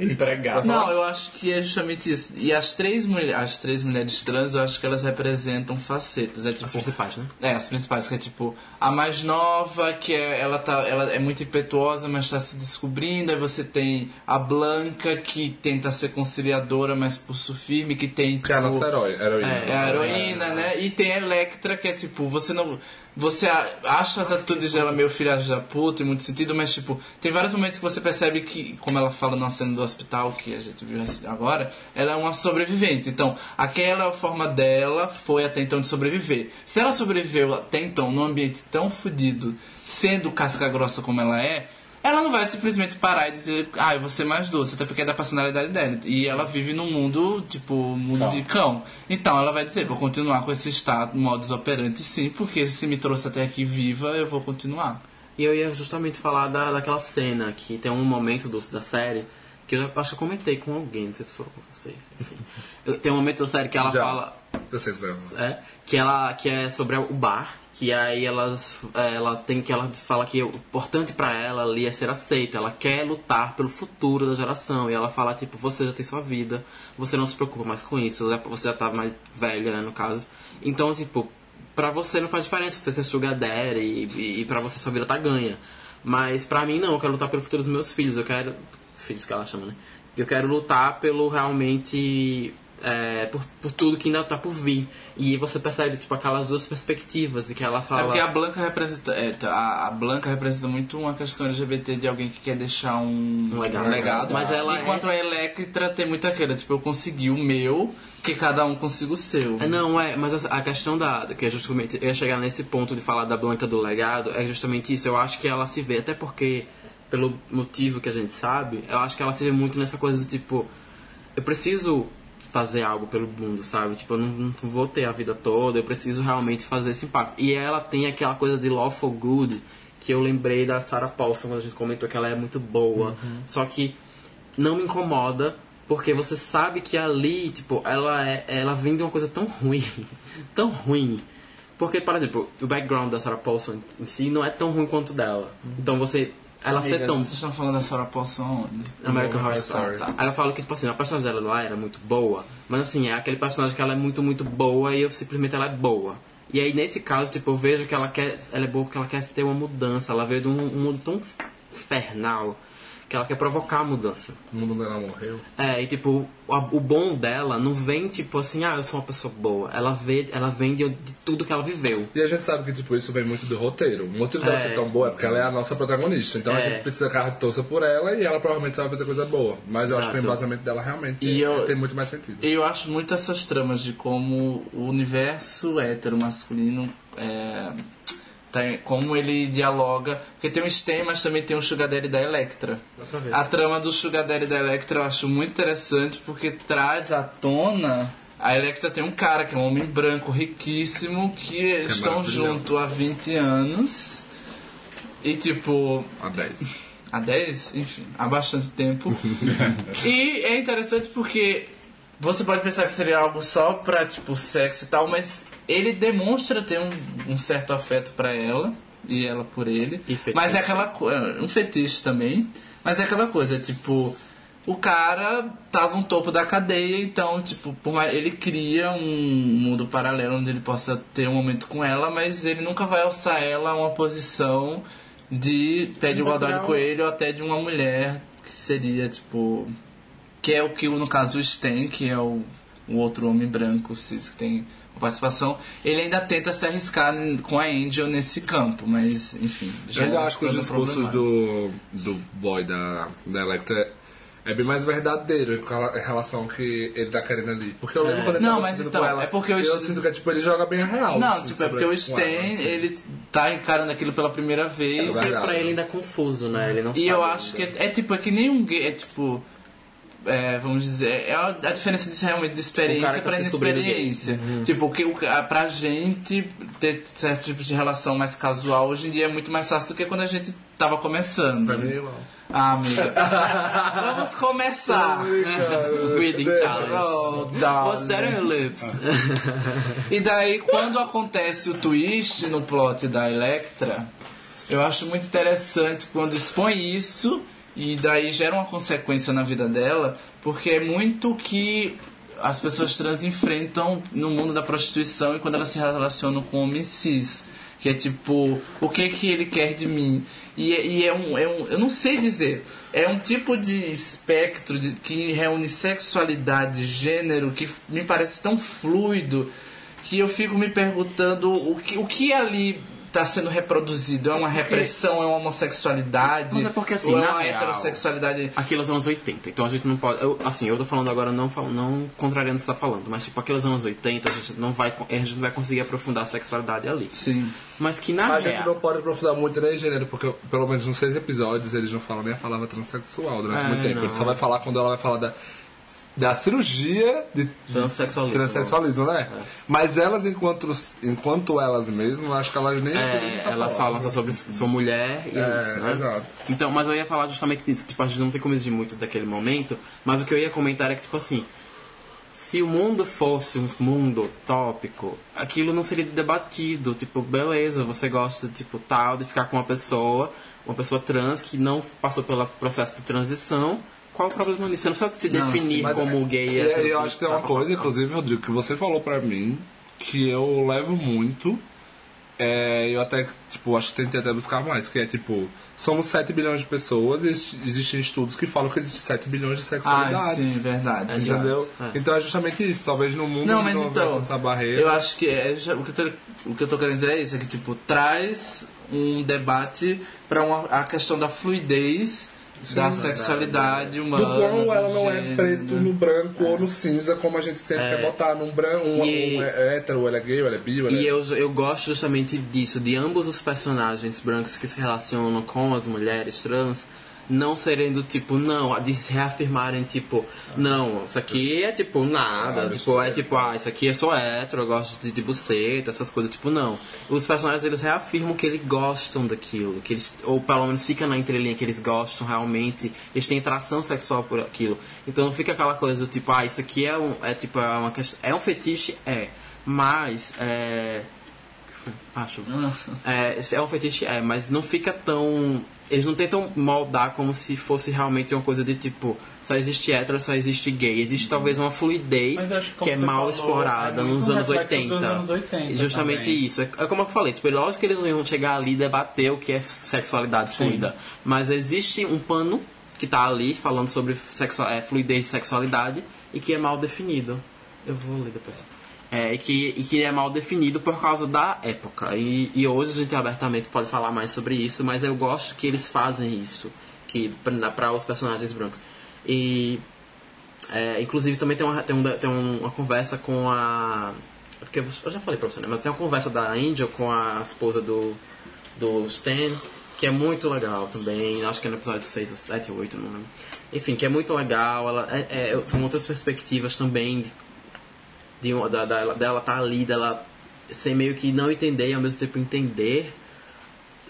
Empregado.
Não, eu acho que é justamente isso. E as três, as três mulheres trans, eu acho que elas representam facetas. É tipo,
As principais, né?
É, as principais, que é tipo, a mais nova, que é, ela, tá, ela é muito impetuosa, mas está se descobrindo. Aí você tem a Blanca, que tenta ser conciliadora, mas pulso firme, que tem.
Que é a
tipo,
nossa herói, heroína.
é, a heroína, né? E tem a Electra, que é tipo, você não. Você acha as atitudes dela meio filha da puta em muito sentido, mas tipo, tem vários momentos que você percebe que, como ela fala na cena do hospital, que a gente viu agora, ela é uma sobrevivente. Então, aquela forma dela foi até então de sobreviver. Se ela sobreviveu até então num ambiente tão fodido, sendo casca grossa como ela é, ela não vai simplesmente parar e dizer, ah, eu vou ser mais doce, até porque é da personalidade dela. E ela vive num mundo, tipo, mundo de cão. Então ela vai dizer, vou continuar com esse estado, modus operandi sim, porque se me trouxe até aqui viva, eu vou continuar.
E eu ia justamente falar da, daquela cena que tem um momento do, da série que eu acho que eu comentei com alguém, não sei se foi com vocês, enfim. *laughs* Tem um momento da série que ela
Já.
fala.
Eu sei que
É, que ela que é sobre o bar, que aí elas é, ela tem que ela fala que o importante pra ela ali é ser aceita, ela quer lutar pelo futuro da geração e ela fala tipo, você já tem sua vida, você não se preocupa mais com isso, você já, tá mais velha, né, no caso. Então, tipo, pra você não faz diferença você ser sugar daddy e, e, e pra você sua vida tá ganha. Mas pra mim não, eu quero lutar pelo futuro dos meus filhos, eu quero filhos que ela chama, né? Eu quero lutar pelo realmente é, por, por tudo que ainda tá por vir. E você percebe, tipo, aquelas duas perspectivas de que ela
É
fala.
porque a Blanca representa. é, tá, a, a Blanca representa muito uma questão LGBT de alguém que quer deixar um,
Um legado. Mas ela
Enquanto a Electra tem muito aquela, tipo, eu consegui o meu, que cada um consiga o seu.
É, não, é, mas a, a questão da. que é justamente. Eu ia chegar nesse ponto de falar da Blanca do legado, é justamente isso. Eu acho que ela se vê, até porque, pelo motivo que a gente sabe, eu acho que ela se vê muito nessa coisa do tipo. Eu preciso fazer algo pelo mundo, sabe? Tipo, eu não, não vou ter a vida toda, eu preciso realmente fazer esse impacto. E ela tem aquela coisa de lawful good que eu lembrei da Sarah Paulson quando a gente comentou que ela é muito boa. Só que não me incomoda porque você sabe que ali, tipo, ela é, ela vem de uma coisa tão ruim, *laughs* tão ruim. Porque, por exemplo, o background da Sarah Paulson em si não é tão ruim quanto dela. Então você ela ser tão
Vocês estão falando da Sarah Paulson onde?
American Horror
Story.
Story. Aí ela fala que, tipo assim, a personagem dela lá era muito boa, mas assim, é aquele personagem que ela é muito, muito boa e eu simplesmente ela é boa. E aí, nesse caso, tipo, eu vejo que ela quer, ela é boa porque ela quer ter uma mudança, ela veio de um, um mundo tão infernal que ela quer provocar a mudança.
O mundo dela morreu.
É, e tipo, o, o bom dela não vem tipo assim, ah, eu sou uma pessoa boa. Ela vê, ela vem de, de tudo que ela viveu.
E a gente sabe que, tipo, isso vem muito do roteiro. O motivo dela
É.
ser tão boa é porque ela é a nossa protagonista. Então a
É.
gente precisa que a gente torça por ela e ela provavelmente vai fazer coisa boa. Mas eu acho que o
Exato.
embasamento dela realmente
E
é-
eu-
tem muito mais sentido.
Eu acho muito essas tramas de como o universo hétero masculino é, tá- como ele dialoga. Porque tem o Sten, mas também tem o Sugar Daddy da Electra. A trama do Sugar Daddy da Electra eu acho muito interessante porque traz à tona. A Electra tem um cara que é um homem branco riquíssimo que eles estão
maravilhoso.
juntos há 20 anos. E tipo,
A 10.
há 10, enfim, há bastante tempo. *laughs* e é interessante porque você pode pensar que seria algo só pra, tipo, sexo e tal, mas ele demonstra ter um, um certo afeto pra ela e ela por ele.
E fetiche.
mas é aquela coisa, um fetiche também, mas é aquela coisa, tipo, o cara tá no topo da cadeia, então, tipo, ele cria um mundo paralelo onde ele possa ter um momento com ela, mas ele nunca vai alçar ela a uma posição de pé de igualdade com ele ou até de uma mulher que seria, tipo. Que é o que, no caso, o Sten, que é o, o outro homem branco cis que tem participação, ele ainda tenta se arriscar com a Angel nesse campo, mas, enfim.
Eu ainda
é
acho que os discursos do, do boy da, da Electra é bem mais verdadeiro em rela- em relação ao que ele tá querendo ali. Porque eu lembro quando ele
Não,
tava
mas então,
com ela,
é porque
eu
Sten-
sinto que tipo, ele joga bem a real.
Não,
assim,
tipo, é porque o
ela, assim.
ele tá encarando aquilo pela primeira vez.
É
pra ele ainda é confuso, né? Ele não
E
sabe
eu acho que
ainda.
é, é tipo, é que nem um gay, é tipo. É, vamos dizer, é a, a diferença disso realmente de experiência
tá descobrindo
inexperiência.
Uhum.
Tipo, que o, a, pra gente ter certo tipo de relação mais casual hoje em dia é muito mais fácil do que quando a gente tava começando.
Pra mim, igual.
Ah, amiga. *laughs* Vamos começar.
Breathing challenge.
Oh,
What's
darling.
that on your lips?
E daí, quando acontece o twist no plot da Electra, eu acho muito interessante quando expõe isso e daí gera uma consequência na vida dela, porque é muito que as pessoas trans enfrentam no mundo da prostituição e quando elas se relacionam com homens cis. Que é tipo, o que que ele quer de mim? E, é- e é, um, é um. Eu não sei dizer. É um tipo de espectro de, que reúne sexualidade, gênero, que me parece tão fluido que eu fico me perguntando o que, o que ali está sendo reproduzido. É uma repressão, é uma homossexualidade?
Mas é porque, assim,
ou é
na
uma
real-
heterossexualidade?
Aqueles anos 80, então a gente não pode. Eu, assim, eu tô falando agora não, não contrariando o que você tá falando, mas tipo, aqueles anos 80 a gente não vai, a gente não vai conseguir aprofundar a sexualidade ali.
Sim.
Mas que na
A gente
real.
não pode aprofundar muito nem gênero, porque pelo menos nos seis episódios eles não falam nem a palavra transexual durante
É,
muito tempo.
não.
Ele só vai falar quando ela vai falar da, da cirurgia de
Transexualismo.
transexualismo, né? Mas elas, enquanto, enquanto elas mesmas, acho que elas nem
É, elas falam só sobre sua mulher e
É,
isso, né?
exato.
Então, mas eu ia falar justamente disso. Tipo, a gente não tem como exigir muito daquele momento, mas o que eu ia comentar é que, tipo assim, se o mundo fosse um mundo utópico, aquilo não seria debatido. Tipo, beleza, você gosta, tipo, tal, de ficar com uma pessoa, uma pessoa trans que não passou pelo processo de transição. Qual o problema nisso? Você não precisa se
Não,
definir
sim,
como
é-
gay.
E eu acho que tem uma
tá,
coisa, inclusive, Rodrigo, que você falou pra mim, que eu levo muito. É, eu até, tipo, acho que tentei até buscar mais, que é tipo, somos 7 bilhões de pessoas e ex- existem estudos que falam que existem 7 bilhões de
Ah,
sexualidades.
sim, verdade.
Entendeu?
É.
Então é justamente isso. Talvez no mundo
Não, mas
não houvesse
então,
essa barreira.
eu acho que é, o, que eu tô, o que eu tô querendo dizer é isso, é que tipo, traz um debate para a questão da fluidez da sexualidade humana.
do quão ela não é
gênero.
preto no branco ou no cinza, como a gente sempre quer botar num branco, um,
E-
um é hétero, ou ele é gay, ou ele é bi, ou ele
E
é...
eu, eu gosto justamente disso, de ambos os personagens brancos que se relacionam com as mulheres trans, não serem do tipo, não, de se reafirmarem, tipo, não, isso aqui é tipo nada, tipo, é tipo, ah, isso aqui é só hétero, eu gosto de, de buceta, essas coisas, tipo, não. Os personagens, eles reafirmam que eles gostam daquilo, que eles, ou pelo menos fica na entrelinha que eles gostam realmente, eles têm atração sexual por aquilo. Então não fica aquela coisa do tipo, ah, isso aqui é um, é tipo, é uma é um fetiche, é, mas, é... Acho. É, é um fetiche, é, mas não fica tão. Eles não tentam moldar como se fosse realmente uma coisa de tipo, só existe hétero, só existe gay. Existe talvez uma fluidez
que,
que é mal
falou,
explorada
é
nos anos
reflexo
80.
dos anos 80
Justamente
também.
isso. É, é como eu falei, tipo, é lógico que eles não iam chegar ali e debater o que é sexualidade fluida. Mas existe um pano que tá ali falando sobre sexua- é, fluidez e sexualidade e que é mal definido. Eu vou ler depois. É, e, que, e que é mal definido por causa da época. E, e hoje a gente abertamente pode falar mais sobre isso, mas eu gosto que eles fazem isso que para os personagens brancos. E é, inclusive também tem uma, tem, um, tem uma conversa com a. Porque eu já falei pra você, né? Mas tem uma conversa da Angel com a esposa do, do Stan, que é muito legal também. Acho que é no episódio 6, 7 ou 8, não lembro. Enfim, que é muito legal. Ela, é- é- são outras perspectivas também de uma, da, da- dela estar ali, dela ser meio que não entender e ao mesmo tempo entender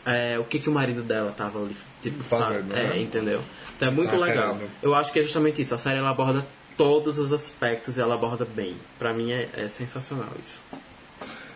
é, o que, que o marido dela tava ali, tipo,
Fazendo,
sabe? É,
né?
entendeu? Então é muito
Ah,
legal.
querendo.
Eu acho que é justamente isso. A série ela aborda todos os aspectos e ela aborda bem. Pra mim é, é sensacional isso.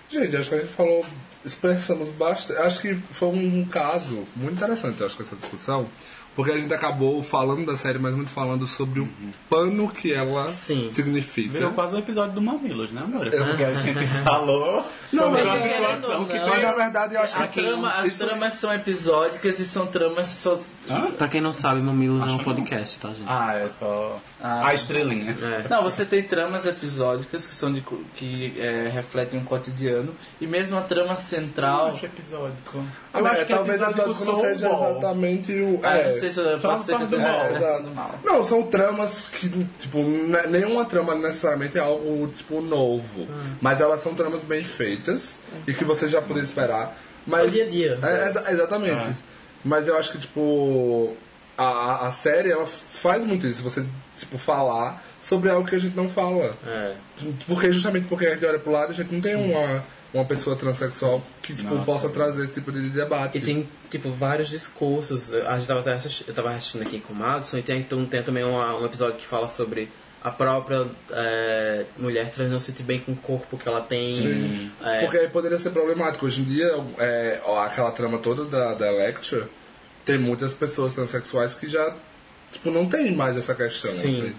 Gente, acho que a gente falou, expressamos bastante. Acho que foi um caso muito interessante, acho, que essa discussão. Porque a gente acabou falando da série, mas muito falando sobre o pano que ela
Sim.
significa.
Virou quase um episódio do Mamilos, né, amor? Porque a gente falou
Não,
sobre
mas
uma
é-
situação que
não.
Mas na verdade eu acho
A
que.
trama, as
isso-
tramas são episódicas e são tramas só.
Hã?
Pra quem não sabe, Mamilos é um
Acho que não.
podcast, tá, gente?
Ah, é só
Ah.
a estrelinha.
É.
Não, você tem tramas episódicas que são de que é, refletem um cotidiano e mesmo a trama
Eu
central.
acho episódico. Eu acho que
talvez a
episódico
não seja
Soul
exatamente o.
Ah,
é,
não sei se eu eu
parte do mal.
É, exato.
mal.
Não, são tramas que, tipo, ne- nenhuma trama necessariamente é algo, tipo, novo. Mas elas são tramas bem feitas e que você já poderia esperar. Mas,
É o dia a dia.
É, exa- exatamente. Mas eu acho que, tipo, a, a série, ela faz muito isso. Você, tipo, falar sobre algo que a gente não fala.
É.
Porque justamente porque a gente olha pro lado, a gente não tem uma, uma pessoa transexual que, tipo,
Nossa.
possa trazer esse tipo de debate.
E tem, tipo, vários discursos. A gente tava eu tava assistindo aqui com o Madison e tem, então, tem também uma- um episódio que fala sobre a própria é, mulher trans não se sentir bem com o corpo que ela tem.
Sim.
É,
Porque aí poderia ser problemático. Hoje em dia, é, ó, aquela trama toda da, da Lecture, tem muitas pessoas transexuais que já, tipo, não tem mais essa questão,
Sim.
assim.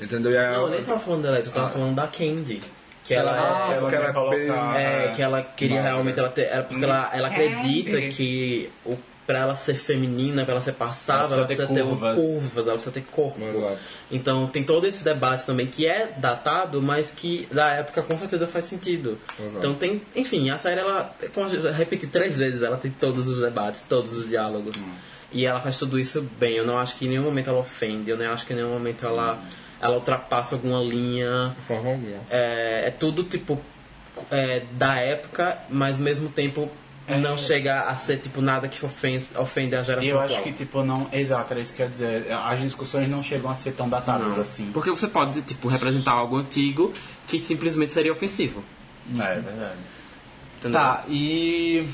Entendeu? E
Não, eu nem tava falando dela, eu tava
Ah.
falando da Candy. Que ela
Ah,
é.
ela
quer
é
colocar-
bem-
É, que ela queria realmente ela ter, é porque ela, ela acredita que o, pra ela ser feminina, pra ela ser passável, ela
Ela
precisa,
precisa
ter,
ter
um-
curvas.
curvas, ela precisa ter corpo.
Exato.
Então tem todo esse debate também que é datado, mas que da época com certeza faz sentido.
Exato.
Então tem, enfim, a série ela, como eu já repeti três vezes, ela tem todos os debates, todos os diálogos. E ela faz tudo isso bem. Eu não acho que em nenhum momento ela ofende, eu não acho que em nenhum momento ela, ela ultrapassa alguma linha.
De forma alguma.
É, é tudo tipo é, da época, mas ao mesmo tempo não chega a ser tipo nada que ofende, ofende a geração
É. Eu acho
atual.
que, tipo, não. Exato, era isso que eu ia dizer. As discussões não chegam a ser tão datadas
Não.
assim.
Porque você pode tipo representar algo antigo que simplesmente seria ofensivo.
É, verdade.
Entendeu?
Tá, e.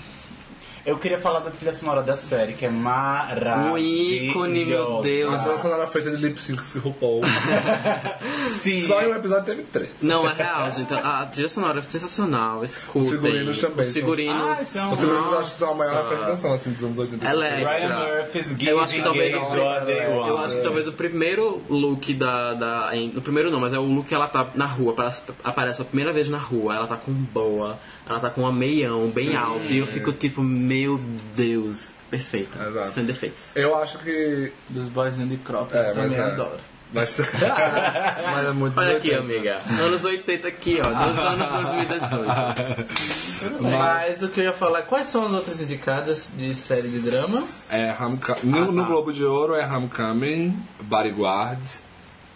Eu queria falar da trilha sonora da série, que é maravilhosa.
Um ícone, meu Deus.
A trilha sonora feita de lip sync com RuPaul. *laughs*
Sim.
Só em um episódio teve três.
Não, é real, gente. A trilha sonora é sensacional. Escutem.
Os figurinos também
Os
são-
figurinos.
Ah, são-
Os figurinos eu acho que são a maior
Nossa.
representação assim, dos anos 80.
Electra.
Ryan Murphy's Giving
Eu acho que talvez. Eu acho que talvez o primeiro look da. da no primeiro não, mas é o look que ela tá na rua. Aparece, aparece a primeira vez na rua. Ela tá com boa, ela tá com um meião bem alto. E eu fico tipo, meu Deus, perfeita.
Exato.
Sem defeitos.
Eu acho que.
Dos boyzinhos de crop,
É,
eu também
é.
adoro.
Mas, *laughs* mas é muito
Olha aqui,
80.
amiga. Anos 80 aqui, ó. Dos *laughs* anos 2018.
Mas o que eu ia falar, quais são as outras indicadas de série de drama?
É Homecoming. No, no Globo de Ouro é Homecoming, Bodyguard,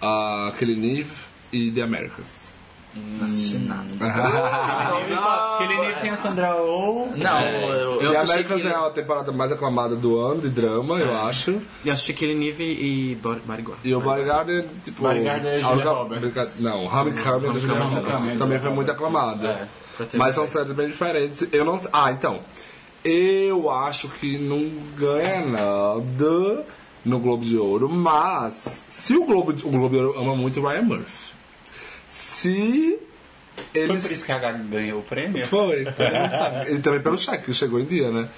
uh, Killing Eve e The Americans.
Não assisti nada.
Aquele livro tem a Sandra Oh.
Não,
É,
eu,
eu
e
assisti
Americans
que-
é a temporada mais aclamada do ano de drama, eu acho.
E assisti Killing Eve e Bodyguard.
E o Bodyguard, tipo.
Bodyguard é
a
Julia Roberts.
Não, Homecoming é Julia
Homecoming,
Roberts.
Homecoming,
Também foi muito aclamada.
É.
Mas são séries bem diferentes. Eu não. Ah, então. Eu acho que não ganha nada no Globo de Ouro, mas se o Globo, o Globo de Ouro ama muito o Ryan Murphy. Se
Foi
eles.
por isso que a Gaga ganhou o prêmio?
Foi. *laughs* Ele também pelo cheque, que chegou em dia, né?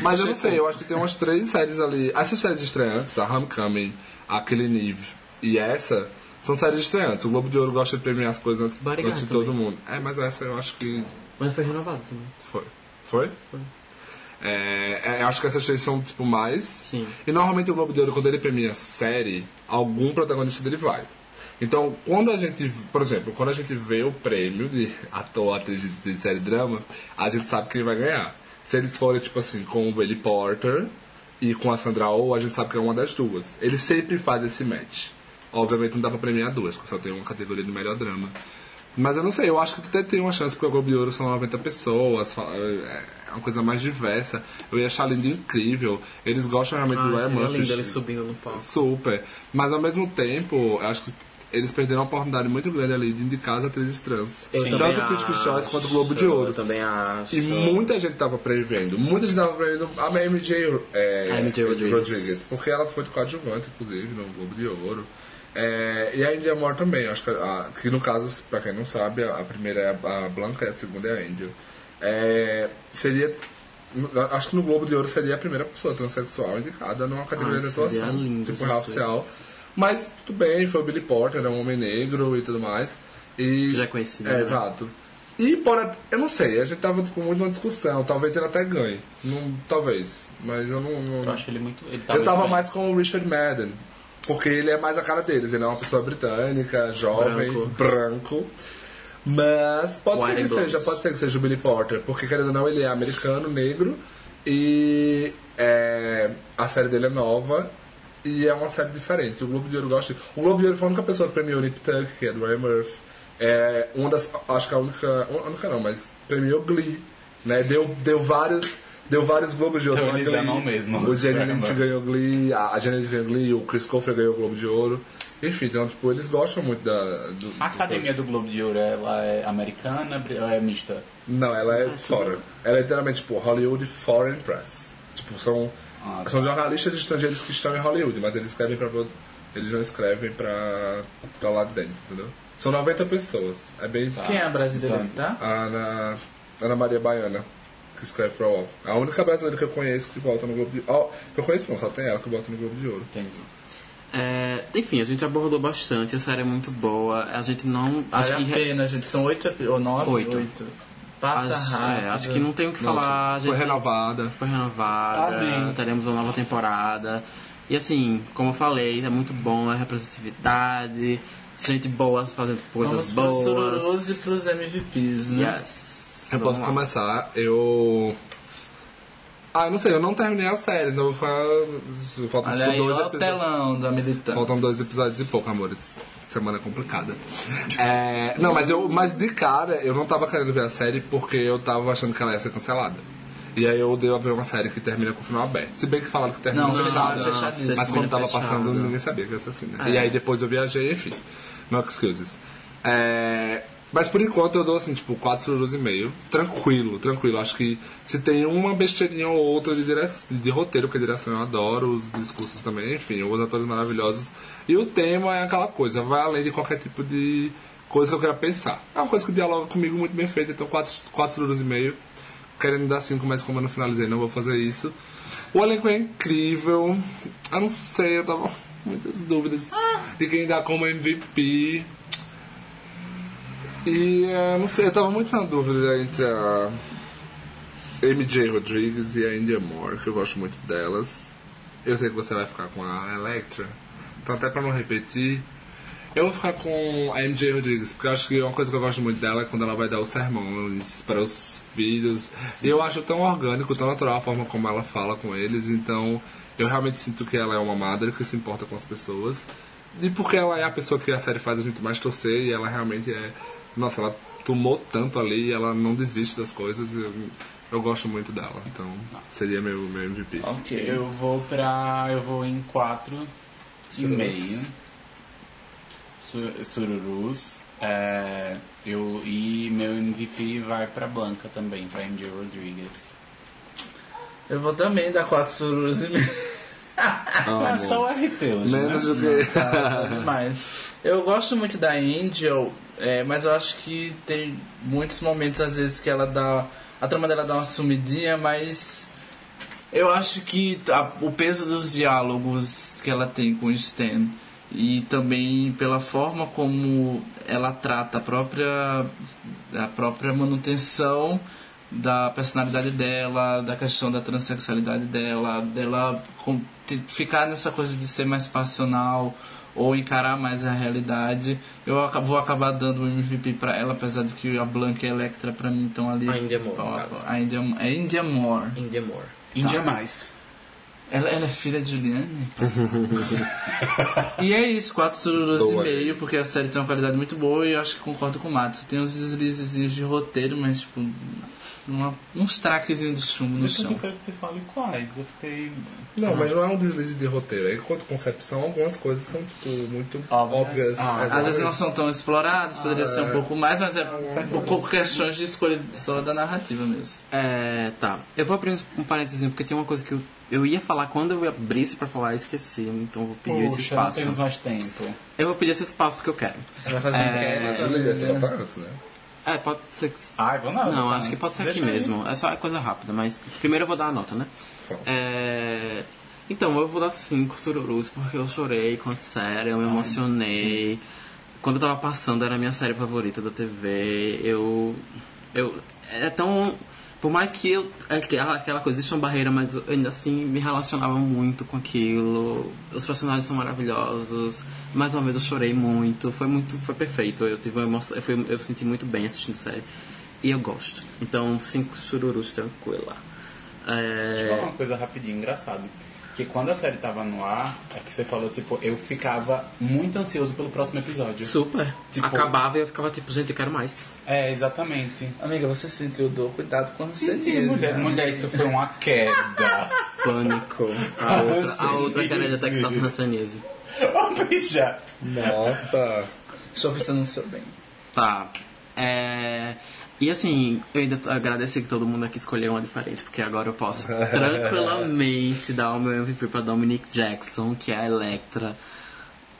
Mas eu não sei, eu acho que tem umas três séries ali. Essas séries estreantes, a Homecoming, a Killing Eve e essa, são séries estreantes. O Globo de Ouro gosta de premiar as coisas antes,
Bodyguard
antes de
também.
todo mundo. É, mas essa eu acho que
Mas foi renovado também.
foi. Foi? É, é, eu acho que essas três são, tipo, mais.
Sim.
E normalmente o Globo de Ouro, quando ele premia série, algum protagonista dele vai. Então, quando a gente, por exemplo, quando a gente vê o prêmio de ator atriz de, de série drama, a gente sabe quem vai ganhar. Se eles forem, tipo assim, com o Billy Porter e com a Sandra Oh, a gente sabe que é uma das duas. Eles sempre fazem esse match. Obviamente não dá pra premiar duas, porque só tem uma categoria de melhor drama. Mas eu não sei, eu acho que até tem uma chance, porque o Globo de Ouro são 90 pessoas, fa- é uma coisa mais diversa. Eu ia achar lindo incrível. Eles gostam realmente do Ryan
Ah,
Murphy.
lindo ele subindo no palco.
Super. Mas ao mesmo tempo, eu acho que eles perderam uma oportunidade muito grande ali de indicar as atrizes trans.
Eu
Tanto o Critics'
acho,
Choice quanto o Globo de Ouro.
Eu também acho.
E muita gente tava prevendo, muita gente tava prevendo a MJ, é,
A MJ Rodrigues.
porque ela foi coadjuvante, inclusive, no Globo de Ouro. É, e a India Moore também, acho que, a- que no caso, pra quem não sabe, a, a primeira é a, a Blanca e a segunda é a Angel. É, seria. Acho que no Globo de Ouro seria a primeira pessoa transexual indicada numa categoria
Ai,
de atuação.
lindo,
tipo
Jesus.
racial. Mas tudo bem, foi o Billy Porter, é um homem negro e tudo mais. E,
Já é conhecido,
É,
né?
exato. E pode, eu não sei, a gente tava tipo, muito na discussão, talvez ele até ganhe. Não, talvez, mas eu não. não-
Eu acho ele muito. Ele
eu tava
bem.
mais com o Richard Madden. Porque ele é mais a cara deles, ele é uma pessoa britânica, jovem,
Branco.
branco. Mas pode ser que seja, pode ser que seja o Billy Porter, porque querendo ou não, ele é americano, negro, e é, a série dele é nova e é uma série diferente. O Globo de Ouro gosta. O Globo de Ouro foi a única pessoa que premiou o Nip Tuck, que é do Ryan Murphy. É uma das. Acho que a única. A única não, mas premiou Glee. Né? Deu, deu vários. Deu vários Globos de Ouro.
Então eles
Glee.
amam mesmo.
O Jenny *laughs* Lynch ganhou Glee, a Jenny ganhou Glee, o Chris Colfer ganhou o Globo de Ouro. Enfim, então, tipo, eles gostam muito da. Do,
A academia do Globo de Ouro, ela é americana ou é mista?
Não, ela é de fora. Ela é literalmente, tipo, Hollywood Foreign Press. Tipo, são,
Ah, tá.
são jornalistas estrangeiros que estão em Hollywood, mas eles escrevem pra. Eles não escrevem pra, pra lá de dentro, entendeu? São 90 pessoas. É bem.
Quem é a brasileira que tá?
A Ana, Ana Maria Baiana, que escreve pra UOL. A única brasileira que eu conheço que volta no Globo de Ouro. que eu conheço não, só tem ela que volta no Globo de Ouro.
Entendi.
É, enfim, a gente abordou bastante, a série é muito boa. A gente não. Acho
Vale
que.
a pena, gente. São oito ou nove?
Oito.
Passa
acho,
rápido.
é, acho que não tem o que
Nossa,
falar. a
foi
gente-
renovada.
Foi renovada.
Amém.
Teremos uma nova temporada. E assim, como eu falei, é muito bom a representatividade, gente boa fazendo coisas
Vamos pros sururus
boas.
e pros MVPs, né?
Yes.
Eu
Vamos
posso
lá.
começar, eu. Ah, eu não sei, eu não terminei a série, então vou ficar. Faltam
Olha
tipo,
aí,
dois episódios.
telão da militância.
Faltam dois episódios e pouco, amores. Semana complicada. É, não, mas eu, mas de cara, eu não tava querendo ver a série porque eu tava achando que ela ia ser cancelada. E aí eu odeio ver uma série que termina com o final aberto. Se bem que falaram que termina
Não,
fechado.
não, fechadíssimo.
Mas quando tava
Fechado.
passando, ninguém sabia que ia ser assim, né?
É.
E aí depois eu viajei, enfim. No excuses. É, mas por enquanto eu dou assim, tipo, 4 surus e meio. Tranquilo, tranquilo. Acho que se tem uma besteirinha ou outra de, dire... de roteiro, porque direção eu adoro, os discursos também, enfim, os atores maravilhosos. E o tema é aquela coisa, vai além de qualquer tipo de coisa que eu queira pensar. É uma coisa que dialoga comigo muito bem feita, então 4, quatro surus e meio. Querendo dar 5, mas como eu não finalizei, não vou fazer isso. O elenco é incrível. Eu não sei, eu tava com muitas dúvidas de quem dá como MVP. E eh, não sei, eu tava muito na dúvida entre a MJ Rodrigues e a India Moore, que eu gosto muito delas. Eu sei que você vai ficar com a Electra. Então até pra não repetir, eu vou ficar com a MJ Rodrigues, porque eu acho que uma coisa que eu gosto muito dela é quando ela vai dar os sermões para os filhos. E eu acho tão orgânico, tão natural a forma como ela fala com eles, então eu realmente sinto que ela é uma madre que se importa com as pessoas. E porque ela é a pessoa que a série faz a gente mais torcer, e ela realmente é Nossa, ela tomou tanto ali, ela não desiste das coisas. Eu, eu gosto muito dela, então seria meu, meu MVP.
Ok.
Eu vou pra. Eu vou em quatro e meio. Su- Sururus. É, eu, e meu MVP vai pra Blanca também, pra MJ Rodriguez.
Eu vou também dar 4 surus e meio. *laughs*
É só o RT hoje,
Menos
né?
do que.
Tá, demais. Eu gosto muito da Angel, é, mas eu acho que tem muitos momentos, às vezes, que ela dá. A trama dela dá uma sumidinha, mas. Eu acho que a- o peso dos diálogos que ela tem com o Stan e também pela forma como ela trata a própria, a própria manutenção da personalidade dela, da questão da transexualidade dela, dela com- ficar nessa coisa de ser mais passional ou encarar mais a realidade. Eu vou acabar dando o MVP pra ela, apesar de que a Blanca e a Electra pra mim estão ali.
A India Moore,
pau
no
a
caso.
pau. A India, é India Moore.
India Moore.
Índia mais.
Ela, ela é filha de Juliane? *laughs* e é isso, quatro sururus e meio, porque a série tem uma qualidade muito boa e eu acho que concordo com o Matos. Tem uns deslizezinhos de roteiro, mas tipo. Uma- uns traquezinhos de chumbo no
Depois eu
chão.
quero que você fale quais. Eu fiquei.
Não, mas não é um deslize de roteiro. Aí, quanto concepção, algumas coisas são tipo, muito
Óbvias.
óbvias.
Ah,
Às vezes não são tão exploradas, poderia ser um pouco mais, mas é
Faz
um pouco questões de escolha só da narrativa mesmo.
É, tá. Eu vou abrir um parênteses porque tem uma coisa que eu, eu ia falar quando eu abrisse pra falar e esqueci. Então eu vou pedir esse
Poxa, não
espaço.
temos mais tempo.
Eu vou pedir esse espaço porque eu quero.
Você vai fazer
É,
enquete,
Mas liga essa
né?
Né?
É, pode ser que.
Ai, vou não.
Não,
tá,
acho que pode ser
deixa
aqui
aí.
mesmo. É só coisa rápida, mas primeiro eu vou dar a nota, né? É... Então, eu vou dar cinco sururus porque eu chorei com a série, eu me emocionei. Quando eu tava passando, era a minha série favorita da TV. Eu. Eu. É tão. Por mais que eu. Aquela, aquela coisa, existe uma barreira, mas eu ainda assim me relacionava muito com aquilo. Os personagens são maravilhosos. Mais uma vez eu chorei muito. Foi muito. Foi perfeito. Eu tive uma emoção. Eu, fui, eu senti muito bem assistindo a série. E eu gosto. Então, cinco sururus tranquila. É...
Deixa eu falar uma coisa rapidinho, engraçado. Que quando a série tava no ar, é que você falou, tipo, eu ficava muito ansioso pelo próximo episódio.
Super.
Tipo-
Acabava e eu ficava tipo, gente, eu quero mais.
É, exatamente.
Amiga, você sentiu dor, cuidado quando você
Senti,
diz,
mulher,
né?
mulher, isso foi uma queda. *laughs*
Pânico. A outra, a
Sim,
outra querendo até que tá na sanise.
Ô, bicha!
Nossa.
Estou pensando no seu bem.
Tá. É... E assim, eu ainda agradeci que todo mundo aqui escolheu uma diferente, porque agora eu posso *laughs* tranquilamente dar o meu MVP pra Dominique Jackson, que é a Electra.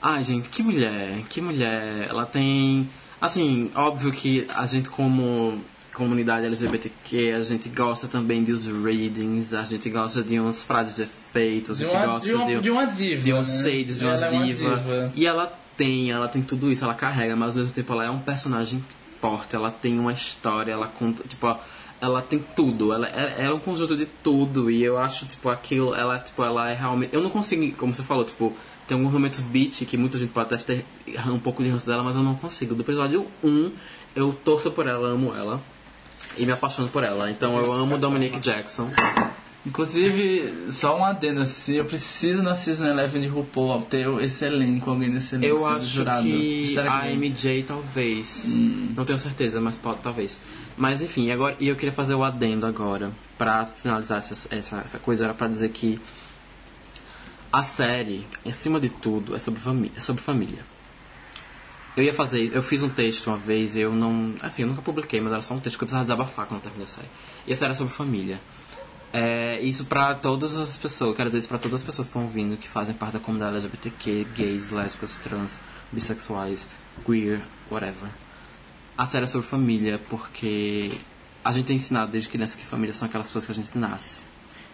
Ai, gente, que mulher, que mulher. Ela tem. Assim, óbvio que a gente, como comunidade LGBTQ, a gente gosta também dos readings, a gente gosta de umas frases de efeito, a
De
gente
uma,
gosta
de, uma,
de,
de uma diva.
de uns
né?
shades, de umas
é uma
diva.
diva.
E ela tem, ela tem tudo isso, ela carrega, mas ao mesmo tempo ela é um personagem forte, ela tem uma história, ela conta, tipo, ela tem tudo, ela, ela é um conjunto de tudo, e eu acho, tipo, aquilo, ela, tipo, ela é realmente. Eu não consigo, como você falou, tipo, tem alguns momentos beat que muita gente pode deve ter um pouco de ranço dela, mas eu não consigo. Do episódio 1, eu torço por ela, amo ela. E me apaixono por ela. Então eu amo Dominique Jackson.
Inclusive, só um adendo assim, eu preciso na Season 11 de RuPaul ter esse elenco, alguém desse elenco
Eu
sendo
acho
jurado.
que
Será
a? MJ talvez. Não tenho certeza, mas pode talvez. Mas enfim, agora e eu queria fazer o adendo agora pra finalizar essa, essa, essa coisa era pra dizer que a série, acima de tudo, é sobre família, é sobre família. Eu ia fazer, eu fiz um texto uma vez, eu não, enfim, eu nunca publiquei, mas era só um texto que eu precisava desabafar quando eu terminei a série. E a série é sobre família. É, isso pra todas as pessoas, quero dizer isso pra todas as pessoas que estão ouvindo, que fazem parte da comunidade LGBTQ, gays, lésbicas, trans, bissexuais, queer, whatever. A série é sobre família porque a gente é ensinado desde criança que família são aquelas pessoas que a gente nasce,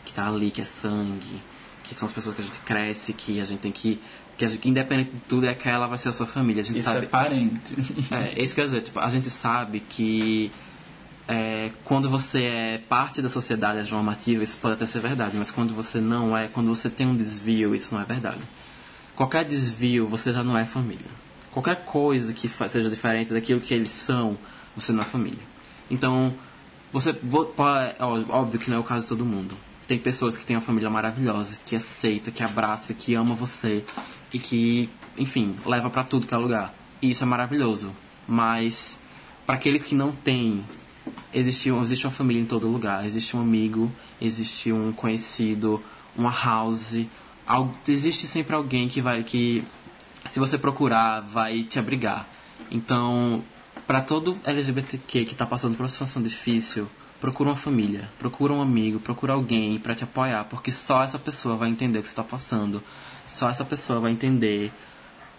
que tá ali, que é sangue, que são as pessoas que a gente cresce, que a gente tem que. que, a gente, que independente de tudo, é que ela vai ser a sua família. A gente
Isso
sabe.
é parente.
É, isso quer dizer, tipo, a gente sabe que é, quando você é parte da sociedade normativa, isso pode até ser verdade, mas quando você não é, quando você tem um desvio, isso não é verdade. Qualquer desvio, você já não é família. Qualquer coisa que seja diferente daquilo que eles são, você não é família. Então, você. é Óbvio que não é o caso de todo mundo. Tem pessoas que têm uma família maravilhosa, que aceita, que abraça, que ama você e que, enfim, leva pra tudo que é lugar. E isso é maravilhoso. Mas Para aqueles que não têm, existe, um- uma família em todo lugar. Existe um amigo, existe um conhecido, uma house. Al- existe sempre alguém que vai que se você procurar vai te abrigar. Então, para todo LGBTQ que tá passando por uma situação difícil, procura uma família, procura um amigo, procura alguém para te apoiar, porque só essa pessoa vai entender o que você tá passando. Só essa pessoa vai entender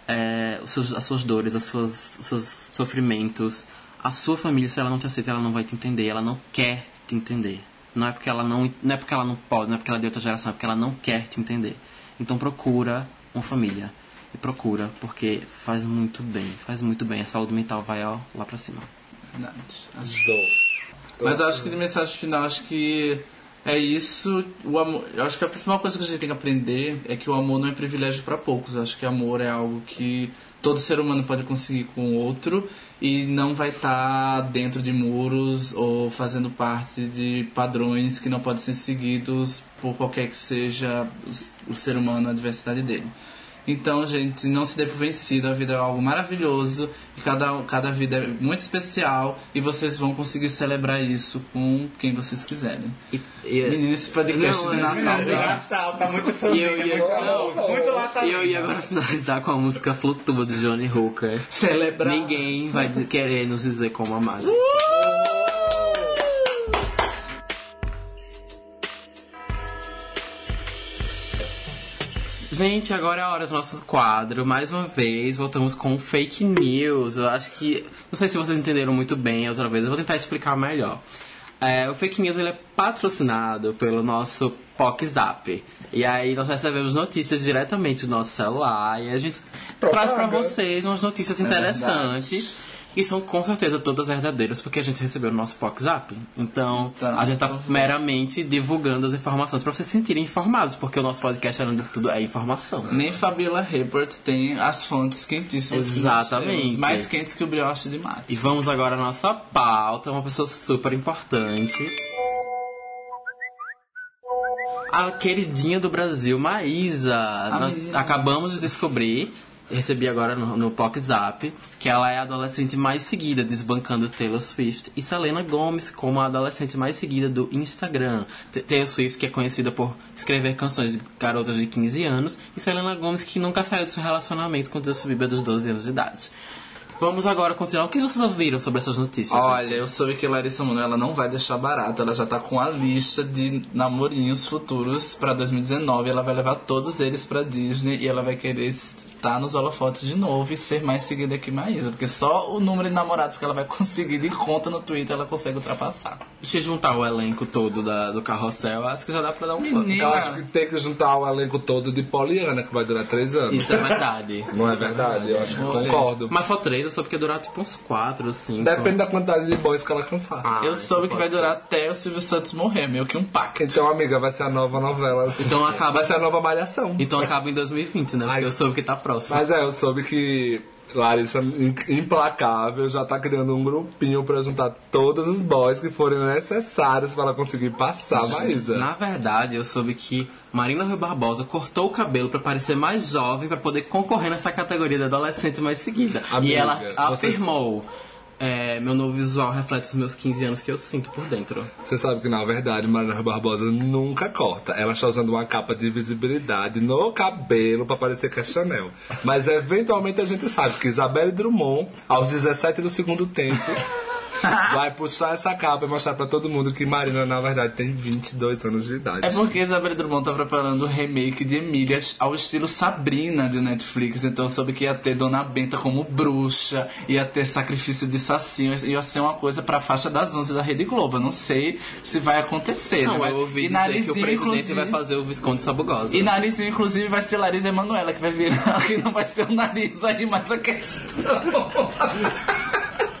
é, os seus- as suas dores, as suas, os seus sofrimentos. A sua família, se ela não te aceita, ela não vai te entender, ela não quer te entender. Não é porque ela não, não é porque ela não pode, não é porque ela é de outra geração, é porque ela não quer te entender. Então procura uma família. E procura, porque faz muito bem, faz muito bem. A saúde mental vai ó, lá pra cima.
Verdade. Mas acho que de mensagem final, acho que é isso. O amor, eu acho que a principal coisa que a gente tem que aprender é que o amor não é privilégio para poucos. Eu acho que amor é algo que todo ser humano pode conseguir com o outro e não vai estar dentro de muros ou fazendo parte de padrões que não podem ser seguidos por qualquer que seja o, o ser humano, a diversidade dele. Então, gente, não se dê por vencido. A vida é algo maravilhoso e cada, cada vida é muito especial e vocês vão conseguir celebrar isso com quem vocês quiserem.
E, e,
Menina, esse podcast
Não,
de
é
Natal. tá?
Natal, tá muito
E
família,
eu ia-
muito amor, muito lá
e eu ia agora *laughs* finalizar com a música Flutua de Johnny Hooker.
Celebrar.
Ninguém vai querer nos dizer como amar. gente. Gente, agora é a hora do nosso quadro. Mais uma vez, voltamos com fake news. Eu acho que. Não sei se vocês entenderam muito bem outra vez, eu vou tentar explicar melhor. É, o fake news ele é patrocinado pelo nosso POC Zap. E aí nós recebemos notícias diretamente do nosso celular e a gente traz pra vocês umas notícias interessantes. E são com certeza todas verdadeiras, porque a gente recebeu no nosso Zap. Então,
Então,
a gente tá
favor.
meramente divulgando as informações pra vocês se sentirem informados, porque o nosso podcast, além de tudo, é informação.
Nem Fabiola Report tem as fontes quentíssimas. que nós
Exatamente.
Mais quentes que o brioche de mate.
E vamos agora à nossa pauta, uma pessoa super importante. A queridinha do Brasil, Maísa. Nós
menina.
acabamos de descobrir, recebi agora no, no Pocket Zap, que ela é a adolescente mais seguida, desbancando Taylor Swift, e Selena Gomez como a adolescente mais seguida do Instagram. T- Taylor Swift, que é conhecida por escrever canções de garotas de 15 anos, e Selena Gomez, que nunca saiu do seu relacionamento com Justin Bieber dos 12 anos de idade. Vamos agora continuar. O que vocês ouviram sobre essas notícias?
Olha,
gente?
eu soube que Larissa Manoela não vai deixar barato. Ela já tá com a lista de namorinhos futuros pra 2019. Ela vai levar todos eles pra Disney e ela vai querer estar nos holofotes de novo e ser mais seguida que Maísa. Porque só o número de namorados que ela vai *laughs* conseguir de conta no Twitter ela consegue ultrapassar.
Se juntar o elenco todo da- do carrossel, acho que já dá pra dar um
Menina.
Eu acho que tem que juntar o elenco todo de Poliana, que vai durar três anos.
Isso é verdade.
Não é verdade? Eu acho que concordo.
Mas só três, soube que ia durar tipo uns quatro, cinco.
Depende da quantidade de boys que ela cansar.
Ah,
eu soube que vai
ser.
durar até o Silvio Santos morrer, meio que um pacto.
Então, amiga, vai ser a nova novela.
Então acaba-
Vai ser a nova malhação.
Então acaba em 2020, né? Porque eu soube que tá próximo.
Mas é, eu soube que Larissa, im- implacável, já tá criando um grupinho pra juntar todos os boys que forem necessários pra ela conseguir passar a Maísa.
Na verdade, eu soube que Marina Rui Barbosa cortou o cabelo pra parecer mais jovem pra poder concorrer nessa categoria da adolescente mais seguida. e
Amiga,
ela
você-
afirmou: é, meu novo visual reflete os meus 15 anos que eu sinto por dentro.
Você sabe que, na verdade, Marina Barbosa nunca corta. Ela está usando uma capa de visibilidade no cabelo pra parecer que é Chanel. Mas, eventualmente, a gente sabe que Isabelle Drummond, aos 17 do segundo tempo, *laughs* *laughs* vai puxar essa capa e mostrar pra todo mundo que Marina, na verdade, tem 22 anos de idade.
É porque Isabela Drummond tá preparando o remake de Emília ao estilo Sabrina de Netflix. Então eu soube que ia ter Dona Benta como bruxa, ia ter sacrifício de sacinho, ia ser uma coisa pra faixa das 11 da Rede Globo. Eu não sei se vai acontecer.
Não,
né? Mas-
eu ouvi
e
dizer que o
Narizinho,
presidente
inclusive-
vai fazer o Visconde Sabugosa.
E Narizinho, inclusive, vai ser Larissa Emanuela, que vai virar. *laughs* Que não vai ser o nariz aí, mas a questão. *laughs*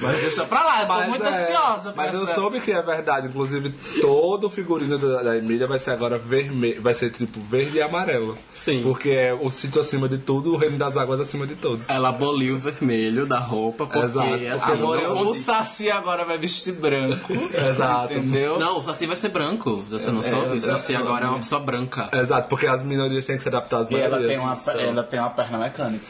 Mas deixa pra lá, eu tô muito
é,
ansiosa
Mas eu
essa-
soube que é verdade. Inclusive, todo o figurino da, da Emília vai ser agora vermelho. Vai ser tipo verde e amarelo.
Sim.
Porque é o sítio acima de tudo, o reino das águas acima de todos.
Ela aboliu o vermelho da roupa porque
Exato.
assim, não
eu- o. Saci agora vai vestir branco.
Exato.
Entendeu?
Não, o Saci vai ser branco. Você não
É,
soube? O Saci agora é uma pessoa branca.
Exato, porque as minorias têm que se adaptar às
E ela
maiorias.
tem, uma, ela tem uma perna mecânica,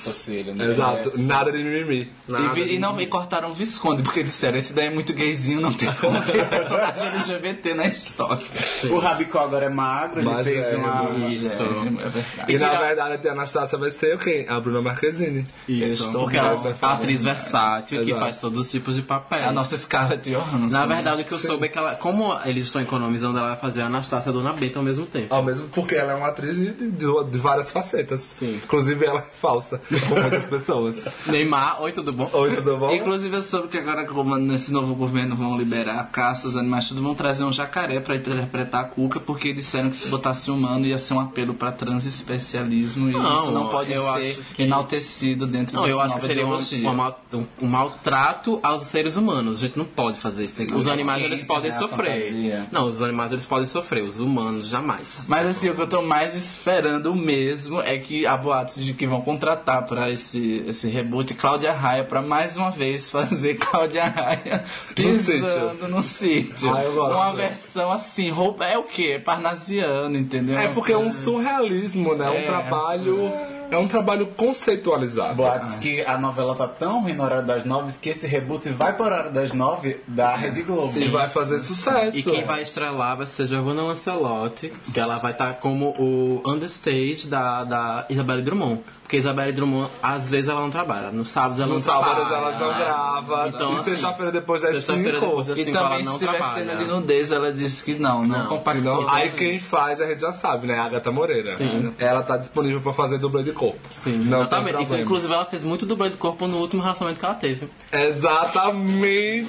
né?
Exato,
É,
nada de mimimi.
E, vi- e não, e cortaram o Visconde, porque disseram, esse daí é muito gayzinho, não tem como ter *laughs* personagem LGBT na história.
O Rabicó agora é magro, ele
Mas
fez
é,
uma.
Isso.
É, é verdade.
E na verdade a Anastácia vai ser quem? A Bruna Marquezine.
Isso, porque ela é uma atriz versátil que
Exato.
faz todos os tipos de papéis.
A nossa Scarlett Johansson.
Na verdade, o que eu soube é que ela, como eles estão economizando, ela vai fazer a Anastácia e a Dona Beta ao mesmo tempo.
Ao mesmo porque ela é uma atriz de, de- de várias facetas.
Sim.
Inclusive ela é falsa, com muitas pessoas. *laughs*
Neymar, oi, tudo bom?
Oi, tudo bom?
Inclusive eu soube que agora como nesse novo governo vão liberar a caça, os animais tudo vão trazer um jacaré pra interpretar a Cuca, porque disseram que se botasse humano ia ser um apelo pra transespecialismo e
Não,
isso não pode ser
que-
enaltecido dentro
Não, eu acho que seria uma-
ideologia.
uma mal- um, um maltrato aos seres humanos. A gente não pode fazer isso. Os animais, eles podem
a
sofrer.
fantasia.
Não, os animais, eles podem sofrer. Os humanos, jamais.
Mas assim, o que eu tô mais esperando mesmo é que há boatos de que vão contratar pra esse, esse reboot Cláudia Raia pra mais uma vez fazer Cláudia Raia pisando no sítio.
Ah, eu gosto.
Uma versão assim, roupa é o quê? Parnasiano, entendeu?
É porque é um surrealismo, né?
É.
Um trabalho. É um trabalho conceitualizado.
Boatos que a novela tá tão ruim na hora das nove que esse reboot vai para a hora das nove da Rede Globo.
E vai fazer sucesso.
E quem vai estrelar vai ser Giovanna Lancelotti, que ela vai estar como o understage da, da Isabelle Drummond. Porque Isabelle Drummond, às vezes, ela não trabalha. Nos sábados ela
Nos
não trabalha.
sábados elas não
né?
gravam.
Então,
e
assim,
sexta-feira depois das
sexta-feira
5.
depois das
E
cinco
também,
ela
se tiver
trabalha.
cena de nudez, ela disse que não, não,
Não,
compactou.
Não, aí quem faz a gente já sabe, né? A Agatha Moreira.
Sim.
Ela tá disponível pra fazer dublê de corpo.
Sim,
não
exatamente.
Tem
Então,
problema.
inclusive, ela fez muito dublê de corpo no último relacionamento que ela teve.
Exatamente!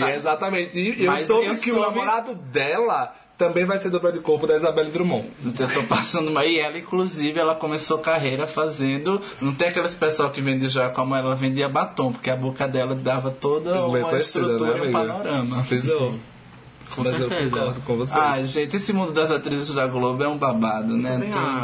tá.
Exatamente. E eu
Mas
soube
eu
que o
soube-
namorado dela também vai ser dublê de corpo da Isabelle Drummond.
Então, eu tô passando uma. E ela, inclusive, ela começou carreira fazendo. Não tem aqueles pessoal que vende já como ela vendia batom, porque a boca dela dava toda
Bem
uma
conhecida,
estrutura
né,
e um
amiga?
panorama.
Pisou.
Com
Mas eu
certeza.
concordo com você.
Ai, gente, esse mundo das atrizes da Globo é um babado, né?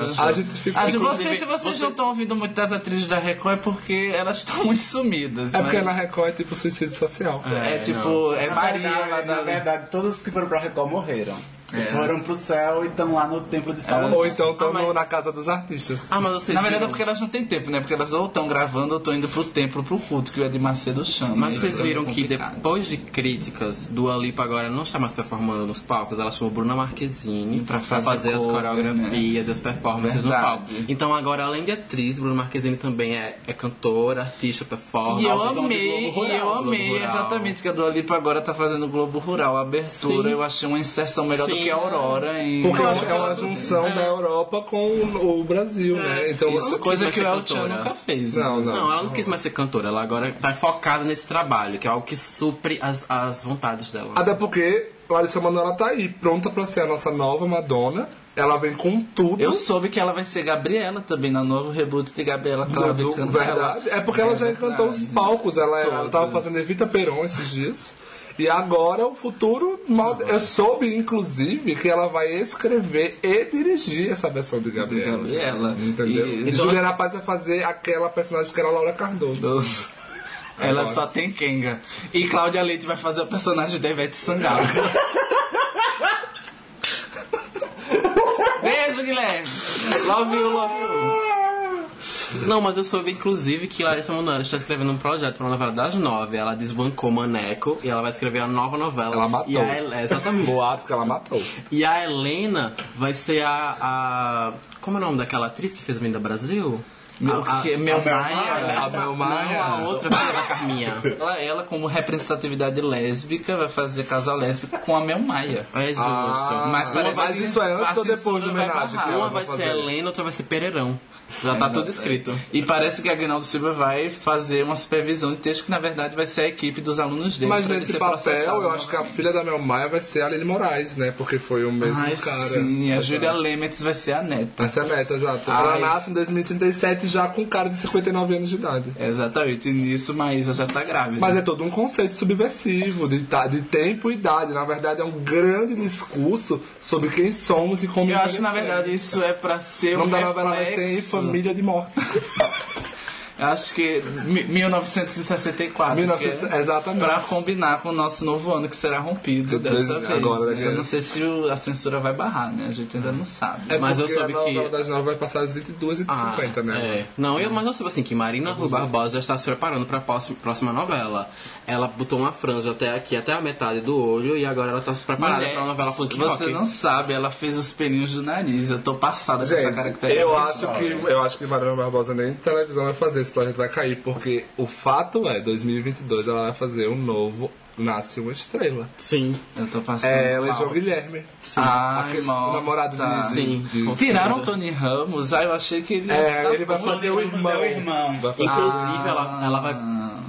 acho.
a gente fica.
Acho
Inclusive,
vocês, se vocês,
vocês-
não estão ouvindo muito das atrizes da Record, é porque elas estão *laughs* muito sumidas.
É
né?
porque na Record é tipo suicídio social.
É,
É,
tipo, é
Na
Maria,
verdade, na verdade, todos que foram pra Record morreram.
É.
Foram pro céu e estão lá no templo de Salomão.
Ou então estão
Ah, mas-
na casa dos artistas.
Ah, mas vocês
Na verdade é
viram...
porque elas não têm tempo, né? Porque elas ou estão gravando ou estão indo pro templo, pro culto, que o Edir Macedo chama.
Mas vocês
é
viram que depois de críticas, Dua Lipa agora não está mais performando nos palcos, ela chamou Bruna Marquezine
Pra
pra
fazer
fazer, as
cover,
coreografias e as performances
Verdade.
no palco. Então agora, além de atriz, Bruna Marquezine também é, é cantora, artista, performer.
E eu amei,
Globo
e eu
Rural,
amei
Rural.
exatamente que a Dua Lipa agora tá fazendo o Globo Rural. A abertura
Sim.
eu achei uma inserção melhor do
Sim.
Que a Aurora em.
Porque é uma
ela-
junção
é.
da Europa com o o Brasil, né? Então
Isso.
Coisa que o El Chan nunca fez.
Não,
né?
não.
Não, ela não quis mais ser cantora, ela agora tá focada nesse trabalho, que é algo que supre as, as vontades dela.
Até porque Larissa Manoela tá aí, pronta pra ser a nossa nova Madonna. Ela vem com tudo.
Eu soube que ela vai ser Gabriela também, na novo reboot de Gabriela
do- verdade. É porque ela já encantou os palcos. Ela, ela tava fazendo Evita Peron esses dias. E agora o futuro. Eu soube, inclusive, que ela vai escrever e dirigir essa versão de Gabriela.
Gabriela.
Entendeu?
E-
E,
então,
Juliana Paz vai fazer aquela personagem que era a Laura Cardoso.
Ela
Agora.
só tem Kenga. E Cláudia Leite vai fazer o personagem da Ivete Sangalo. *laughs* Beijo, Guilherme. Love you, love you.
Não, mas eu soube, inclusive, que Larissa Manoela está escrevendo um projeto para uma novela das nove. Ela desbancou Maneco e ela vai escrever uma nova novela.
Ela matou.
E a, Hel- exatamente.
Boatos que ela matou.
E a Helena vai ser a, a- Como é o nome daquela atriz que fez Vinda Brasil?
Meu,
a, a,
que, meu
a Mel
Maia.
A Mel
não,
Maia.
a outra filha da Carminha.
Ela, ela, como representatividade lésbica, vai fazer casal lésbico com a Mel Maia.
É justo.
Ah,
Mas
mas,
parece que
isso é antes
a
ou depois do
vai
homenagem?
Uma vai ser
fazer?
Helena, outra vai ser Pereirão. Já tá tudo escrito.
E parece que a Aguinaldo Silva vai fazer uma supervisão de texto que, na verdade, vai ser a equipe dos alunos dele.
Mas nesse
ser
papel, eu
né?
acho que a filha da Mel Maia vai ser a Aline Moraes, né? Porque foi o mesmo
Ai,
cara.
sim, a Júlia Lemetz vai ser a neta.
Essa é a meta, exato. Ela nasce em 2037 já com cara de 59 anos de idade.
Exatamente, e nisso Maísa já tá grávida.
Mas é todo um conceito subversivo de, ta- de tempo e idade. Na verdade, é um grande discurso sobre quem somos e como
Eu acho que, na verdade, isso é pra ser
O nome
um
vai ser
reflexo.
Família de Morte. *laughs*
Acho que mi- 1964.
1900
que é
exatamente.
Pra combinar com o nosso novo ano que será rompido dessa vez.
agora,
Mas
né?
eu não sei se a censura vai barrar, né? A gente ainda não sabe.
É
Mas eu soube
a novela
que-
das nove vai passar às 22 e
Ah,
50, né?
É. Não, eu, mas eu soube assim que Marina Rui Barbosa já está se preparando para a próxima, novela. Ela botou uma franja até aqui, até a metade do olho, e agora ela está se preparada
Mulher,
para a novela Punk
Você
Rock.
não sabe, ela fez os pelinhos do nariz. Eu tô passada com essa
Gente,
característica.
eu acho que eu acho que Mariana Barbosa nem televisão vai fazer, esse projeto vai cair, porque o fato é, 2022 ela vai fazer um novo Nasce uma Estrela.
Sim.
Eu tô passando.
É,
mal.
Legião Guilherme.
Ai,
Aquele
morta.
namorado de,
Sim,
de-
Tiraram o Tony Ramos, ah, eu achei que ele.
É, ele vai fazer o
fazer o
irmão.
irmão.
Vai fazer-
Inclusive, ela, ela vai.
Ah,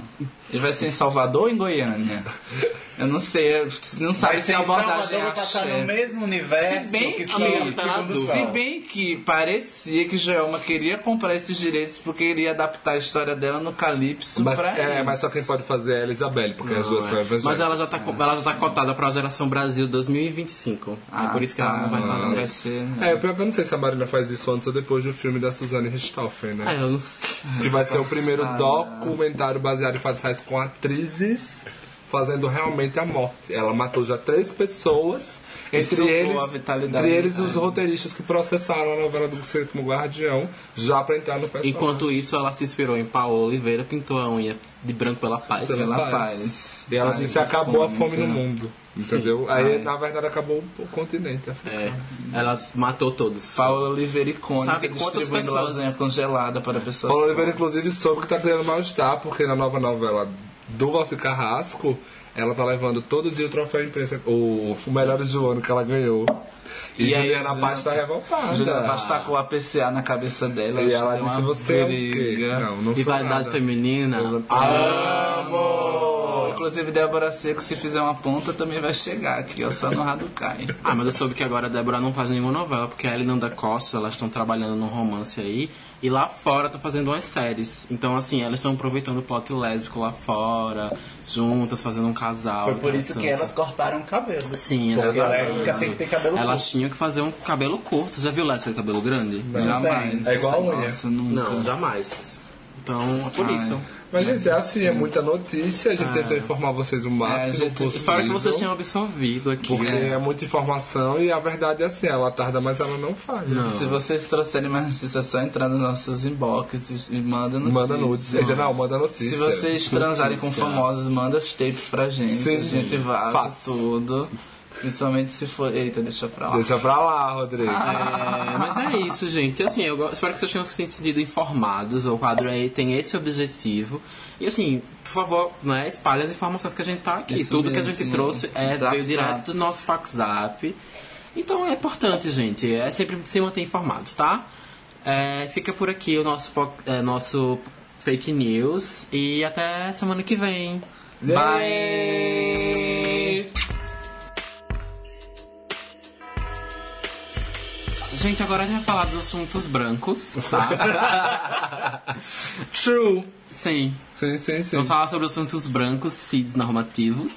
Ele vai ser em Salvador ou em Goiânia? *laughs* Eu não sei, não sabe se
ser
a
em
abordagem é axé.
no mesmo universo
Se bem
que
que-
Amigo, tá.
Sol.
Se bem que parecia que Joelma queria comprar esses direitos porque iria adaptar a história dela no Calypso
Mas,
pra
é,
eles.
mas só quem pode fazer é a Elizabeth, porque as
Não,
duas
é.
são evangélicas.
Mas ela já, tá, co- ela já tá cotada para a geração Brasil 2025.
Ah,
é por isso que
tá,
ela não vai fazer.
Vai ser, né?
É, pior que eu não sei se a Marina faz isso antes ou depois do filme da Suzane Richthofen, né?
É, eu não sei.
Que vai ser o primeiro documentário baseado em fatos reais com atrizes fazendo realmente a morte. Ela matou já três pessoas, entre eles, entre eles os roteiristas que processaram a novela do Sétimo Guardião, já pra entrar no personagem.
Enquanto isso, ela se inspirou em Paola Oliveira, pintou a unha de branco pela paz.
Pela
Pela
paz.
paz.
E ela
Ai,
disse acabou a fome no mundo. Entendeu? Aí, na verdade, acabou o continente.
É, ela matou todos.
Paula Oliveira icônica
Sabe quantas
distribuindo
pessoas-
lasanha congelada para pessoas
Paulo Oliveira, inclusive, soube que tá criando mal-estar, porque na nova novela do Valci Carrasco, ela tá levando todo dia o troféu imprensa, o, o Melhores do Ano que ela ganhou. E,
E aí,
Juliana
Juliana-
Paz tá revoltada.
Juliana Vaz tacou a PCA na cabeça dela.
E ela
deu
disse, você é o quê?
briga.
Não, não sou
Rivalidade
nada.
feminina.
Amo! Inclusive, Débora Seco, se fizer uma ponta, também vai chegar aqui, ó, só no Raducai.
Ah, mas eu soube que agora a Débora não faz nenhuma novela, porque a Ellen da Costa, elas estão trabalhando num romance aí, e lá fora tá fazendo umas séries. Então, assim, elas estão aproveitando o plot lésbico lá fora, juntas, fazendo um casal.
Foi por isso que elas cortaram o cabelo.
Sim,
Porque
exatamente.
lésbica tinha que ter cabelo
Elas
curto.
tinham que fazer um cabelo curto. Você já viu lésbica de cabelo grande?
Jamais.
É igual a unha.
Nossa, nunca.
Não, jamais. Então, é por
Ai.
isso.
Mas, gente, é assim, é muita notícia. A gente tentou informar vocês o máximo
É, a gente-
possível.
Espero que vocês tenham absorvido aqui.
Porque é muita informação e a verdade é assim, ela tarda, mas ela não falha.
Não.
Se vocês trouxerem mais notícias, é só entrar nos nossos inbox e manda notícias.
Manda nudes. Ainda não, manda notícia.
Se vocês transarem com famosos, manda os tapes pra gente.
Sim.
a gente vaza tudo. Principalmente se for. Eita, deixa pra lá.
Deixa pra lá, Rodrigo.
É, mas é isso, gente. Assim, eu espero que vocês tenham se sentido informados. O quadro aí tem esse objetivo. E assim, por favor, né, espalhe as informações que a gente tá aqui.
Isso
Tudo que a
mesmo,
gente
sim.
trouxe é,
Zap,
veio direto do nosso WhatsApp. Então é importante, gente. É sempre se manter informados, tá? É, fica por aqui o nosso, é, nosso fake news. E até semana que vem.
Bye!
Gente, agora a gente vai falar dos assuntos brancos, tá? *laughs*
True.
Sim.
Sim, sim, sim.
Vamos falar sobre assuntos brancos, CIDs normativos.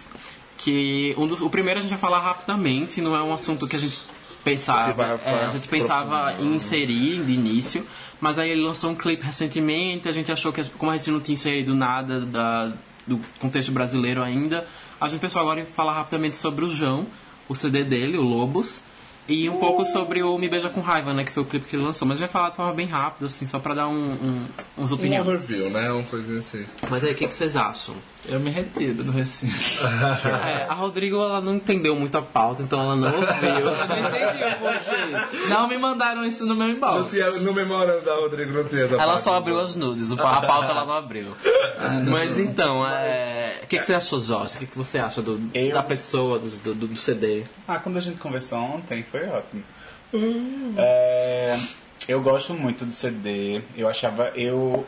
Que um dos, o primeiro a gente vai falar rapidamente, não é um assunto que a gente pensava. É, a gente pensava em inserir de início, mas aí ele lançou um clipe recentemente, a gente achou que, como a gente não tinha inserido nada da- do contexto brasileiro ainda, a gente pensou agora em falar rapidamente sobre o João, o CD dele, o Lobos. E um pouco sobre o Me Beija com Raiva, né? Que foi o clipe que ele lançou. Mas a gente vai falar de forma bem rápida, assim, só pra dar um, um, uns
Um
opiniões.
overview, né? Uma coisinha assim.
Mas aí, o que, que vocês acham?
Eu me retiro do recinto. *laughs*
É, a Rodrigo ela não entendeu muito a pauta, então ela não *laughs* ouviu.
Eu não entendi você. Não me mandaram isso no meu
No,
inbox.
no memorando da Rodrigo não tem essa
Ela
parte.
só abriu as nudes, a pauta ela não abriu. Mas então, é... o que, que você achou, Jorge? O que, que você acha do,
Eu?
da pessoa, do, do, do CD?
Ah, quando a gente conversou ontem, foi ótimo. É, eu gosto muito do CD. Eu achava. Eu,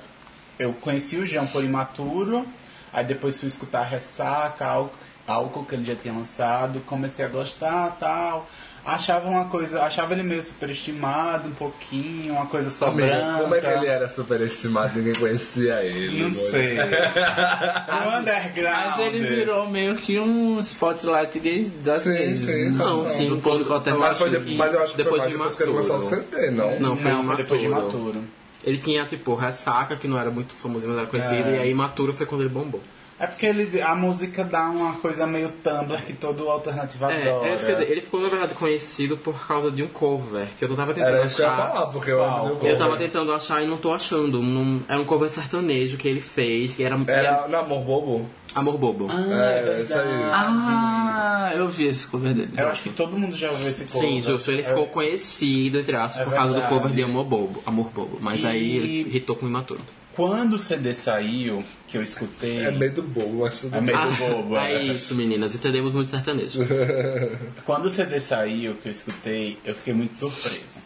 eu conheci o Jean por imaturo, aí depois fui escutar Ressaca, álcool, álcool que ele já tinha lançado, comecei a gostar tal. Achava uma coisa, achava ele meio superestimado um pouquinho, uma coisa só
Amiga,
branca.
como é que ele era superestimado? Ninguém conhecia ele.
Não sei. *laughs* o underground.
Mas ele virou meio que um spotlight gay das
Sim,
gays.
sim,
Não,
só-
sim,
do público
Mas, foi de- mas eu acho que
Depois
foi
de
mais depois que ele lançou o
Maturo.
CD, não?
Não, foi
Não, foi depois de
Imaturo. Ele tinha, tipo, Ressaca, que não era muito famoso, mas era conhecido,
É.
e aí Imaturo foi quando ele bombou.
É porque ele, a música dá uma coisa meio Tumblr que todo alternativo
É,
adora.
é isso que eu ia dizer, ele ficou, na verdade, conhecido por causa de um cover, que eu tava tentando
Era isso que eu ia
achar.
falar, porque eu do
Eu tava tentando achar e não tô achando. Não- era um cover sertanejo que ele fez, que era,
Era no Amor Bobo?
Amor Bobo.
Ah,
É, isso aí.
Ah, eu vi esse cover dele.
Eu acho que todo mundo já ouviu esse cover.
Sim, justo. Ele
É,
ficou conhecido, entre aspas,
É
por causa do cover de Amor Bobo. Amor Bobo. Mas
E-
aí ele hitou com o Imaturo.
Quando o CD saiu, que eu escutei...
É meio do bobo, mas tudo
É meio do bobo.
é
é.
isso, meninas. Entendemos muito sertanejo. *laughs* *laughs*
Quando o CD saiu, que eu escutei, eu fiquei muito surpresa.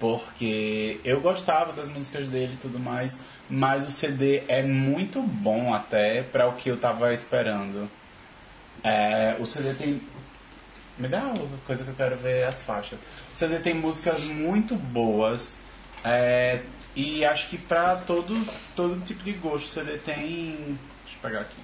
Porque eu gostava das músicas dele e tudo mais, mas o CD é muito bom até para o que eu tava esperando. É, o CD tem. Me dá uma coisa que eu quero ver as faixas. O CD tem músicas muito boas. é, e acho que pra todo, todo tipo de gosto o CD tem. Deixa eu pegar aqui.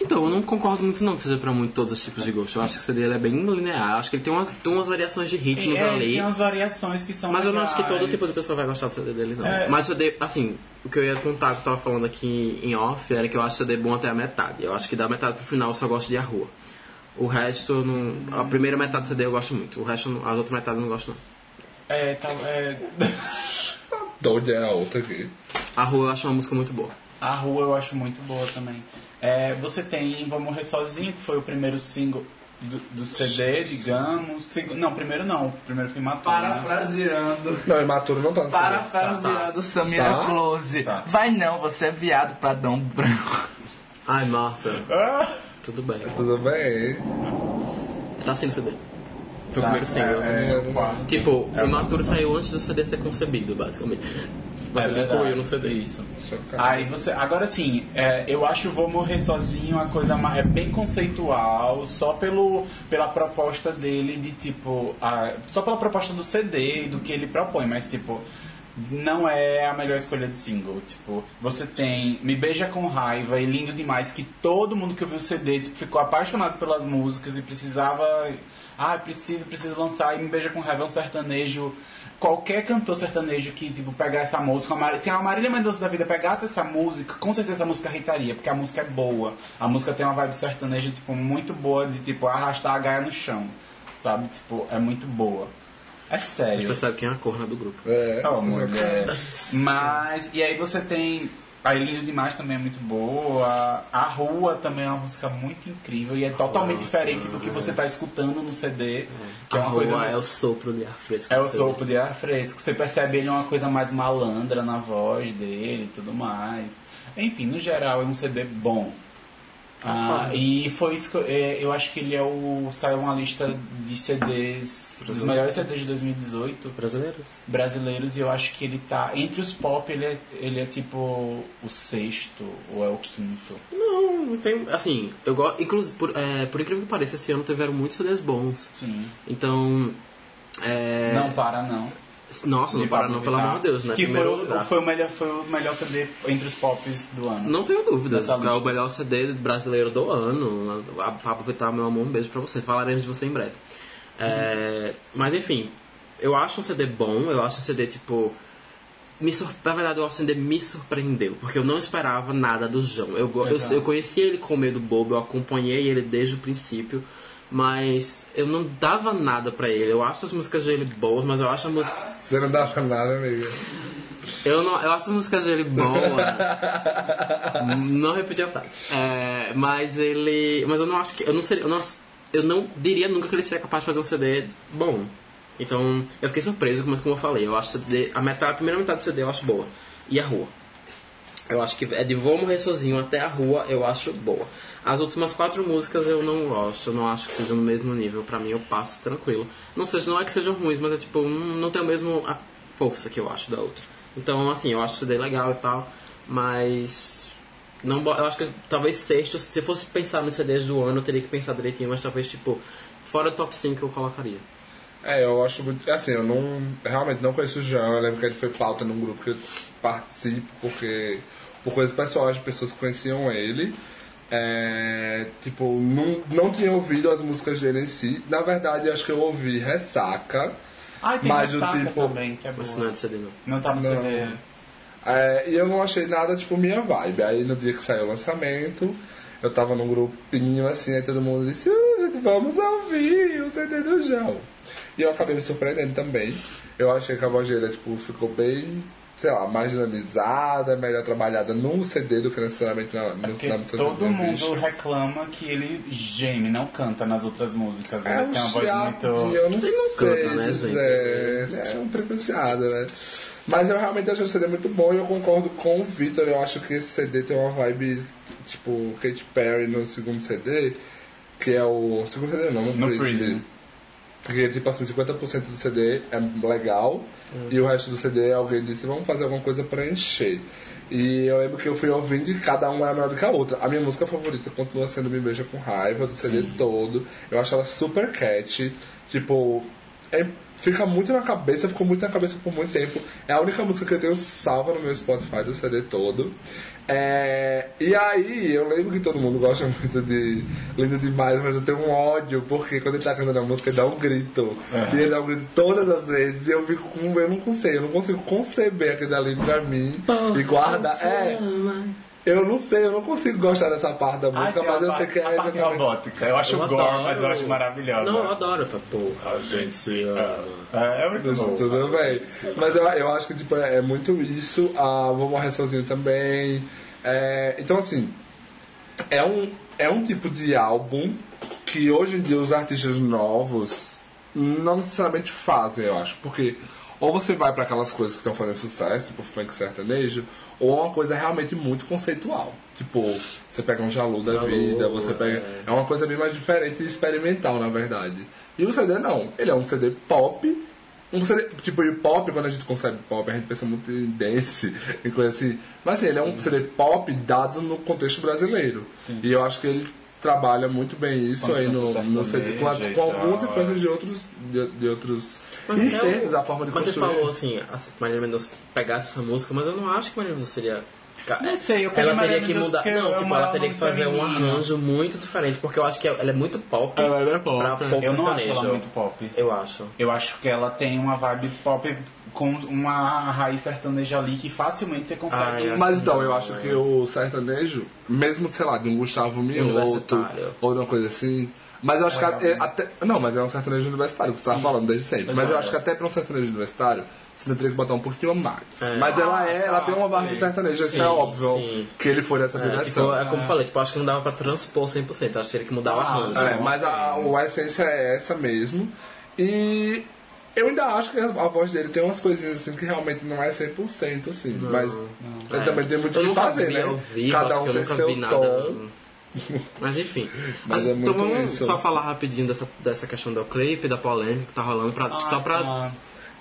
Então, eu não concordo muito não que seja pra muito todos os tipos de gosto. Eu acho que o CD ele é bem linear. Acho que ele tem umas, tem umas variações de ritmos
É,
ali.
tem umas variações que são
Mas eu não acho que todo
legais.
tipo de pessoa vai gostar do CD dele, não.
É.
Mas o CD, assim, o que eu ia contar, que eu tava falando aqui em off, era que eu acho o CD bom até a metade. Eu acho que da metade pro final eu só gosto de A Rua. O resto, eu não... a primeira metade do CD eu gosto muito. O resto, eu não- as outras metades eu não gosto, não.
É, tá, é,
Doida é a outra aqui.
A Rua eu acho uma música muito boa.
a rua eu acho muito boa também. É, você tem Vou Morrer Sozinho, que foi o primeiro single do, do CD, digamos. Segu- não, primeiro não. O primeiro foi Maturo. Né?
Parafraseando.
Não, imaturo não tá no CD.
Parafraseando Samira
Tá.
Close.
Tá.
Vai não, você é viado pra Dom Branco.
Ai, Martha,
Ah!
tudo bem.
Tudo bem?
Tá assim no CD. Foi
Tá,
o primeiro single.
É, é, quarto.
Tipo,
É
Imaturo saiu antes do CD ser concebido, basicamente. Mas
É
ele incluiu no CD.
Isso. Aí você, agora sim, é, eu acho Vou Morrer Sozinho uma coisa ma- é bem conceitual, só pelo, pela proposta dele de tipo, a- só pela proposta do CD e do que ele propõe, mas tipo, não é a melhor escolha de single. Tipo, você tem Me Beija com Raiva e Lindo Demais, que todo mundo que ouviu o CD tipo, ficou apaixonado pelas músicas e precisava. Ah, preciso, preciso lançar. E Me Beija com Raiva é um sertanejo. Qualquer cantor sertanejo que tipo, pegar essa música, a Mar- se a Marília Mendonça da vida pegasse essa música, com certeza essa música irritaria, porque a música é boa. A música tem uma vibe sertaneja tipo, muito boa de tipo arrastar a gaia no chão. Sabe? Tipo, é muito boa. É
A gente
sério.
percebe quem é a corna do grupo.
É.
Oh, mulher. Mas, e aí você tem. A Lindo Demais também é muito boa. A Rua também é uma música muito incrível e é totalmente diferente do que você tá escutando no CD. Que é
a
uma
rua
coisa.
é o sopro de ar fresco.
É o
CD.
sopro de ar fresco. Você percebe ele é uma coisa mais malandra na voz dele e tudo mais. Enfim, no geral é um CD bom. Ah, e foi isso que eu, é, eu acho que ele é o. Saiu uma lista de CDs, dos melhores CDs de 2018
Brasileiros?
brasileiros e eu acho que ele tá. Entre os pop, ele é, ele é tipo o sexto ou é o quinto.
Não, não tem. Assim, eu gosto. Inclusive, por, é, por incrível que pareça, esse ano tiveram muitos CDs bons.
Sim.
Então. É...
Não para, não.
Nossa, não para não, pelo amor de Deus, né?
Que foi
Primeiro
o,
lugar.
foi, o melhor, foi o melhor CD entre os pops do ano.
Não tenho dúvidas. É o melhor CD brasileiro do ano. A Pablo Vittar, meu amor, um beijo pra você. Falaremos de você em breve. É, Mas enfim, eu acho um CD bom. Eu acho um CD tipo. Me sur... Na verdade, o CD me surpreendeu. Porque eu não esperava nada do João. Eu, eu, eu conheci ele com medo bobo. Eu acompanhei ele desde o princípio. Mas eu não dava nada pra ele. Eu acho as músicas dele boas, mas eu acho a música.
Você não pra nada, amiga.
Eu, não, eu acho as músicas dele boas. *laughs* não repeti a frase. É, mas ele. Mas eu não acho que. Eu não seria. Eu não, eu não diria nunca que ele seria capaz de fazer um CD bom. Então, eu fiquei surpreso, como, como eu falei. Eu acho CD, a, metade, a primeira metade do CD eu acho boa. E a rua. Eu acho que é de Vou Morrer Sozinho até a Rua, eu acho boa. As últimas quatro músicas eu não gosto, eu não acho que sejam no mesmo nível. Pra mim eu passo tranquilo. Não, seja, não é que sejam ruins, mas é tipo, não tem o mesmo a força que eu acho da outra. Então, assim, eu acho o CD legal e tal, mas. Não, eu acho que talvez sexto, se eu fosse pensar nos CDs do ano, eu teria que pensar direitinho, mas talvez, tipo, fora do top 5 eu colocaria.
É, eu acho muito. Assim, eu não. Realmente não conheço o Jean. Eu lembro que ele foi pauta num grupo que eu participo, porque. Por coisas pessoais de pessoas que conheciam ele. É, tipo, não, não tinha ouvido as músicas dele em si. Na verdade, acho que eu ouvi Ressaca.
Ai, tem
Mas o
Ressaca
tipo-
também, que é boa.
é não.
Não tá no
Não.
CD.
É, e eu não achei nada, tipo, minha vibe. Aí no dia que saiu o lançamento, eu tava num grupinho assim, aí todo mundo disse, "Uh, gente, vamos ouvir o CD do João. E eu acabei me surpreendendo também. Eu achei que a voz dele, tipo, ficou bem, sei lá, mais dinamizada, melhor trabalhada num CD do que necessariamente na, no,
Porque
na música
todo
do
mundo
bicho.
reclama que ele geme, não canta nas outras músicas.
É
Ele
um
tem uma voz muito.
eu não
Ele
sei
canta, né,
dizer. Ele É um privilegiado, né? Mas eu realmente achei o CD muito bom e eu concordo com o Victor. Eu acho que esse CD tem uma vibe, tipo, Katy Perry no segundo CD, que é o... Segundo CD não, no,
No
Prison.
Prison.
Porque, tipo assim, 50% do CD é legal e o resto do CD alguém disse, vamos fazer alguma coisa pra encher. E eu lembro que eu fui ouvindo e cada uma era melhor do que a outra. A minha música favorita continua sendo Me Beija com Raiva, do CD todo. Eu acho ela super catchy. Tipo, é- fica muito na cabeça, ficou muito na cabeça por muito tempo. É a única música que eu tenho salva no meu Spotify do CD todo. É, e aí, eu lembro que todo mundo gosta muito de Lindo Demais, mas eu tenho um ódio, porque quando ele tá cantando a música, ele dá um grito. E ele dá um grito todas as vezes, e eu fico com. Eu não consigo, eu não consigo conceber aquele ali pra mim e guardar. É, eu não sei, eu não consigo gostar dessa parte da música,
tem a
mas eu sei que é
a parte robótica. Eu acho
Eu
gore,
adoro.
mas eu acho maravilhosa.
Não, eu adoro. Eu falo, porra, a gente se ama.
É, é muito
Mas
bom.
tudo bem. Mas eu, eu acho que tipo, é, é muito isso. A Vou Morrer Sozinho também. É, então, assim, é um, é um tipo de álbum que hoje em dia os artistas novos não necessariamente fazem, eu acho. Porque ou você vai para aquelas coisas que estão fazendo sucesso, tipo funk sertanejo, ou é uma coisa realmente muito conceitual. Tipo, você pega um Jalu da
Jalu,
vida, você pega.
é.
É uma coisa bem mais diferente e experimental, na verdade. E o CD não. Ele é um CD pop. Um CD, tipo, e pop, quando a gente concebe pop, a gente pensa muito em dance e coisa assim. Mas assim, ele é um CD pop dado no contexto brasileiro. E eu acho que ele trabalha muito bem isso
Com
aí no, no CD, com, as- com algumas
tal,
influências
é.
de outros, de, de outros
Mas
insertos,
eu-
a forma de
Mas você
construir.
falou assim, a Marília Mendonça pegasse essa música, mas eu não acho que Marília Mendonça seria.
Não sei, eu peguei
Ela
Marília
teria que mudar. Não,
é
tipo, ela teria que fazer um
feminina.
arranjo muito diferente, porque eu acho que ela é muito pop.
Ela é pop,
pra
é.
pop
Eu não acho
sertanejo.
ela muito pop.
Eu acho.
Eu acho que ela tem uma vibe pop com uma raiz sertaneja ali que facilmente você consegue.
Ai,
Mas então, eu acho que o sertanejo, mesmo, sei lá, de um Gustavo Mioto ou de uma coisa assim. Mas eu acho que é, até. Não, mas é um sertanejo universitário, que você estava falando desde sempre. Mas eu acho que até para um sertanejo universitário, você teria que botar um pouquinho mais.
É.
Mas ela é, ela tem uma vibe de sertanejo, isso é óbvio
sim.
que ele for nessa
É,
direção.
tipo, é como eu falei, tipo, acho que não dava pra transpor 100%, eu acho que teria que mudar o
Ah,
arranjo.
É, mas a, a essência é essa mesmo. E eu ainda acho que a, a voz dele tem umas coisinhas assim que realmente não é 100% assim. mas ele também tem muito o que fazer,
vi
né? Cada um tem seu tom.
Mas enfim. *laughs*
Mas
Mas,
é
então vamos
isso.
só falar rapidinho dessa, dessa questão do clipe, da polêmica que tá rolando, pra, só pra.
Ah,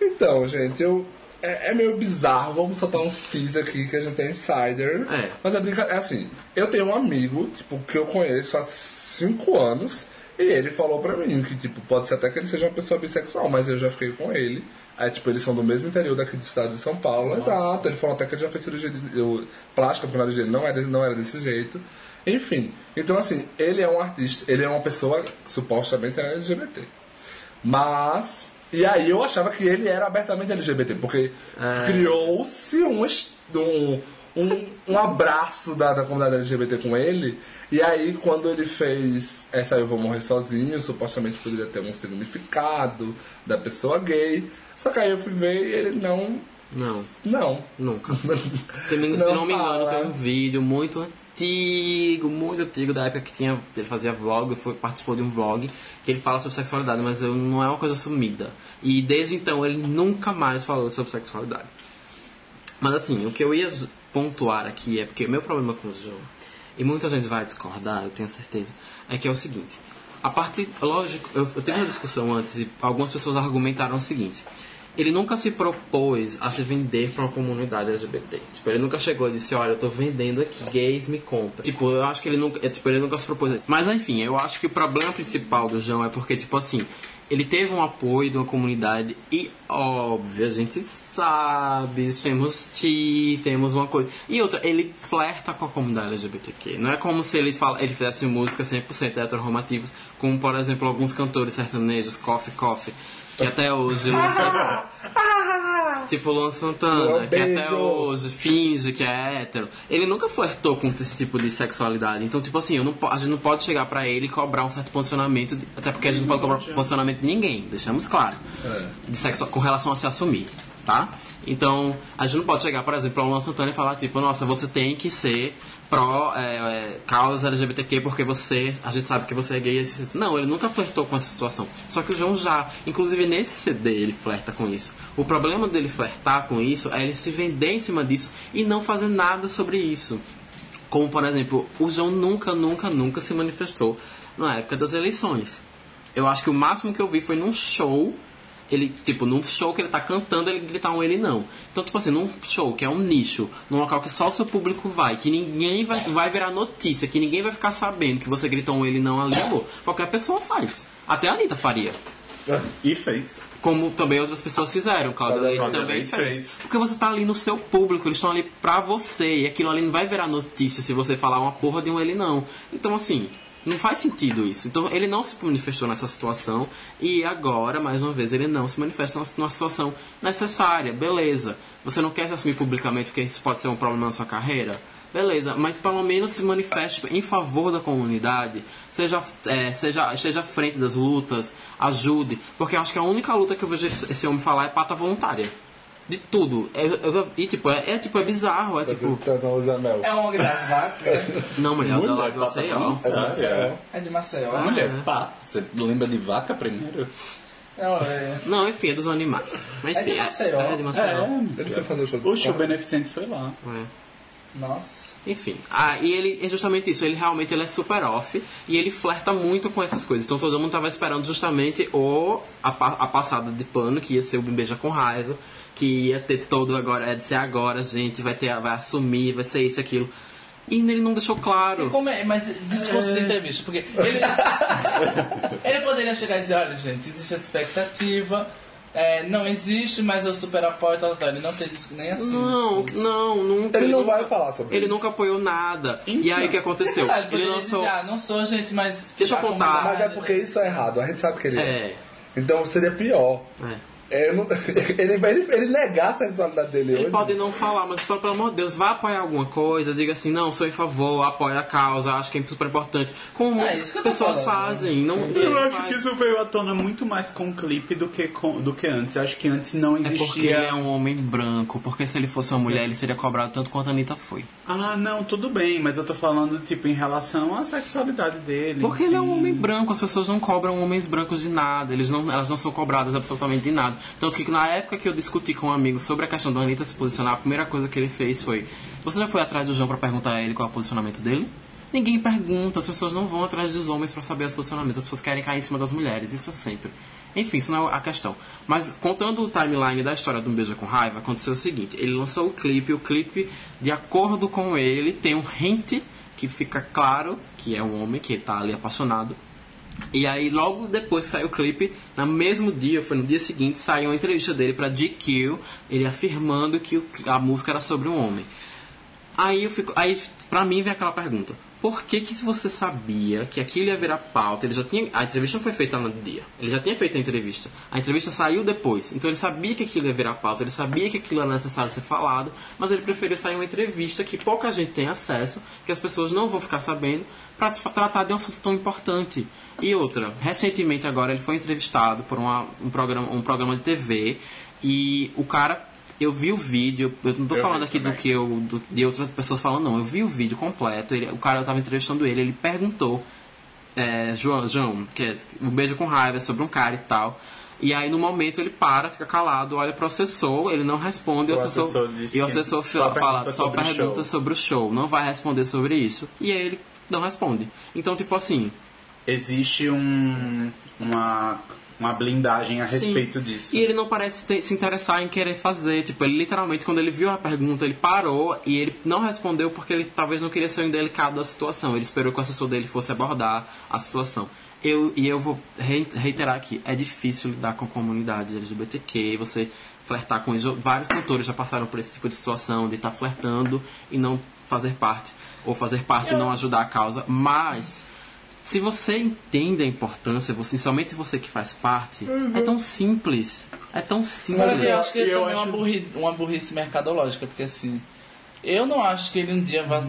Então, gente, eu. É, é meio bizarro, vamos soltar uns teas aqui que a gente é insider.
É.
Mas é brincadeira. É assim, eu tenho um amigo, tipo, que eu conheço há 5 anos, e ele falou pra mim que, tipo, pode ser até que ele seja uma pessoa bissexual, mas eu já fiquei com ele. Aí, tipo, eles são do mesmo interior daqui do estado de São Paulo. Exato. Ele falou até que ele já fez cirurgia de, eu, plástica, porque o nariz dele não era, não era desse jeito. Enfim. Então, assim, ele é um artista, ele é uma pessoa que supostamente é LGBT. Mas. E aí eu achava que ele era abertamente LGBT, porque criou-se um, um, um, um abraço da, da comunidade LGBT com ele. E aí quando ele fez essa Eu Vou Morrer Sozinho, supostamente poderia ter um significado da pessoa gay. Só que aí eu fui ver e ele não.
Não,
Não.
nunca. *laughs* Tem- se
Não
não me engano, tem um vídeo muito antigo, muito antigo, da época que tinha, ele fazia vlog, foi, participou de um vlog, que ele fala sobre sexualidade, mas eu- não é uma coisa sumida. E desde então ele nunca mais falou sobre sexualidade. Mas assim, o que eu ia pontuar aqui é porque o meu problema com o João, e muita gente vai discordar, eu tenho certeza, é que é o seguinte. A partir, lógico, eu, eu tive uma discussão antes e algumas pessoas argumentaram o seguinte. Ele nunca se propôs a se vender para uma comunidade LGBT. Tipo, ele nunca chegou e disse, olha, eu tô vendendo aqui, gays me compram. Tipo, eu acho que ele nunca, é, tipo, ele nunca se propôs a isso. Mas enfim, eu acho que o problema principal do João é porque, tipo assim, ele teve um apoio de uma comunidade e, óbvio, a gente sabe, temos ti, temos uma coisa. E outra, ele flerta com a comunidade LGBTQ. Não é como se ele, fala, ele fizesse música 100% heteronormativos, como, por exemplo, alguns cantores sertanejos, Coffee Coffee, que até hoje lançam... *laughs* Tipo Luan Santana, que até hoje finge que é hétero. Ele nunca flertou com esse tipo de sexualidade. Então, tipo assim, não, a gente não pode chegar pra ele e cobrar um certo posicionamento. de- até porque a gente não pode cobrar posicionamento de ninguém, deixamos claro. De sexo, com relação a se assumir, tá? Então, a gente não pode chegar, por exemplo, a Luan Santana e falar, tipo, nossa, você tem que ser pró é, é, causa LGBTQ porque você, a gente sabe que você é gay. assim, assim. Não, ele nunca flertou com essa situação. Só que o João já, inclusive nesse CD, ele flerta com isso. O problema dele flertar com isso é ele se vender em cima disso e não fazer nada sobre isso. Como, por exemplo, o João nunca, nunca, nunca se manifestou na época das eleições. Eu acho que o máximo que eu vi foi num show. Ele, tipo, num show que ele tá cantando, ele gritar um ele não. Então, tipo assim, num show que é um nicho, num local que só o seu público vai, que ninguém vai, vai virar notícia, que ninguém vai ficar sabendo que você gritou um ele não ali, amor. Qualquer pessoa faz. Até a Anitta faria. *laughs*
E fez.
Como também outras pessoas fizeram. Cláudia Leite também
fez.
fez. Porque você tá ali no seu público, eles estão ali pra você. E aquilo ali não vai virar notícia se você falar uma porra de um ele não. Então, assim, não faz sentido isso. Então, ele não se manifestou nessa situação. E agora, mais uma vez, ele não se manifesta numa- situação necessária. Beleza. Você não quer se assumir publicamente porque isso pode ser um problema na sua carreira? Beleza, mas pelo menos se manifeste em favor da comunidade, seja, é, seja, esteja à frente das lutas, ajude, porque eu acho que a única luta que eu vejo esse homem falar é pata voluntária. De tudo. É, eu- e tipo, é, é, tipo, é bizarro, é tipo.
Tentando usar mel.
É uma vacas. *laughs*
Não, mulher,
Mulher,
da lá de
pata
você, ó.
voluntária.
É.
É de Maceió.
A mulher, pá. Você lembra de vaca primeiro?
Não, é.
Não, enfim, é dos animais. Mas
É de
enfim,
Maceió.
É, de Maceió.
Ele foi fazer o show
O show beneficente foi lá.
É.
Nossa.
Enfim, ah, e ele é justamente isso, ele realmente ele é super off e ele flerta muito com essas coisas. Então todo mundo tava esperando justamente o a, a passada de pano, que ia ser o Beija com raiva, que ia ter todo agora, é de ser agora, gente, vai ter, vai assumir, vai ser isso e aquilo. E ele não deixou claro.
Como é? Mas discurso de entrevista, porque ele, *laughs* ele poderia chegar e dizer, olha gente, existe essa expectativa, é, não existe, mas eu super apoio tal, tal. Ele não tem disco nem assim.
Não,
discurso.
não, nunca.
Ele não
nunca-
vai falar sobre
Ele
isso.
nunca apoiou nada. E aí o que aconteceu? *laughs*
Ah, ele
Ele
poderia
lançou.
dizer, ah, não sou gente, mas...
Deixa eu
a
contar.
Mas é porque isso é errado, a gente sabe que ele é.
É,
Então seria pior.
é.
É, eu não- *laughs* ele, ele, ele negar a sexualidade dele
Ele
hoje.
pode não falar, mas pelo pelo amor de Deus, vá apoiar alguma coisa, diga assim, não, sou em favor, apoia a causa, acho que é super importante. Como
É,
muitas
eu tô
pessoas
falando,
fazem. Não,
Eu acho
faz.
que isso veio à tona muito mais com o clipe do que, com, do que antes. Eu acho que antes não
É
existia.
porque ele é um homem branco, porque se ele fosse uma mulher, ele seria cobrado tanto quanto a Anitta foi.
Ah, não, tudo bem, mas eu tô falando, tipo, em relação à sexualidade dele.
Porque ele é um
enfim.
homem branco, as pessoas não cobram homens brancos de nada, eles não, elas não são cobradas absolutamente de nada. Tanto que na época que eu discuti com um amigo sobre a questão da Anitta se posicionar, a primeira coisa que ele fez foi: Você já foi atrás do João pra perguntar a ele qual é o posicionamento dele? Ninguém pergunta, as pessoas não vão atrás dos homens pra saber os posicionamentos, as pessoas querem cair em cima das mulheres, isso é sempre. Enfim, isso não é a questão. Mas contando o timeline da história do Beijo com Raiva, aconteceu o seguinte: ele lançou o clipe, o clipe, de acordo com ele, tem um hint que fica claro que é um homem que tá ali apaixonado. E aí, logo depois que saiu o clipe, no mesmo dia, foi no dia seguinte, saiu uma entrevista dele pra GQ, ele afirmando que a música era sobre um homem. Aí eu fico. Aí pra mim vem aquela pergunta. Por que que se você sabia que aquilo ia virar pauta, ele já tinha. A entrevista não foi feita no dia. Ele já tinha feito a entrevista. A entrevista saiu depois. Então ele sabia que aquilo ia virar pauta, ele sabia que aquilo era necessário ser falado, mas ele preferiu sair uma entrevista que pouca gente tem acesso, que as pessoas não vão ficar sabendo, pra tra- tratar de um assunto tão importante. E outra, recentemente agora ele foi entrevistado por uma- um, programa, um programa de TV e o cara eu vi o vídeo, eu não tô
Eu
falando aqui do
também.
que eu, do- de outras pessoas falando, não. Eu vi o vídeo completo, ele- o cara tava entrevistando ele, ele perguntou, é, João, João, que é o beijo com raiva é sobre um cara e tal. E aí no momento ele para, fica calado, olha pro assessor, ele não responde, e o
O
assessor, e o assessor
só
fala só
sobre o
pergunta
show.
sobre o show, não vai responder sobre isso. E aí ele não responde. Então, tipo assim,
Existe um, uma, uma blindagem a
Sim.
respeito disso.
E ele não parece ter- se interessar em querer fazer. Tipo, ele literalmente, quando ele viu a pergunta, ele parou e ele não respondeu porque ele talvez não queria ser o indelicado da situação. Ele esperou que o assessor dele fosse abordar a situação. Eu, e eu vou rei- reiterar aqui: é difícil lidar com a comunidade LGBTQ, você flertar com isso. Vários cantores já passaram por esse tipo de situação, de estar flertando e não fazer parte. Ou fazer parte e não ajudar a causa. Mas. Se você entende a importância, você, somente você que faz parte, é tão simples. É tão simples.
Mas eu acho que
Eu
também é uma,
acho-
burri, uma burrice mercadológica, porque assim, eu não acho que ele um dia vai.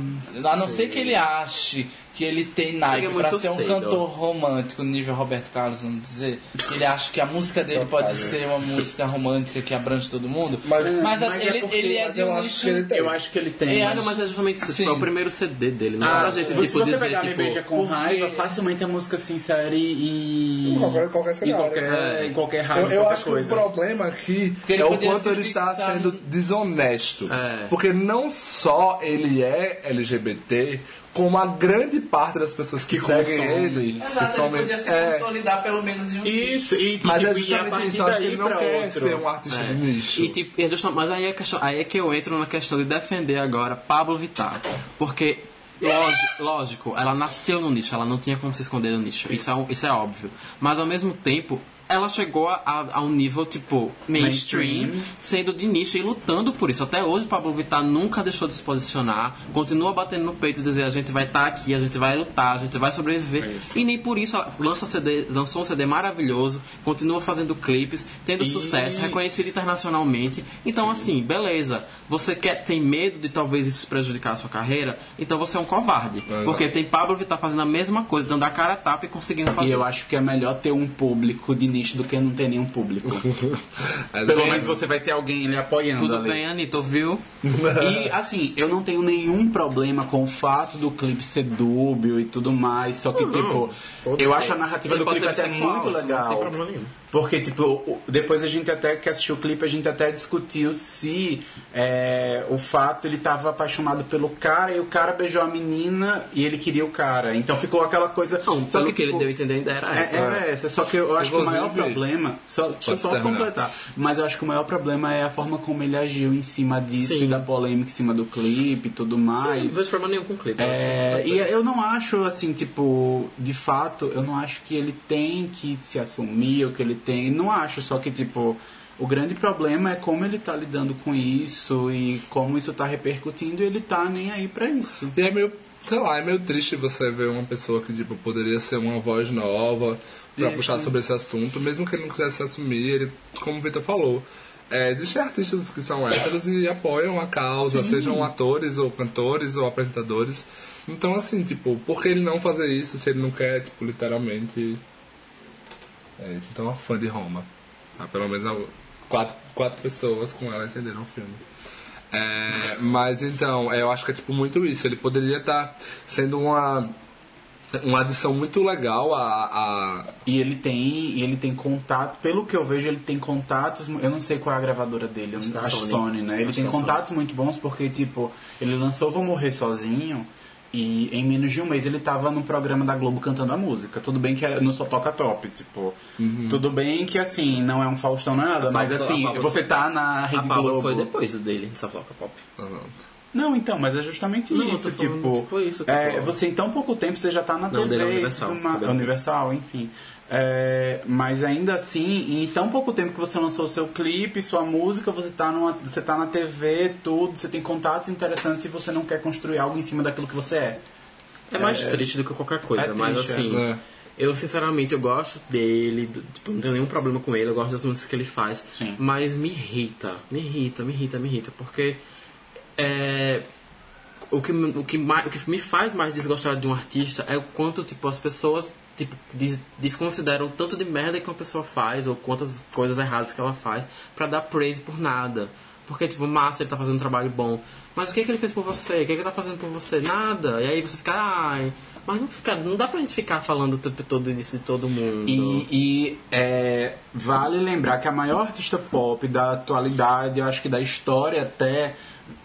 A não ser que ele ache que ele tem naipe pra ser um
cedo.
cantor romântico, nível Roberto Carlos, vamos dizer. que Ele acha que a música dele pode ser uma música romântica que abrange todo mundo.
Mas-
a-
mas é
ele,
porque-
ele é
mas
de
eu
um
acho
nicho-
que ele tem.
Eu acho que ele tem.
É,
mas-
Não, mas é justamente isso.
Sim.
Tipo, é o primeiro CD dele. Não é
Ah,
pra gente,
se
tipo,
você
dizer,
pegar Me
tipo...
Beija com
porque-
Raiva, facilmente a música se insere em...
Em qualquer- qualquer
em
cenário.
qualquer,
É.
em qualquer raiva,
Eu, eu
qualquer
acho
coisa.
que o problema aqui
ele
é o quanto
se
ele está sendo desonesto.
É.
Porque não só ele é LGBT, como a grande parte das pessoas que,
Que
seguem
consomem.
ele.
Exato,
que
ele podia se
é,
consolidar pelo menos em um nicho.
Isso, e,
mas
tipo,
é
a
justamente isso. Acho que ele não quer
outro.
ser um artista de nicho.
E, tipo, é justa- mas aí é, questão, aí é que eu entro na questão de defender agora Pablo Vittar. Porque, lógico, lógico, ela nasceu no nicho, ela não tinha como se esconder no nicho. Isso é, isso é óbvio. Mas ao mesmo tempo, ela chegou a, a- um nível, tipo, mainstream,
Mainstream.
sendo de nicho e lutando por isso. Até hoje, Pablo Vittar nunca deixou de se posicionar, continua batendo no peito e dizer: a gente vai estar aqui, a gente vai lutar, a gente vai sobreviver. e nem por isso ela lança CD, lançou um CD maravilhoso, continua fazendo clipes, tendo
E-
sucesso, reconhecido internacionalmente. Então, assim, beleza. Você quer, tem medo de talvez isso prejudicar a sua carreira? Então você é um covarde.
Exato.
Porque tem Pablo Vittar fazendo a mesma coisa, dando a cara a tapa e conseguindo fazer.
E eu acho que é melhor ter um público de nicho do que não ter nenhum público. *laughs* Pelo menos você vai ter alguém ali apoiando
Tudo
ali.
bem, Anitta, ouviu? *laughs*
E assim, eu não tenho nenhum problema com o fato do clipe ser dúbio e tudo mais, só que tipo, eu acho a narrativa
Ele
do clipe até muito
isso Não tem
legal.
problema nenhum.
Porque, tipo, depois a gente até que assistiu o clipe, a gente até discutiu se é, o fato ele tava apaixonado pelo cara e o cara beijou a menina e ele queria o cara. Então ficou aquela coisa.
Não,
só
pelo que ele
tipo,
deu a entender ainda era
é,
essa.
era essa, só que eu acho que o maior problema. Só, deixa eu só
terminar?
completar. Mas eu acho que o maior problema é a forma como ele agiu em cima disso
Sim.
e da polêmica em cima do clipe e tudo
Sim,
mais.
não vejo problema nenhum com o clipe.
É, e eu não acho, assim, tipo, de fato, eu não acho que ele tem que se assumir, ou que ele tem. Não acho, só que, tipo, o grande problema é como ele tá lidando com isso e como isso tá repercutindo e ele tá nem aí pra isso.
E é meio, sei lá, é meio triste você ver uma pessoa que tipo, poderia ser uma voz nova pra
Isso.
puxar sobre esse assunto, mesmo que ele não quisesse se assumir, ele, como o Vitor falou. É, existem artistas que são héteros e apoiam a causa, sejam atores ou cantores ou apresentadores. Então, assim, tipo, por que ele não fazer isso se ele não quer, tipo, literalmente. É, então, uma fã de Roma. Ah, pelo menos quatro, quatro pessoas com ela entenderam o filme. É, mas então, eu acho que é tipo muito isso. Ele poderia estar sendo uma, uma adição muito legal a. a
E ele tem, ele tem contato, pelo que eu vejo, ele tem contatos, eu não sei qual é a gravadora dele,
Acho é
acho
Sony.
Sony, né? Ele
Acho
tem
é
contatos muito bons porque, tipo, ele lançou Vou Morrer Sozinho e em menos de um mês ele tava no programa da Globo cantando a música. Tudo bem que no Só Toca Top, tipo, tudo bem que assim, não é um Faustão, não é nada, mas
Pablo-
assim,
a Pablo-
você tá na
A
Rede
Pablo
Globo.
foi depois dele, de Safloca Pop.
Não, então, mas é justamente
Não,
isso, tipo,
tipo isso,
é,
tipo-
você em tão pouco tempo você já tá na
Não,
TV,
é
e
Universal,
mais-
cabelo.
Universal, enfim. É, mas ainda assim, em tão pouco tempo que você lançou o seu clipe, sua música, você tá, numa, você tá na TV, tudo, você tem contatos interessantes e você não quer construir algo em cima daquilo que você é.
É mais triste do que qualquer coisa,
é
mas
triste,
assim.
é.
Eu, sinceramente, eu gosto dele, tipo, não tenho nenhum problema com ele, eu gosto das músicas que ele faz.
Sim.
Mas me irrita, me irrita, me irrita, me irrita, porque é, o, que, o, que mais, o que me faz mais desgostar de um artista é o quanto, tipo, as pessoas tipo, des- desconsideram o tanto de merda que uma pessoa faz, ou quantas coisas erradas que ela faz, pra dar praise por nada. Porque, tipo, massa, ele tá fazendo um trabalho bom. Mas o que, que ele fez por você? O que, que ele tá fazendo por você? Nada. E aí você fica, ai. Mas não, fica, não dá pra gente ficar falando o tempo todo disso de todo mundo.
E, e, é, vale lembrar que a maior artista pop da atualidade, eu acho que da história até,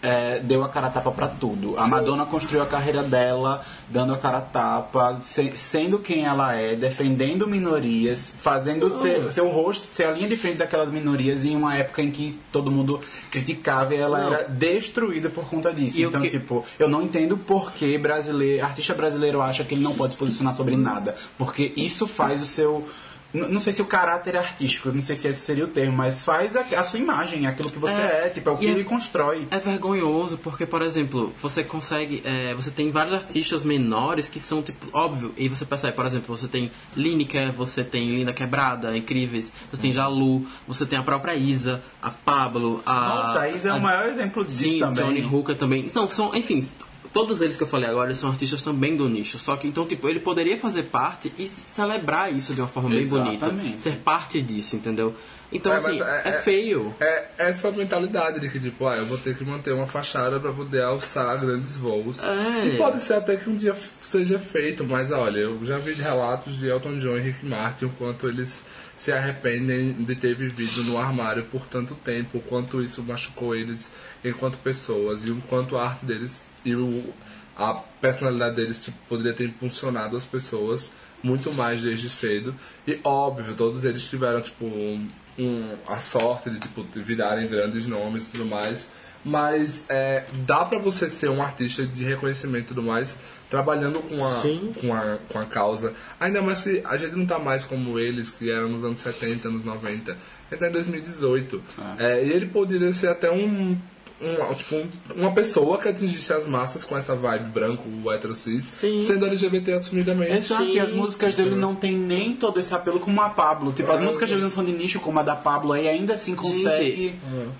é, deu a cara a tapa pra tudo. A Madonna construiu a carreira dela dando a cara a tapa, se- sendo quem ela é, defendendo minorias, fazendo seu, seu rosto ser a linha de frente daquelas minorias em uma época em que todo mundo criticava e ela
Não.
era destruída por conta disso.
E
então,
que-
tipo, eu não entendo por que brasileiro, artista brasileiro acha que ele não pode se posicionar sobre nada. Porque isso faz o seu. Não sei se o caráter é artístico, não sei se esse seria o termo, mas faz a, a sua imagem, aquilo que você
É.
é, tipo, é o que
é-
ele constrói.
É vergonhoso porque, por exemplo, você consegue. é, você tem vários artistas menores que são, tipo, óbvio, e você percebe, por exemplo, você tem Lineker, você tem Linda Quebrada, Incríveis, você tem Jalu, você tem a própria Isa, a Pablo, a.
Nossa, a Isa é o maior exemplo disso
Sim,
também.
Johnny Hooker também. Então, são, enfim, todos eles que eu falei agora são artistas também do nicho. Só que, então, tipo, ele poderia fazer parte e celebrar isso de uma forma bem bonita.
Exatamente.
Ser parte disso, entendeu? Então,
É,
assim,
mas
é, feio.
É essa mentalidade de que, tipo, ah, eu vou ter que manter uma fachada pra poder alçar grandes voos.
É.
E pode ser até que um dia seja feito, mas olha, eu já vi relatos de Elton John e Rick Martin, o quanto eles se arrependem de ter vivido no armário por tanto tempo, o quanto isso machucou eles enquanto pessoas, e o quanto a arte deles e o, a personalidade deles poderia ter impulsionado as pessoas muito mais desde cedo. E óbvio, todos eles tiveram, tipo, um, um- a sorte de, tipo, de virarem grandes nomes e tudo mais. Mas é, dá pra você ser um artista de reconhecimento e tudo mais, trabalhando com a,
Sim.
com a, com a causa. Ainda mais que a gente não tá mais como eles, que eram nos anos 70, anos 90. Ele tá em 2018. É, e ele poderia ser até um, um, tipo, um- uma pessoa que atingisse as massas com essa vibe branco, hétero cis,
Sim.
sendo LGBT assumidamente.
Exato, e as músicas dele não tem nem todo esse apelo como a Pablo. Tipo, as músicas dele não são de nicho como a da Pablo, aí ainda assim consegue.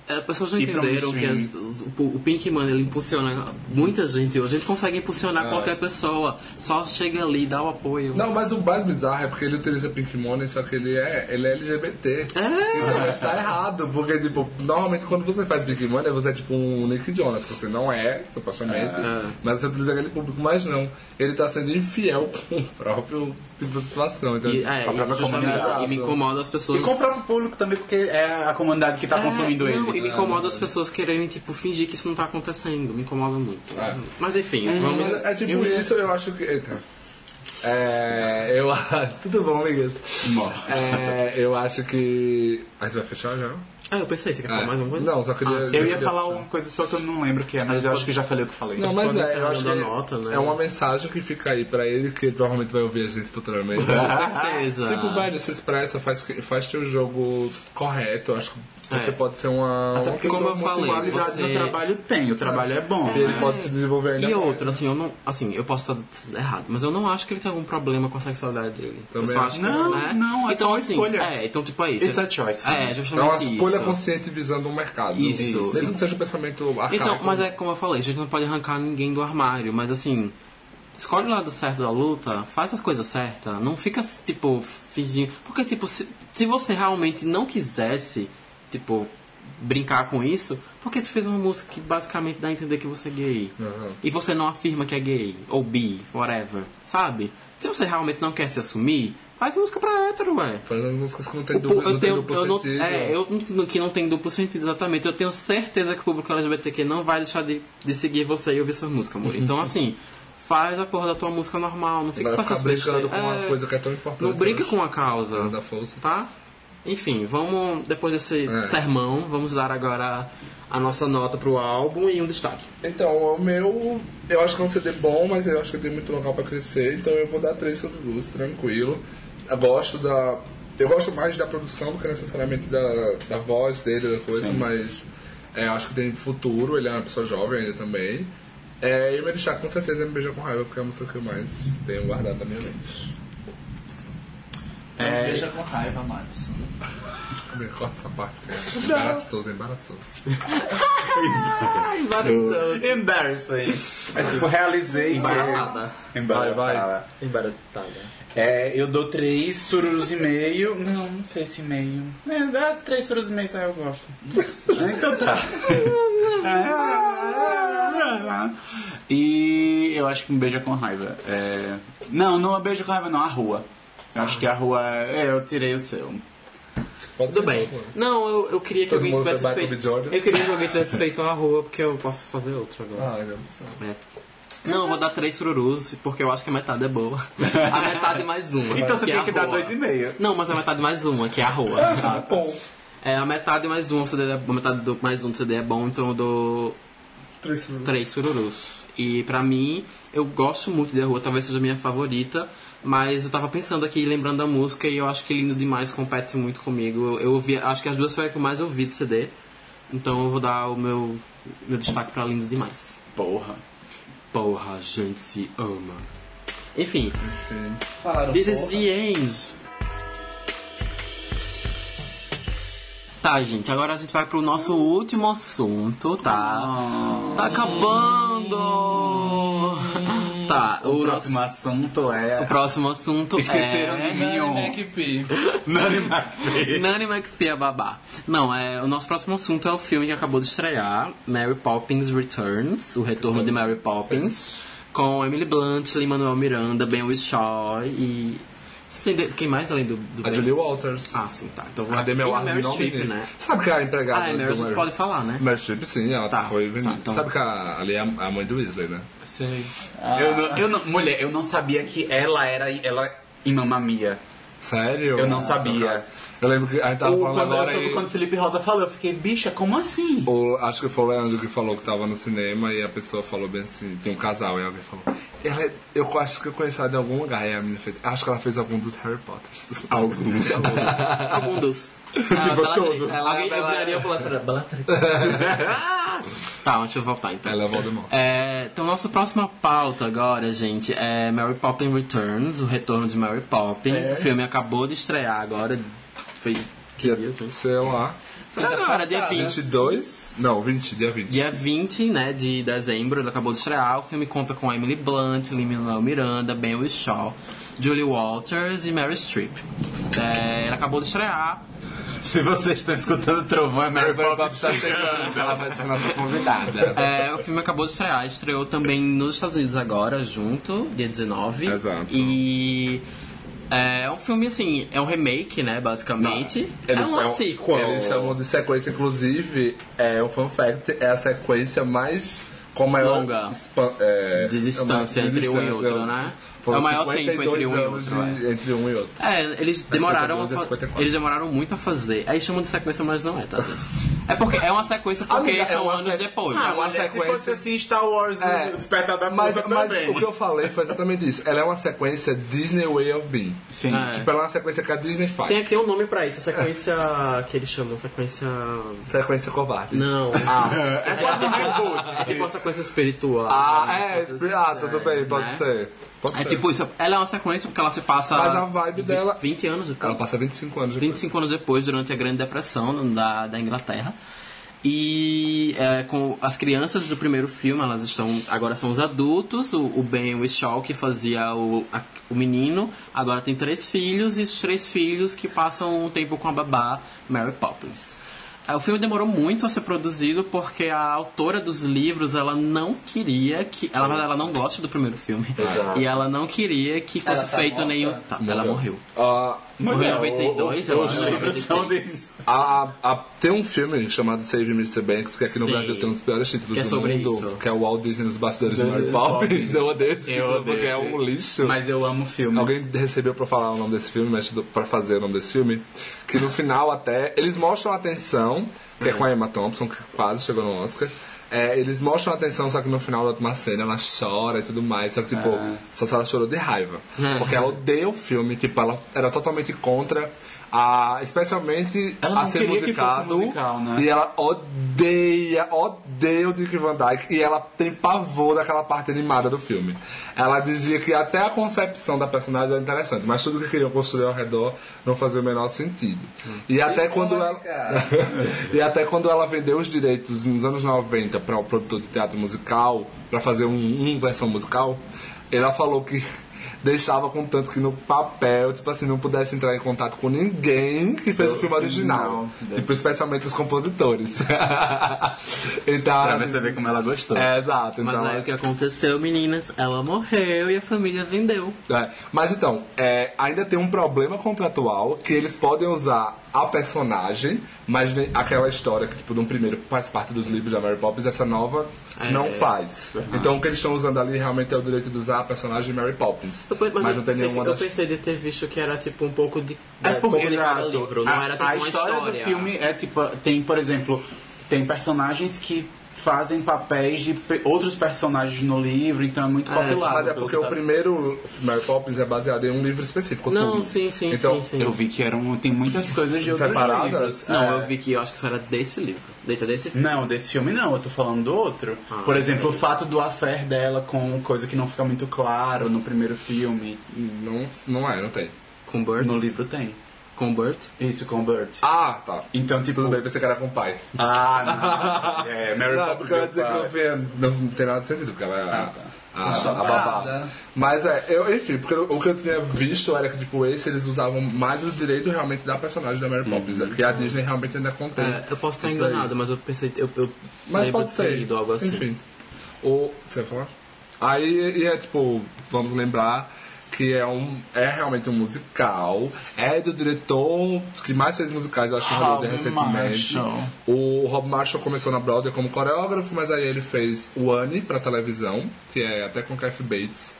É, as pessoas não entenderam que as- o, o Pink Money ele impulsiona muita gente. A gente consegue impulsionar qualquer pessoa. Só chega ali e dá o apoio.
Não, mas o mais bizarro é porque ele utiliza Pink Money, só que ele é, ele é LGBT. Então tá errado, porque, tipo, normalmente quando você faz Pink Money, você é tipo um Nick Jonas, que você não é, supostamente, mas você utiliza aquele público, mas não. Ele tá sendo infiel *laughs* com o próprio tipo de situação. Então,
E,
tipo,
é,
a própria
e e me incomoda as pessoas.
E com o próprio público também, porque é a comunidade que tá consumindo
É, não,
ele.
E me incomoda as pessoas quererem, tipo, fingir que isso não tá acontecendo. Me incomoda muito.
É.
Mas enfim, vamos.
Mas é tipo isso, eu acho que. Eita. É. Eu. *laughs* Tudo bom, amigas?
Bom.
É, eu acho que. A gente vai fechar já?
Ah, eu pensei, você quer falar
É.
mais uma coisa?
Não, só queria.
Ah,
Eu
queria
ia falar uma coisa só que eu não lembro o que é, mas eu acho que já falei o que falei.
Não, mas é, eu acho que é,
nota, né?
é uma *laughs* mensagem que fica aí pra ele, que ele provavelmente vai ouvir a gente futuramente.
Com certeza.
tipo, velho, se expressa, faz, faz teu jogo correto. Eu acho que você
É.
pode ser uma.
Até porque
como eu falei,
qualidade
você-
do trabalho tem, o trabalho é bom.
Ele pode se desenvolver ainda
E
mais.
outro, assim, eu não. Assim, eu posso estar errado, mas eu não acho que ele tem algum problema com a sexualidade dele.
Também
eu só
acho.
acho que,
Não,
né?
não, é
então,
só uma
assim,
escolha.
É, então tipo é isso.
It's a choice.
É,
É
justamente
uma escolha
isso.
consciente visando o mercado.
Isso.
Mesmo que seja um pensamento arcaico.
Então, mas é como eu falei, a gente não pode arrancar ninguém do armário, mas assim, escolhe o lado certo da luta, faz as coisas certas, não fica, tipo, fingindo. Porque, tipo, se, se você realmente não quisesse, tipo, brincar com isso, por que você fez uma música que basicamente dá a entender que você é gay?
Uhum.
E você não afirma que é gay, ou bi, whatever, sabe? Se você realmente não quer se assumir, faz música pra hétero, ué.
Faz as músicas que não tem duplo,
eu
não
tenho,
duplo
eu não,
sentido.
é, eu não- que não tem duplo sentido exatamente. Eu tenho certeza que o público LGBTQ não vai deixar de, de seguir você e ouvir sua música, amor. Então *laughs* assim, faz a porra da tua música normal, não fica essas
brincando com uma
É,
coisa que é tão importante.
Não brinca
eu
com a causa,
Da força.
tá? Enfim, vamos depois desse
É.
sermão, vamos dar agora a nossa nota pro álbum e um destaque.
Então, o meu, eu acho que é um CD bom, mas eu acho que tem muito local pra crescer, então eu vou dar 3 sobre luz, tranquilo. Eu gosto da. Eu gosto mais da produção do que necessariamente da, da voz dele, da coisa,
Sim.
mas é, eu acho que tem futuro, ele é uma pessoa jovem ainda também. É, e o meu destaque com certeza é Me Beija com Raiva, porque é a música que eu mais tenho guardado na minha mente.
Então beija com raiva, Madison.
Me corta essa parte, cara. Embaraçoso, *laughs* embaraçoso.
Embarrassing. É tipo, realizei.
Embaraçada.
Embaraçada.
Vai, vai.
Embaratada.
É, eu dou três sururus e meio. Não, não sei se meio. É, dá três sururus e meio, sabe? Eu gosto. então tá. *laughs* E eu acho que um beijo com raiva. É... Não, não é beijo com raiva, não, a rua. Eu acho que a rua. É, eu tirei o seu.
Pode
Tudo bem. Não, eu, eu queria que
Todo
alguém tivesse feito. Eu queria que alguém tivesse feito uma rua, porque eu posso fazer outra agora.
Ah.
É. Não, eu vou dar três sururus, porque eu acho que a metade é boa. *laughs* A metade mais uma.
Então você
que é
tem
a
que dar dois e meio.
Não, mas a metade mais uma, que é a rua. tá? É, a metade mais um, CD é- a metade do mais um do CD é bom, então eu dou
Três sururus.
três sururus. E pra mim, eu gosto muito de A Rua, talvez seja a minha favorita, mas eu tava pensando aqui, lembrando da música, e eu acho que Lindo Demais compete muito comigo. Eu ouvi, acho que as duas foi a que eu mais ouvi do CD, então eu vou dar o meu, meu destaque pra Lindo Demais.
Porra.
Porra, a gente se ama. Enfim,
Falaram
This is
porra.
the end. Tá, gente, agora a gente vai pro nosso último assunto, tá? Tá acabando! Tá, o,
O próximo
nosso-
assunto é.
o próximo assunto
Esqueceram
é...
de
Nani. McPhee.
Nani McPhee.
Nanny McPhee é babá. Não, é, o nosso próximo assunto é o filme que acabou de estrear, Mary Poppins Returns, o retorno de Mary Poppins, com Emily Blunt, Lin-Manuel Miranda, Ben Whishaw e... Quem mais além do, do
A? Julie Walters.
Ah, sim, tá. Então vou
Cadê meu
a
ar
Meryl
não
Streep, né?
Sabe que a empregada *laughs*
Ah, a
do
Meryl Streep pode falar, né?
Meryl Streep, sim, ela
Tá,
foi
tá,
vendida.
então-
Sabe que a, ali é a, a mãe do Weasley, né?
Sei.
Eu não, eu não- mulher, eu não sabia que ela era ela em Mamma Mia.
Sério?
Eu não sabia.
Eu lembro que a gente tava
Ou
falando
quando, eu
agora
soube
e...
quando o Felipe Rosa falou, eu fiquei, bicha, como assim?
O, acho que foi o Leandro que falou que tava no cinema e a pessoa falou bem assim, tinha um casal e alguém falou, ela é- eu acho que eu conheci ela de algum lugar e a menina fez, acho que ela fez algum dos Harry Potters. *laughs*
Algum.
Algum dos. *laughs*
Tipo, todos.
Alguém eu viraria Bellatrix. Tá, deixa eu voltar então.
ela é Voldemort.
É, então, nossa próxima pauta agora, gente, é Mary Poppins Returns, o retorno de Mary Poppins. O filme acabou de estrear agora. Foi. Que dia,
Dia,
gente?
sei lá,
Foi agora, dia
passada.
20.
22? Não, 20, dia 20.
Dia 20, né, de dezembro, ele acabou de estrear. O filme conta com Emily Blunt, Lin-Manuel Miranda, Ben Whishaw, Julie Walters e Mary Streep. É, ele acabou de estrear.
Se vocês estão escutando trovão, é Mary Poppins
Poppins tá chegando, ela vai ser nossa convidada.
É, o filme acabou de estrear, estreou também nos Estados Unidos agora, junto, dia 19.
Exato.
E é um filme assim, é um remake, né, basicamente. é uma
um-
sequel.
Eles chamam de sequência, inclusive, é um fun fact, é a sequência mais com maior
Longa.
expan- é,
De distância
de
entre um e outro,
é,
né?
Foram
É o maior
52
tempo entre um e outro,
de- Entre um e outro.
É, eles demoraram, a
52 é
fa-
54.
eles demoraram muito a fazer. Aí chamam de sequência, mas não é, tá, gente? É porque é uma sequência porque
Amiga, é
são
uma
anos
se-
depois.
Ah, uma
Se fosse
sequência.
assim, Star Wars,
É.
o Despertar da
Mas, mas
também.
o que eu falei foi exatamente isso. Ela é uma sequência Disney Way of Being.
Sim.
É.
Tipo, ela é uma sequência que a Disney faz.
Tem aqui um nome pra isso, sequência que eles chamam, sequência...
Sequência covarde.
Não. Ah, é quase um reboot. É tipo uma sequência espiritual.
Ah, é, ah, tudo bem,
né?
pode ser. Pode
É
ser.
tipo isso, ela é uma sequência porque ela se passa.
Mas a vibe
vi-
dela-
20 anos depois.
Ela passa 25 anos depois.
25 anos depois, durante a Grande Depressão da, da Inglaterra. E é, com as crianças do primeiro filme, elas estão agora são os adultos. O, o Ben Whishaw, que fazia o, a- o menino, agora tem três filhos, e os três filhos que passam um tempo com a babá Mary Poppins. É, O filme demorou muito a ser produzido porque a autora dos livros ela não queria que. Ela, ela não gosta do primeiro filme. E ela não queria que fosse
Ela tá
feito
morta?
nenhum. Tá, ela morreu.
Ah,
Morreu em 92, eu acho.
livros são
96.
de...
a, a- tem um filme chamado Save Mr. Banks, que aqui no
Sim.
Brasil tem um dos piores títulos
Que é
do
sobre
mundo,
isso.
que é o Walt Disney nos bastidores de Mary Poppins. Eu odeio esse
Eu
título
odeio
porque é um lixo.
Mas eu amo o filme.
Alguém recebeu pra falar o nome desse filme, mas pra fazer o nome desse filme, que no final até eles mostram a atenção, que é com a Emma Thompson, que quase chegou no Oscar. É, eles mostram a atenção, só que no final da última cena ela chora e tudo mais. Só que, tipo, só se ela chorou de raiva.
É.
Porque ela odeia o filme, tipo, ela era totalmente contra Ah, especialmente
Ela não
a ser
queria que fosse
musicado.
musical, né?
E ela odeia, odeia o Dick Van Dyke. E ela tem pavor daquela parte animada do filme. Ela dizia que até a concepção da personagem era interessante, mas tudo que queriam construir ao redor não fazia o menor sentido. E até quando ela. *laughs* e até quando ela vendeu os direitos nos anos 90 para o produtor de teatro musical, para fazer um, uma versão musical, ela falou que deixava com tanto que no papel, tipo assim, não pudesse entrar em contato com ninguém que fez o filme original. Tipo, especialmente os compositores. *laughs* então,
Pra você ver como ela gostou.
é, exato.
Mas
então,
aí o que aconteceu, meninas? Ela morreu e a família vendeu.
É, mas então, é, ainda tem um problema contratual que eles podem usar a personagem, mas aquela história que, tipo, no primeiro faz parte dos livros da Mary Poppins, essa nova
É,
não faz. Então o que eles estão usando ali realmente é o direito de usar a personagem Mary Poppins.
Eu,
mas
eu
não tem
pensei,
nenhuma
eu
das.
pensei de ter visto que era tipo um pouco de.
É
um
porque
de
exato.
livro, não
a,
era tipo
a
uma
história,
história.
do filme é tipo tem por exemplo tem personagens que fazem papéis de pe- outros personagens no livro então é muito
É,
compilado
Mas é porque
que
o
tá-
primeiro Mary Poppins é baseado em um livro específico.
Não,
tudo.
sim, sim,
então,
sim, sim.
eu vi que eram tem muitas coisas de outros
Separadas?
livros
Não,
É.
eu vi que eu acho que isso era desse livro. Dentro desse filme.
Não, desse filme não, eu tô falando do outro.
Ah,
Por exemplo,
sei.
o fato do affair dela com coisa que não fica muito claro no primeiro filme.
Não, não é, não tem.
Com Bert.
No livro tem.
Com Bert.
Isso, Bert.
Ah, tá.
Então, tipo.
Tudo bem, pensei que era com o pai.
Ah, não. *laughs* É, Mary
Não,
Poppins
eu ia
é
dizer que não, não tem nada de sentido, porque ela é a, a, a,
chocada.
babá. Mas é, eu, enfim, porque o que eu tinha visto era que, tipo, esse eles usavam mais o direito realmente da personagem da Mary Poppins, que a Disney realmente ainda contém.
É, eu posso estar
daí.
enganado, mas eu pensei. Eu, eu
Mas pode
de ter
ser.
algo assim.
Enfim. O, você vai falar? Aí e é tipo, vamos lembrar que é um é realmente um musical. É do diretor que mais fez musicais, eu acho que em Hollywood
Rob
recentemente.
Marshall.
O Rob Marshall começou na Broadway como coreógrafo, mas aí ele fez o Annie pra televisão, que é até com Kathy Bates.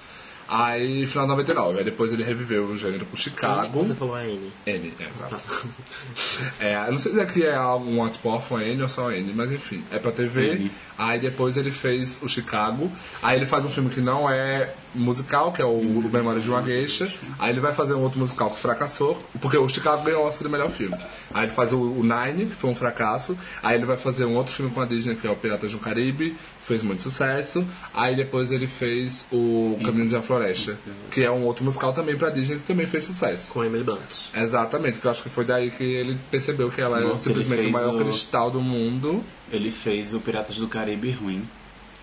Aí, final de 99. Aí depois ele reviveu o gênero pro Chicago.
Você falou a N.
N, é, exato. *laughs* É, eu não sei se aqui é algum tipo órfão N ou só N, mas enfim, é pra TV.
N.
Aí depois ele fez o Chicago. Aí ele faz um filme que não é musical, que é o Memórias de uma Geisha. Aí ele vai fazer um outro musical que fracassou, porque o Chicago ganhou o Oscar de melhor filme. Aí ele faz o, o Nine, que foi um fracasso. Aí ele vai fazer um outro filme com a Disney, que é o Piratas do Caribe, fez muito sucesso. Aí depois ele fez o Caminhos da Floresta, que é um outro musical também pra Disney, que também fez sucesso.
Com Emily Blunt.
Exatamente, que eu acho que foi daí que ele percebeu que ela é
Nossa,
simplesmente o maior
o-
cristal do mundo.
Ele fez o Piratas do Caribe ruim.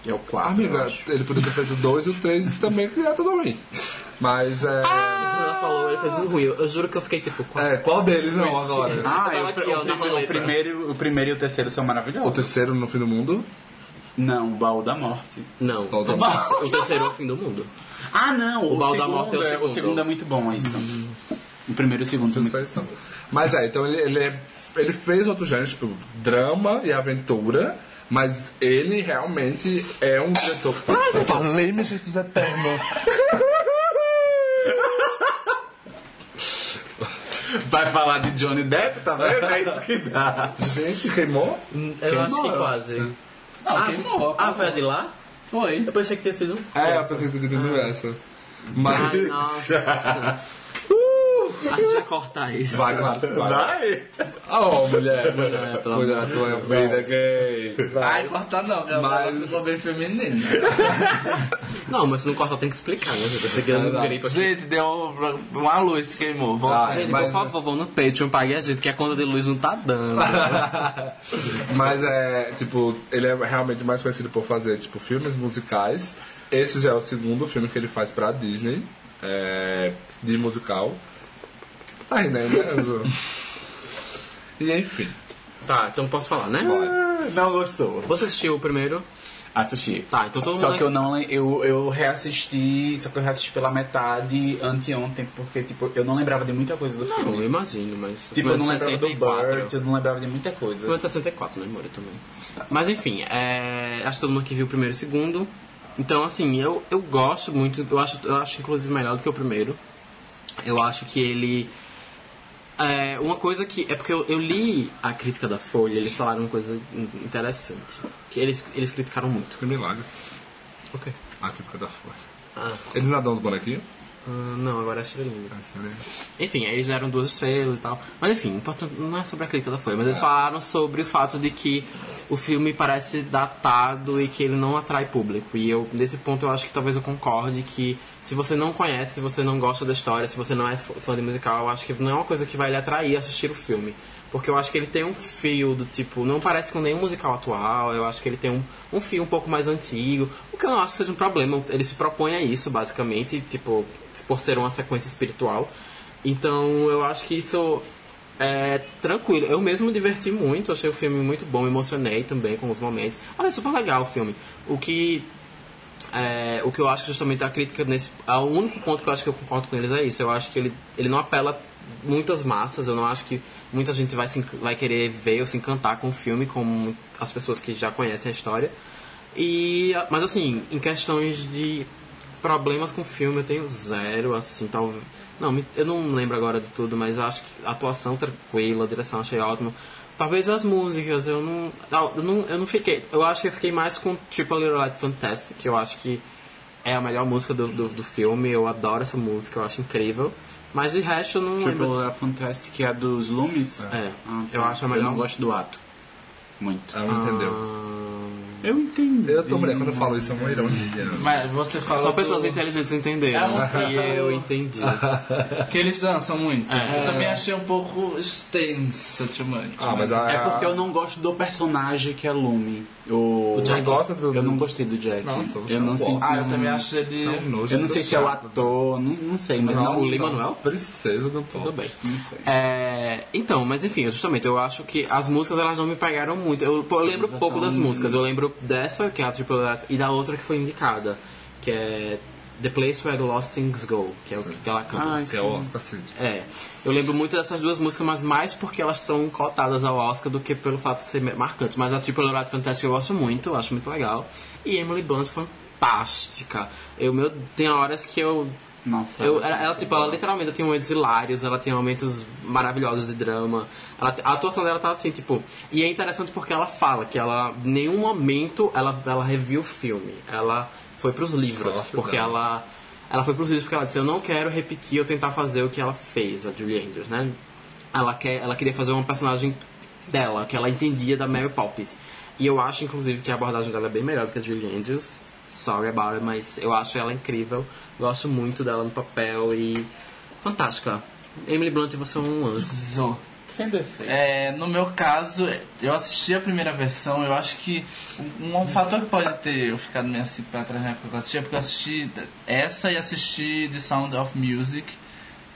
Que é o 4. eu
Amiga,
acho.
ele poderia ter feito o 2 e o 3 também, que é tudo ruim. Mas é.
Ela falou, ele fez um ruim. Eu, eu juro que eu fiquei tipo. qual-
É, qual deles não agora?
Ah,
Eu
e o,
aqui, ó,
o, o, primeiro, o primeiro e o terceiro são
O
maravilhosos.
terceiro no fim do mundo?
Não, o Baú da Morte.
Não,
Qual
o terceiro, o terceiro é o fim do mundo.
Ah, não,
O
o,
Baú da
segundo,
Morte é o
é,
segundo.
o segundo é muito bom, é isso. O primeiro e o segundo são muito.
Mas é, então ele, ele, é- ele fez outros gêneros, tipo drama e aventura. Mas ele realmente é um diretor. Ai, eu falei, meu Jesus eterno.
Vai falar de Johnny Depp, tá vendo? É isso que dá.
Gente, queimou?
Eu acho que
Queimou.
quase.
Não,
Ah,
queimou.
ah, foi a de lá?
Foi.
Eu pensei que tinha sido.
É, eu pensei que tinha entendido essa. Mas.
Ai, nossa. A gente vai cortar isso.
Vai, claro, vai.
Vai.
Oh, mulher.
É, pelo
Cuida da tua vida gay.
Ai, corta não, porque
Mas-
ela ficou bem feminina. *laughs*
Não, mas se não cortar tem que explicar, né? gente? Eu cheguei no aqui.
Gente, deu uma luz que queimou. Vou...
Ah,
Gente,
mas-
por favor, vão no Patreon, pague a gente, que a conta de luz não tá dando. *laughs*
Mas é, tipo, ele é realmente mais conhecido por fazer, tipo, filmes musicais. Esse já é o segundo filme que ele faz pra Disney, é, de musical. Tá rindo aí, né, Enzo? E enfim,
tá, então posso falar, né?
bora.
Não gostou.
Você assistiu o primeiro?
Assisti.
Tá, então todo
Só
mundo.
que eu não lem- eu, eu reassisti, só que eu reassisti pela metade anteontem, porque tipo, eu não lembrava de muita coisa do
Não,
filme.
eu imagino, mas.
Tipo, eu não lembrava do
64.
Burt, eu não lembrava de muita coisa.
De 64, né, Mori, também. Mas enfim, é, acho que todo mundo aqui viu o primeiro e o segundo. Então, assim, eu, eu gosto muito, eu acho, eu acho inclusive melhor do que o primeiro. Eu acho que ele. É, uma coisa que. É porque eu, eu li a crítica da Folha, eles falaram uma coisa in- interessante. Que eles, eles criticaram muito.
Que milagre.
Ok.
A crítica da Folha.
Ah,
Eles não dão uns bonequinhos?
Ah, não, agora é estrelinha.
Assim, né?
Enfim, aí eles deram duas estrelas e tal. Mas enfim, importante, não é sobre a crítica da Folha, mas eles falaram sobre o fato de que o filme parece datado e que ele não atrai público. E eu, nesse ponto, eu acho que talvez eu concorde que se você não conhece, se você não gosta da história, se você não é fã fã de musical, eu acho que não é uma coisa que vai lhe atrair assistir o filme. Porque eu acho que ele tem um fio do tipo, não parece com nenhum musical atual, eu acho que ele tem um, um fio um pouco mais antigo, o que eu não acho que seja um problema. Ele se propõe a isso, basicamente, tipo, por ser uma sequência espiritual. Então eu acho que isso é tranquilo. Eu mesmo me diverti muito, achei o filme muito bom, me emocionei também com os momentos. Olha, é super legal o filme. O que. é, o que eu acho justamente a crítica nesse. O único ponto que eu acho que eu concordo com eles é isso. Eu acho que ele, ele não apela muitas massas. Eu não acho que muita gente vai, se, vai querer ver ou se encantar com o filme, como as pessoas que já conhecem a história. E, mas assim, em questões de problemas com o filme, eu tenho zero, assim, talvez. Não, eu não lembro agora de tudo, mas acho que a atuação tranquila, a direção achei ótima. Talvez as músicas, eu não, eu não. Eu não fiquei. Eu acho que eu fiquei mais com Triple Little Light Fantastic, que eu acho que é a melhor música do, do, do filme. Eu adoro essa música, eu acho incrível. Mas de resto eu não lembro.
Triple A Fantastic é a dos Lumes?
É,
Ah,
eu acho a melhor.
Eu não gosto do ato. Muito.
Ela não entendeu.
Eu entendo.
Eu tô mulher, quando eu falo isso é uma ironia.
Mas você falou.
Só pessoas
do-
inteligentes entenderam.
É um-
E eu entendi. *laughs*
Que eles dançam muito.
É.
Eu também achei um pouco extensa, much.
Ah, mas a...
É porque eu não gosto do personagem que é Lume. O,
O Jack.
Não gosta do...
Eu não gostei do Jack.
Nossa, você
eu
não
não senti.
Ah, eu também acho ele.
É um nojo
Eu não sei se é o ator, não, não sei, mas
Nossa,
não.
o Lin-Manuel?
Princesa do.
Tudo bem.
Não sei.
É, então, mas enfim, justamente, eu acho que as músicas elas não me pegaram muito. Eu, eu lembro pouco das músicas. Eu lembro dessa, que é a Triple Light, e da outra que foi indicada, que é The Place Where Lost Things Go, que é o que, que ela canta.
Ah,
Que é o Oscar Cid.
É, eu lembro muito dessas duas músicas, mas mais porque elas estão cotadas ao Oscar do que pelo fato de ser marcantes. Mas a Triple Light Fantastic eu gosto muito, eu acho muito legal. E Emily Blunt fantástica. Eu, meu, tem horas que eu
Nossa.
eu, ela, ela, tipo, ela literalmente tem momentos hilários, ela tem momentos maravilhosos de drama. Ela- a atuação dela tá assim, tipo. E é interessante porque ela fala que ela, em nenhum momento, ela, ela reviu o filme. Ela foi pros livros.
Sorte
porque
dela.
ela. Ela foi pros livros porque ela disse: Eu não quero repetir ou tentar fazer o que ela fez, a Julie Andrews, né? Ela, quer, ela queria fazer uma personagem dela, que ela entendia da Mary Poppins. E eu acho, inclusive, que a abordagem dela é bem melhor do que a Julie Andrews. Sorry about it, mas eu acho ela incrível. Gosto muito dela no papel e. Fantástica. Emily Blunt, você é um anjo.
Zo.
Sem defeito.
É, no meu caso, eu assisti a primeira versão, eu acho que um, um fator que pode ter eu ficado meio assim pra trás na época que eu assisti é porque eu assisti essa e assisti The Sound of Music,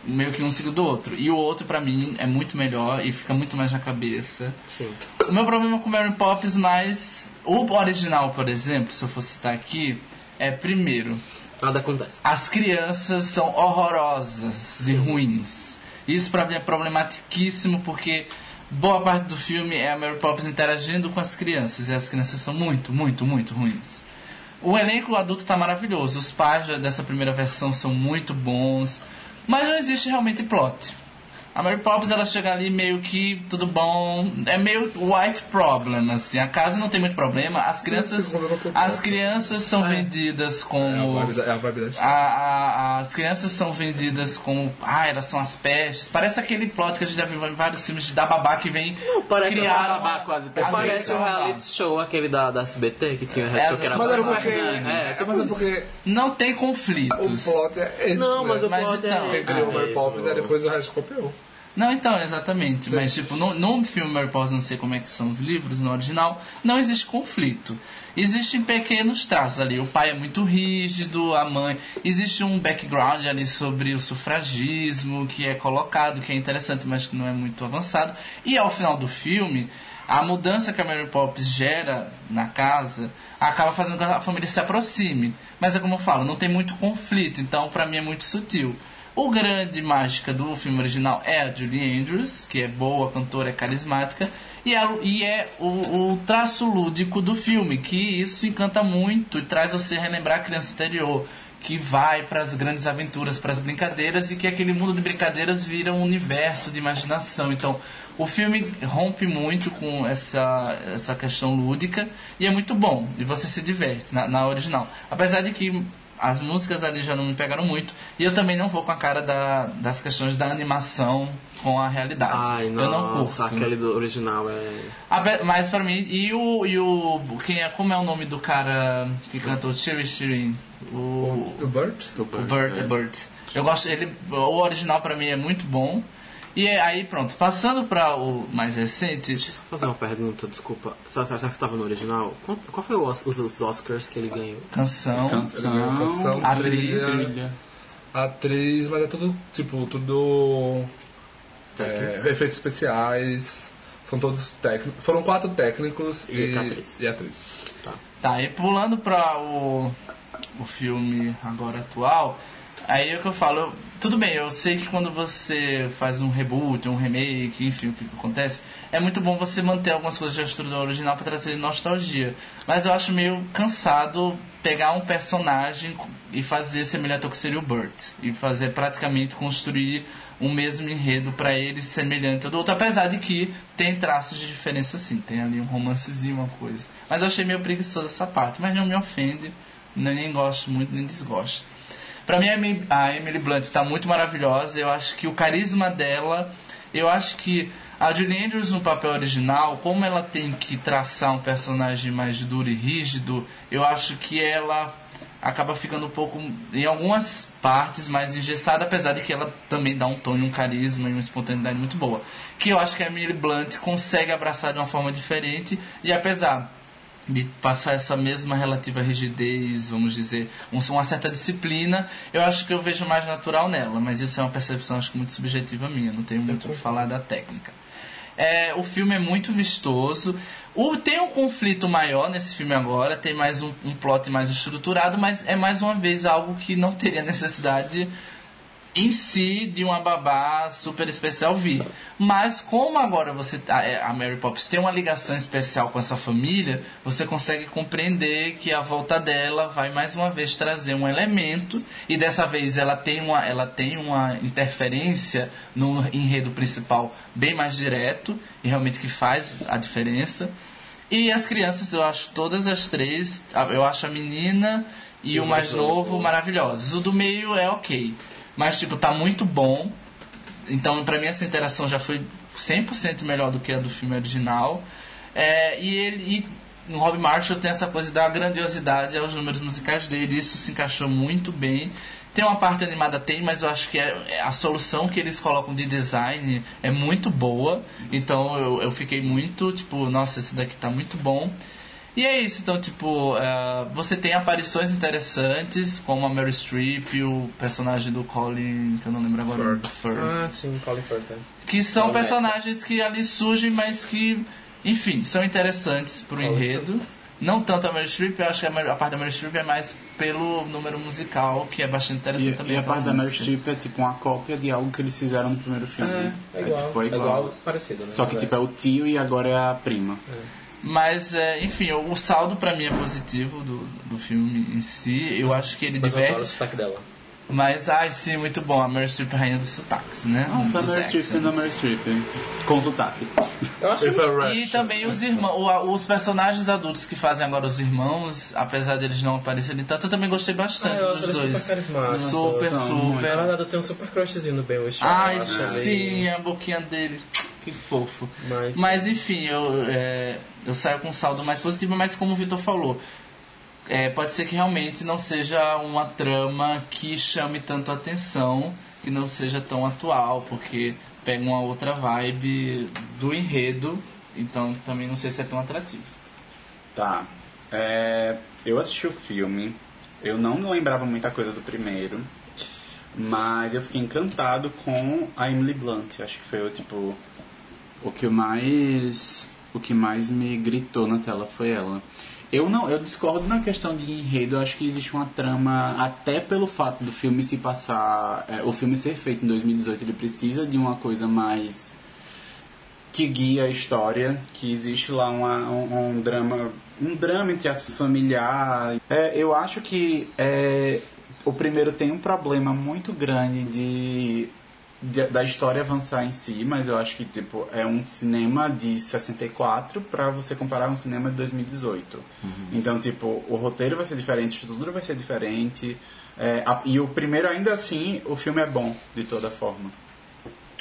meio que um seguido do outro. E o outro, pra mim, é muito melhor e fica muito mais na cabeça.
Sim.
O meu problema com Mary Poppins, mas o original, por exemplo, se eu fosse citar aqui, é primeiro,
Nada acontece.
as crianças são horrorosas de ruins. Isso pra mim é problematiquíssimo porque boa parte do filme é a Mary Poppins interagindo com as crianças e as crianças são muito, muito, muito ruins. O elenco adulto tá maravilhoso, os pais dessa primeira versão são muito bons, mas não existe realmente plot. A Mary Poppins ela chega ali meio que tudo bom, é meio white problem assim. A casa não tem muito problema, as crianças as crianças são vendidas
É a
como
é a vibe da
a-
história.
a- as crianças são vendidas como. Ah, elas são as pestes. Parece aquele plot que a gente já viu em vários filmes de da babá que vem.
Parece
criar
um babá quase. Parece o
é uma
reality show, aquele da, da SBT, que tinha o reality
É,
show que era
mas era
porque-
É, tipo
Mas é porque
Não tem
o
conflitos.
plot é esse,
Não, mas
né?
o
Mas
plot
então,
é
Quem
esse
criou o Mary. Poppins é depois o resto copiou.
Não, então, exatamente. Mas, tipo, no, no filme Mary Poppins, não sei como é que são os livros, no original, não existe conflito. Existem pequenos traços ali. O pai é muito rígido, a mãe. Existe um background ali sobre o sufragismo que é colocado, que é interessante, mas que não é muito avançado. E ao final do filme, a mudança que a Mary Poppins gera na casa acaba fazendo com que a família se aproxime. Mas é como eu falo, não tem muito conflito, então pra mim é muito sutil. O grande mágica do filme original é a Julie Andrews, que é boa, cantora, é carismática, e é, e é o, o traço lúdico do filme, que isso encanta muito e traz você a relembrar a criança interior, que vai para as grandes aventuras, para as brincadeiras, e que aquele mundo de brincadeiras vira um universo de imaginação. Então, o filme rompe muito com essa, essa questão lúdica e é muito bom, e você se diverte na, na original. Apesar de que as músicas ali já não me pegaram muito. E eu também não vou com a cara da, das questões da animação com a realidade.
Ai,
eu não curto.
aquele do original é.
Abe- Mas pra mim, e o. E o quem é, como é o nome do cara que cantou Cheery Cheery? O.
O Burt?
O Burt, é Burt. Eu gosto, ele, o original pra mim é muito bom. E aí, pronto, passando pra o mais recente,
Deixa eu só fazer uma pergunta, desculpa. Só já que você estava no original, qual, qual foi o Os- os, os Oscars que ele ganhou?
canção,
Canção,
Canção,
atriz.
trilha. Atriz, mas é tudo, tipo, tudo. É, efeitos especiais. São todos técnicos. Foram quatro técnicos
E
e,
atriz.
e atriz.
Tá, e pulando pra o, o filme agora atual, aí é o que eu falo, eu- tudo bem, eu sei que quando você faz um reboot, um remake, enfim, o que acontece, é muito bom você manter algumas coisas da estrutura original pra trazer nostalgia. Mas eu acho meio cansado pegar um personagem e fazer semelhante ao que seria o Burt. E fazer praticamente construir um mesmo enredo pra ele semelhante ao do outro, apesar de que tem traços de diferença sim, tem ali um romancezinho, uma coisa. Mas eu achei meio preguiçoso essa parte, mas não me ofende, nem gosto muito, nem desgosto. Pra mim a Emily, Blunt tá muito maravilhosa, eu acho que o carisma dela, eu acho que a Julie Andrews no papel original, como ela tem que traçar um personagem mais duro e rígido, eu acho que ela acaba ficando um pouco, em algumas partes, mais engessada, apesar de que ela também dá um tom e um carisma e uma espontaneidade muito boa. Que eu acho que a Emily Blunt consegue abraçar de uma forma diferente, e apesar de passar essa mesma relativa rigidez, vamos dizer, um- uma certa disciplina, eu acho que eu vejo mais natural nela, mas isso é uma percepção acho que muito subjetiva minha, não tenho muito o que falar da técnica. É, o filme é muito vistoso. O, tem um conflito maior nesse filme agora, tem mais um, um plot mais estruturado, mas é mais uma vez algo que não teria *laughs* necessidade em si de uma babá super especial vir. Mas como agora você a, é, a Mary Poppins tem uma ligação especial com essa família, você consegue compreender que a volta dela vai mais uma vez trazer um elemento e dessa vez ela tem uma ela tem uma interferência no enredo principal bem mais direto e realmente que faz a diferença. E as crianças, eu acho todas as três, eu acho a menina e, o mais novo maravilhosos. O do meio é ok. Mas, tipo, tá muito bom. Então, pra mim, essa interação já foi 100% melhor do que a do filme original. É, e ele. E no Rob Marshall tem essa coisa da grandiosidade aos números musicais dele. Isso se encaixou muito bem. Tem uma parte animada, tem, mas eu acho que é, é a solução que eles colocam de design é muito boa. Então eu, eu fiquei muito, tipo, nossa, esse daqui tá muito bom. E é isso, então, tipo, é, você tem aparições interessantes, como a Mary Streep e o personagem do Colin, que eu não lembro agora, do Firth.
Ah, sim, Colin Firth. é.
Que são
Colin
personagens que ali surgem, mas que, enfim, são interessantes pro
Colin
enredo. Não tanto a Mary Streep, eu acho que a, Mary- a parte da Mary Streep é mais pelo número musical, que é bastante interessante
E,
também.
e a parte da Mary. Streep é tipo uma cópia de algo que eles fizeram no primeiro filme.
É, é igual.
tipo, é
é
igual.
igual, parecido, né?
Só que
É.
tipo é o tio e agora é a prima.
Mas, é, enfim, o, o saldo pra mim é positivo do, do filme em si. Eu acho que ele
Mas eu adoro o
diverte.
sotaque dela.
Mas, ai, sim, muito bom. A Mary Streep é rainha dos sotaques, né?
Nossa, a
Dos
Mary Streep sendo a Mary. Streep. Com sotaque.
Eu acho
a
E
Rush.
também os irmãos, os personagens adultos que fazem agora os irmãos, apesar deles não aparecerem tanto, eu também gostei
Ah,
bastante
eu
dos dois.
super carismático.
Super,
São
Na
super.
verdade, eu tenho um super crushzinho no Ben Whishaw.
Ai, sim, a boquinha dele. *laughs* Que fofo.
Mas,
Mas enfim, eu, é, eu saio com um saldo mais positivo, mas como o Vitor falou, é, pode ser que realmente não seja uma trama que chame tanto atenção, que não seja tão atual, porque pega uma outra vibe do enredo, então também não sei se é tão atrativo.
Tá. É, eu assisti o filme. Eu não lembrava muita coisa do primeiro. Mas eu fiquei encantado com a Emily Blunt. Acho que foi o tipo. O que mais. O que mais me gritou na tela foi ela. Eu não, eu discordo na questão de enredo, eu acho que existe uma trama, até pelo fato do filme se passar. é, o filme ser feito em 2018, ele precisa de uma coisa mais que guia a história, que existe lá uma- um, um drama, um drama entre as familiares. É, eu acho que é, o primeiro tem um problema muito grande de de- da história avançar em si, mas eu acho que tipo é um cinema de 64 pra você comparar com um cinema de 2018. Então, tipo, o roteiro vai ser diferente, a estrutura vai ser diferente. é, a- e o primeiro, ainda assim, o filme é bom, de toda forma.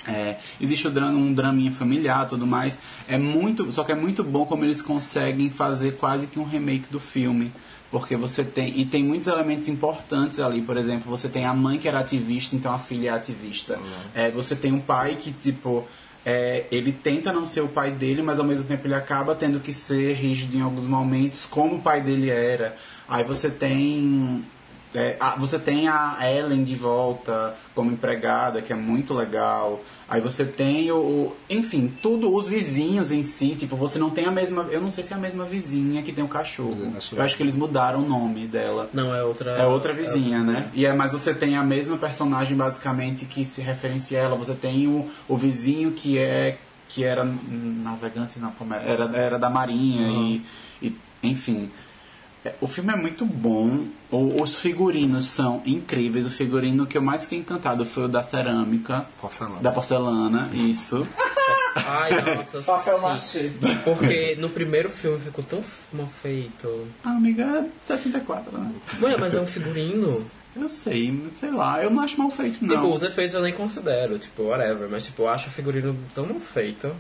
É, existe o drama, um draminha familiar tudo mais. É muito, só que é muito bom como eles conseguem fazer quase que um remake do filme. Porque você tem. E tem muitos elementos importantes ali. Por exemplo, você tem a mãe que era ativista, então a filha é ativista. É, você tem um pai que, tipo. é, ele tenta não ser o pai dele, mas ao mesmo tempo ele acaba tendo que ser rígido em alguns momentos, como o pai dele era. Aí você tem é, a- você tem a Ellen de volta como empregada, que é muito legal. Aí você tem o, o- Enfim, tudo, os vizinhos em si, tipo, você não tem a mesma. Eu não sei se é a mesma vizinha que tem o cachorro.
Acho-
Eu acho que eles mudaram o nome dela.
Não, é outra.
É outra vizinha, né? E é, mas você tem a mesma personagem basicamente que se referencia a ela. Você tem o, o vizinho que é que era navegante, não, como é? era era da marinha e, e enfim. É, O filme é muito bom. O- os figurinos são incríveis. O figurino que eu mais fiquei encantado foi o da cerâmica,
Porcelana.
da porcelana, isso. *laughs*
Ai, nossa.
Papel machê.
Porque no primeiro filme ficou tão mal feito.
Ah, amiga, é 64, né?
Mulher, mas é um figurino.
Eu sei, sei lá, eu não acho mal feito, não.
Tipo, os efeitos eu nem considero, tipo, whatever. Mas, tipo, eu acho o figurino tão mal feito.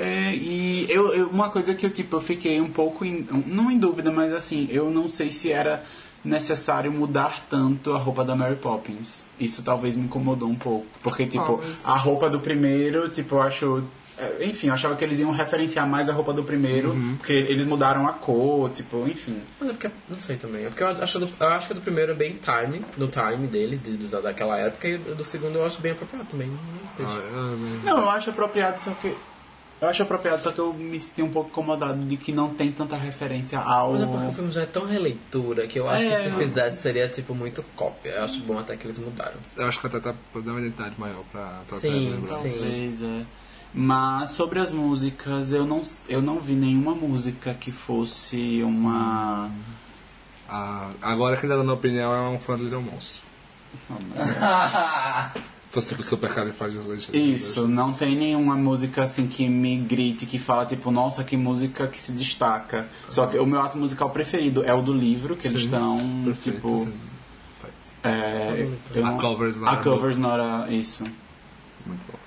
É, e eu, eu- uma coisa que eu tipo eu fiquei um pouco em, não em dúvida, mas assim, eu não sei se era necessário mudar tanto a roupa da Mary Poppins. Isso talvez me incomodou um pouco, porque tipo,
mas-
a roupa do primeiro, tipo, eu acho é, enfim, eu achava que eles iam referenciar mais a roupa do primeiro, porque eles mudaram a cor, tipo, enfim.
Mas é porque, não sei também. É porque eu acho, do, eu acho que o do primeiro é bem time, no time dele, de, daquela época, e o do segundo eu acho bem apropriado também. Não.
Ah?
Não, eu acho apropriado, só que eu acho apropriado, só que eu me senti um pouco incomodado de que não tem tanta referência ao
Mas é porque o filme já é tão releitura que eu acho
É.
que se fizesse seria tipo muito cópia. Eu acho bom até que eles mudaram.
Eu acho que até tá dar uma identidade maior pra, pra
Sim,
lembrar.
sim.
Talvez, é. Mas sobre as músicas, eu não, eu não vi nenhuma música que fosse uma.
Ah, agora quem tá dando opinião é um fã do Little Monstro. Se *laughs* *laughs* fosse super
Isso, não tem nenhuma música assim que me grite, que fala tipo, nossa, que música que se destaca. Só que o meu ato musical preferido é o do livro, que eles
Sim,
estão,
Perfeito,
tipo.
sim.
É,
A
não-
covers not
a
a
covers not a- isso.
Muito bom.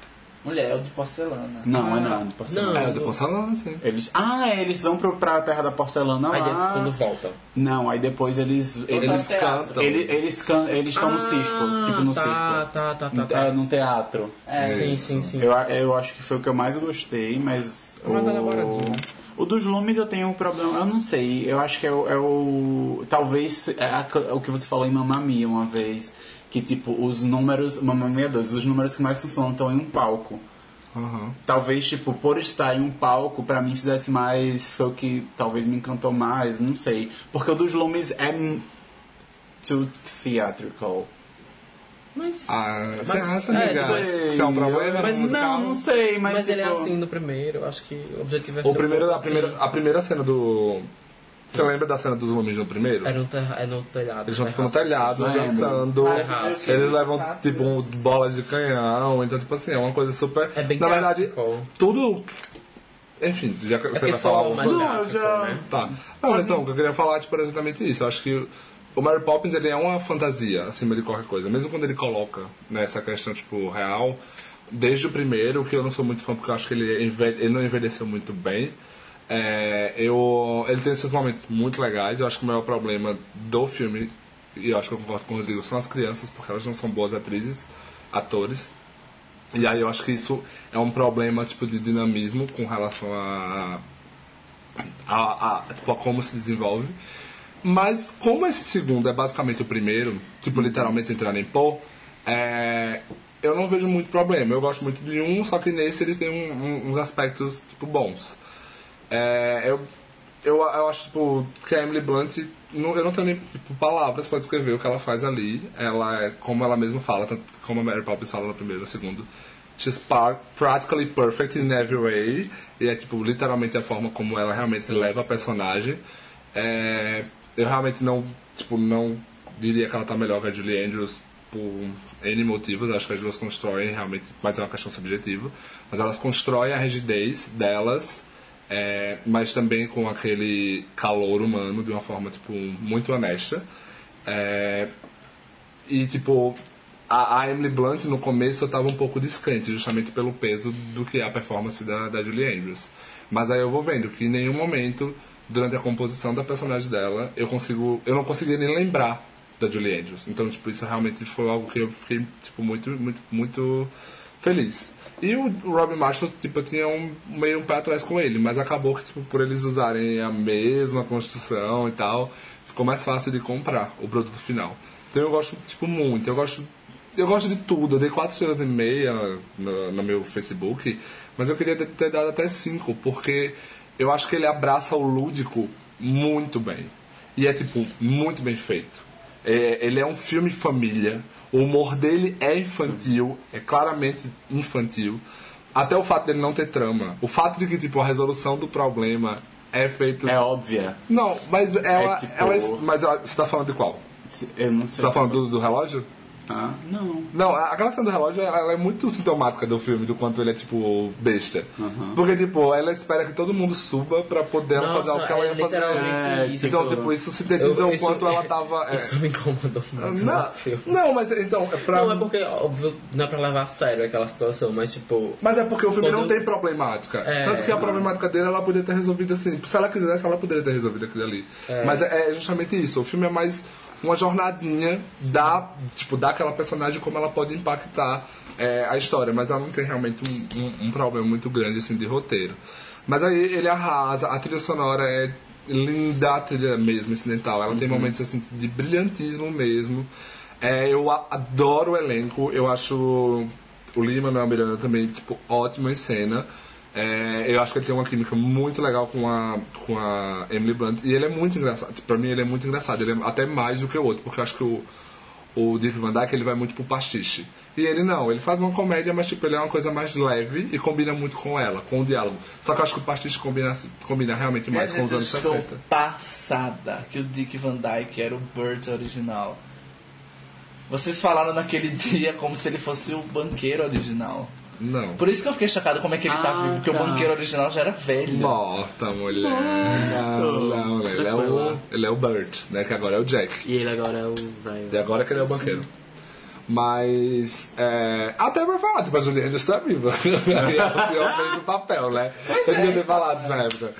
Mulher, é o de porcelana.
Não, é não, de porcelana.
Não.
É, o do Porcelana, sim.
Eles, ah, é, eles vão pro, pra terra da porcelana
Aí de-
lá.
quando voltam.
Não, aí depois eles. Eles,
teatro.
eles, eles, can- eles estão no circo, tipo no
tá,
circo.
Tá, tá, tá, tá.
É, num teatro.
É,
sim, sim, sim.
Eu, eu acho que foi o que eu mais gostei, mas.
Mais
o,
elaboradinho.
o dos Lumes eu tenho um problema, eu não sei. Eu acho que é o. é o- talvez é a- o que você falou em Mamma Mia uma vez. Que tipo, os números. Mamma Mia 2, os números que mais funcionam estão em um palco.
Aham.
Talvez, tipo, por estar em um palco, pra mim fizesse mais. Foi o que talvez me encantou mais, não sei. Porque o dos Lumes é. too theatrical.
Mas.
Ah, você
Mas-
acha,
é,
amiga?
mas-
Isso é um problema?
Mas
musical?
Não, não sei, mas.
Mas, ele é
tipo,
assim no primeiro, acho que o objetivo é
O
ser
primeiro,
um
a, primeira,
assim.
a primeira cena do. Você lembra da cena dos Lumes no primeiro?
É no, é no telhado.
Eles vão tipo, no telhado, dançando.
Terraço.
Eles levam tipo
Deus.
bolas de canhão, então tipo assim, é uma coisa super.
É bem
Na verdade, tudo. Enfim, já que
É
você
porque
vai falar alguma
Não, eu
teatrical,
já-
né?
Tá. Não, mas então, o que eu queria falar tipo, era exatamente isso. Eu acho que o Mary Poppins ele é uma fantasia acima de qualquer coisa. Mesmo quando ele coloca nessa questão, tipo, real, desde o primeiro, que eu não sou muito fã porque eu acho que ele, enve- ele não envelheceu muito bem. É, eu, ele tem esses momentos muito legais. Eu acho que o maior problema do filme, e eu acho que eu concordo com o Rodrigo, são as crianças, porque elas não são boas atrizes, atores. E aí eu acho que isso é um problema tipo de dinamismo com relação a, a, a, tipo, a como se desenvolve. Mas como esse segundo é basicamente o primeiro, tipo, literalmente sem tirar nem pôr, é, eu não vejo muito problema. Eu gosto muito de um, só que nesse eles têm um- um- uns aspectos, tipo, bons. É, eu, eu, eu acho, tipo, que a Emily Blunt, não, eu não tenho nem tipo, palavras para descrever o que ela faz ali. Ela é, como ela mesma fala, tanto como a Mary Poppins fala no primeiro e no segundo. She's practically perfect in every way. E é, tipo, literalmente a forma como ela realmente leva a personagem. É, eu realmente não, tipo, não diria que ela tá melhor que a Julie Andrews por N motivos, acho que as duas constroem realmente, mas é uma questão subjetiva, mas elas constroem a rigidez delas, é, mas também com aquele calor humano de uma forma, tipo, muito honesta. É, e, tipo, a, a Emily Blunt, no começo, eu tava um pouco descrente, justamente pelo peso do que é a performance da, da Julie Andrews. Mas aí eu vou vendo que em nenhum momento, durante a composição da personagem dela, eu consigo. Eu não conseguia nem lembrar da Julie Andrews. Então, tipo, isso realmente foi algo que eu fiquei, tipo, muito, muito, muito feliz. E o Robin Marshall, tipo, tinha um, meio um pé atrás com ele, mas acabou que, tipo, por eles usarem a mesma construção e tal, ficou mais fácil de comprar o produto final. Então eu gosto, tipo, muito. Eu gosto, eu gosto de tudo. Eu dei 4 estrelas e meia no, no meu Facebook, mas eu queria ter, ter dado até 5, porque eu acho que ele abraça o lúdico muito bem. E é, tipo, muito bem feito. É, ele é um filme família. O humor dele é infantil, é claramente infantil. Até o fato dele não ter trama. O fato de que, tipo, a resolução do problema é feito.
É óbvia.
Não, mas ela.
tipo-
ela é- mas ela- você tá falando de qual?
Eu não sei.
Você tá falando do, do relógio?
Ah, não.
Não, aquela cena do relógio ela é muito sintomática do filme, do quanto ele é, tipo, besta. Porque, tipo, ela espera que todo mundo suba pra poder ela fazer algo que ela
é
ia fazer.
literalmente isso.
Então, tipo, isso sintetiza o quanto ela tava. *laughs* é.
Isso me incomodou muito
Não,
no filme.
não, mas então, é pra.
Não, é porque, óbvio, não é pra levar a sério aquela situação, mas tipo.
Mas é porque o filme
Quando-
não tem problemática.
É.
Tanto que a problemática dele ela poderia ter resolvido assim. Se ela quisesse, ela poderia ter resolvido aquilo ali. Mas é, é justamente isso. O filme é mais uma jornadinha da, tipo, daquela personagem como ela pode impactar é, a história. Mas ela não tem realmente um, um- um problema muito grande assim de roteiro. Mas aí ele arrasa, a trilha sonora é linda, a trilha mesmo incidental. Ela tem momentos assim de brilhantismo mesmo. É, eu a- adoro o elenco, eu acho o Lima Manuel Miranda também, tipo, ótimo em cena. É, eu acho que ele tem uma química muito legal com a, com a Emily Blunt. E ele é muito engraçado. Pra mim, ele é muito engraçado. Ele é até mais do que o outro, porque eu acho que o, o Dick Van Dyke ele vai muito pro pastiche. E ele não, ele faz uma comédia, mas tipo, ele é uma coisa mais leve e combina muito com ela, com o diálogo. Só que eu acho que o pastiche combina, combina realmente mais com os
eu
anos
estou
60.
passada que o Dick Van Dyke era o Burt original. Vocês falaram naquele *laughs* dia como se ele fosse o banqueiro original.
Não.
Por isso que eu fiquei chocado como é que ele tá
Ah,
vivo, porque
tá.
o banqueiro original já era velho.
Morta, mulher. Não, não, ele é o, ele é o Burt, né? Que agora é o Jack.
E ele agora é o velho.
E agora que ele é o banqueiro. Mas, é, até pra falar, tipo, a Juliana já está viva. *laughs* eu fez o papel, né? Eu devia ter falado na época.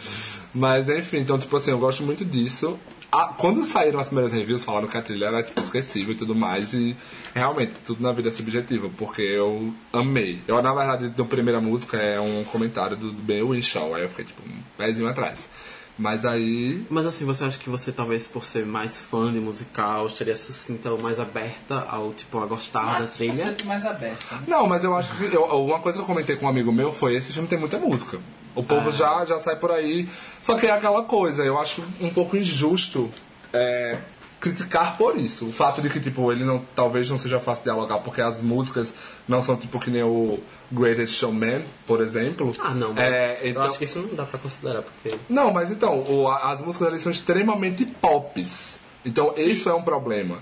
Mas, enfim, então, tipo assim, eu gosto muito disso. Ah, quando saíram as primeiras reviews, falaram que a trilha era, tipo, esquecível e tudo mais. E, realmente, tudo na vida é subjetivo, porque eu amei. Eu, na verdade, a primeira música é um comentário do Ben Winshaw. Aí eu fiquei, tipo, um pezinho atrás. Mas aí,
Mas assim, você acha que você talvez por ser mais fã de musical, estaria sucinta ou mais aberta ao tipo a gostar da
Mas
trilha?
sempre mais aberto.
Não, mas eu acho que. eu- uma coisa que eu comentei com um amigo meu foi: esse filme tem muita música. O povo já, já sai por aí. Só que é aquela coisa, eu acho um pouco injusto é, criticar por isso. O fato de que, tipo, ele não, talvez não seja fácil dialogar, porque as músicas não são tipo que nem o Greatest Showman, por exemplo.
Ah, não, mas
É, então-
eu acho que isso não dá pra considerar, porque.
Não, mas então, o- as músicas ali são extremamente pops. Então, isso é um problema.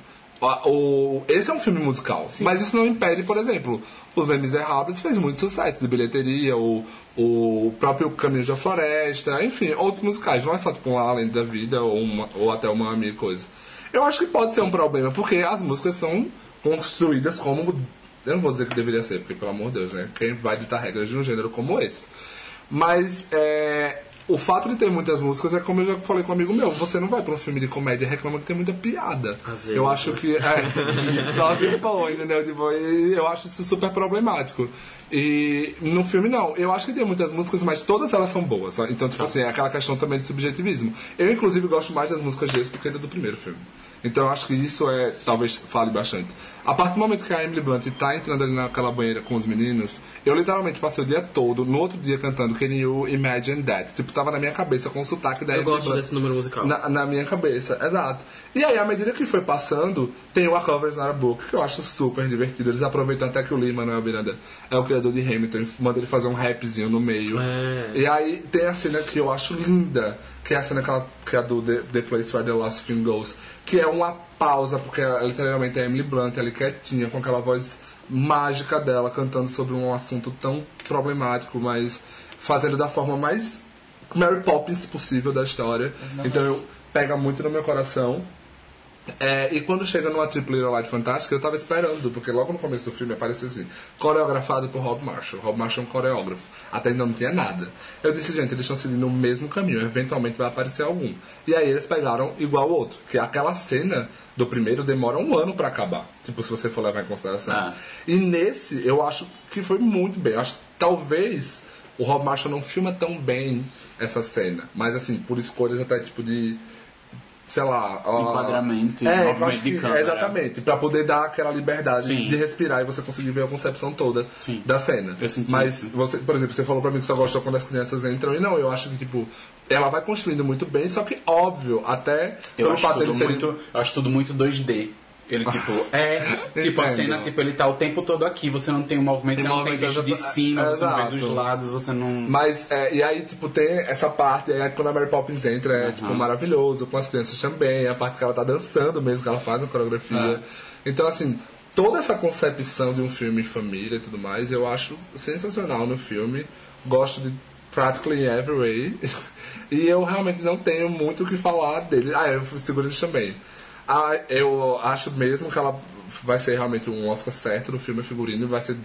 O, esse é um filme musical, mas isso não impede, por exemplo, os Les Miserables fez muito sucesso de bilheteria, o, o próprio Caminho da Floresta, enfim, outros musicais. Não é só tipo um Além da Vida ou, uma- ou até uma Amiga Coisa. Eu acho que pode ser um problema, porque as músicas são construídas como. Eu não vou dizer que deveria ser, porque pelo amor de Deus, né? Quem vai ditar regras de um gênero como esse? Mas é, o fato de ter muitas músicas é como eu já falei com um amigo meu, você não vai pra um filme de comédia e reclama que tem muita piada.
Vezes.
Eu acho que. É, *laughs* só que bom, entendeu? Tipo, e eu acho isso super problemático. E no filme não, eu acho que tem muitas músicas, mas todas elas são boas. Então, tipo assim, é aquela questão também de subjetivismo. Eu, inclusive, gosto mais das músicas desse do que da do primeiro filme. Então eu acho que isso é, talvez fale bastante. A partir do momento que a Emily Blunt tá entrando ali naquela banheira com os meninos, eu literalmente passei o dia todo, no outro dia cantando Can You Imagine That? Tipo, tava na minha cabeça com o sotaque da
Eu
Emily
gosto
Blunt.
desse número musical.
Na, na minha cabeça, exato. E aí, à medida que foi passando, tem o A Covers Not a Book, que eu acho super divertido. Eles aproveitam até que o Lee Manuel Miranda é o criador de Hamilton, manda ele fazer um rapzinho no meio.
É.
E aí tem a cena que eu acho linda, que é a cena que, ela, que é do The, The Place Where the Lost Thing Goes, que é uma pausa, porque é, literalmente é a Emily Blunt ali quietinha, com aquela voz mágica dela, cantando sobre um assunto tão problemático, mas fazendo da forma mais Mary Poppins possível da história. Então eu pega muito no meu coração. É, e quando chega numa Triple Little Light Fantástica, eu tava esperando, porque logo no começo do filme aparece assim, coreografado por Rob Marshall. Rob Marshall é um coreógrafo. Até então não tinha nada. Eu disse, gente, eles estão seguindo o mesmo caminho, eventualmente vai aparecer algum. E aí eles pegaram igual o outro, que aquela cena do primeiro demora um ano pra acabar. Tipo, se você for levar em consideração.
Ah.
E nesse, eu acho que foi muito bem. Eu acho que talvez o Rob Marshall não filma tão bem essa cena. Mas assim, por escolhas até tipo de. Sei lá. ó,
Enquadramento e
é,
movimento de câmera.
Exatamente. Pra poder dar aquela liberdade
Sim.
de respirar e você conseguir ver a concepção toda
Sim.
da cena.
Eu senti
Mas
isso.
você, por exemplo, você falou pra mim que só gostou quando as crianças entram. E não, eu acho que, tipo, ela vai construindo muito bem, só que óbvio, até
Eu
pelo fato dele serem.
muito, eu acho tudo muito 2D. Ele, tipo, *laughs* é. tipo, a cena, tipo, ele tá o tempo todo aqui. Você não tem um movimento,
Tem
você não tem visto de
exato.
cima, você não vê dos lados, você não.
Mas, é, e aí, tipo, tem essa parte, aí quando a Mary Poppins entra, é, tipo, maravilhoso, com as crianças também, a parte que ela tá dançando mesmo, que ela faz a coreografia. Então, assim, toda essa concepção de um filme em família e tudo mais, eu acho sensacional no filme. Gosto de practically every way. *laughs* e eu realmente não tenho muito o que falar dele. Ah, eu seguro isso também. Ah, eu acho mesmo que ela vai ser realmente um Oscar certo no filme figurino e vai ser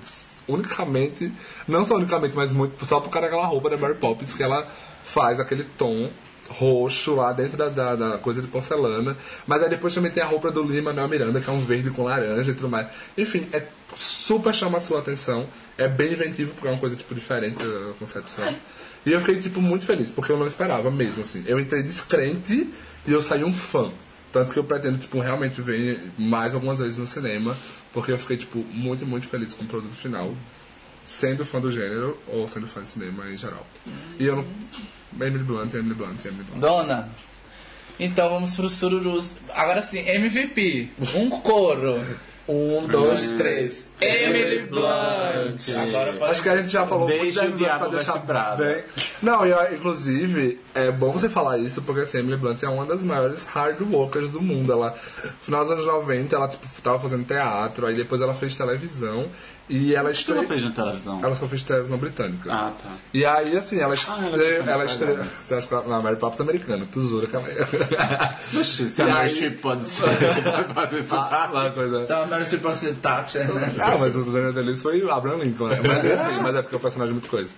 unicamente, não só unicamente, mas muito só por causa daquela roupa da Mary Poppins que ela faz aquele tom roxo lá dentro da, da, da coisa de porcelana. Mas aí depois também tem a roupa do Lima Manuel Miranda, que é um verde com laranja e tudo mais. Enfim, é super chama a sua atenção. É bem inventivo, porque é uma coisa tipo diferente da concepção. E eu fiquei tipo muito feliz, porque eu não esperava mesmo assim. Eu entrei descrente e eu saí um fã. Tanto que eu pretendo, tipo, realmente ver mais algumas vezes no cinema, porque eu fiquei, tipo, muito, muito feliz com o produto final, sendo fã do gênero ou sendo fã de cinema em geral. E eu não. Emily Blunt, Emily Blunt, Emily Blunt.
Dona. Então vamos pro sururus. Agora sim, MVP. Um coro.
Um,
Dois, três. Emily Blunt. Agora
Acho que a gente já falou
Deixa
muito
o
da Emily Blunt
diabo
pra deixar bem. Não, e ó, inclusive, é bom você falar isso, porque assim, a Emily Blunt é uma das maiores hard workers do mundo. Ela, no final dos anos 90, ela tipo, tava fazendo teatro, aí depois ela fez televisão e ela
O que
estreou.
ela fez na televisão?
Ela só fez televisão britânica.
Ah, tá.
E aí, assim, ela
ela
estreou.
é
ela estreou.
verdade.
Você acha que ela. Não, Mary Poppins é americana, tu jura que ela é. *laughs*
Se a
E
Meryl
aí-
Streep pode ser. *laughs* pode fazer isso.
Uma coisa.
Só a Meryl Streep pode ser Thatcher, né?
Ah, mas o Daniel Day-Lewis foi o Abraham Lincoln, né? Mas, enfim, mas é porque é um personagem muito coisa.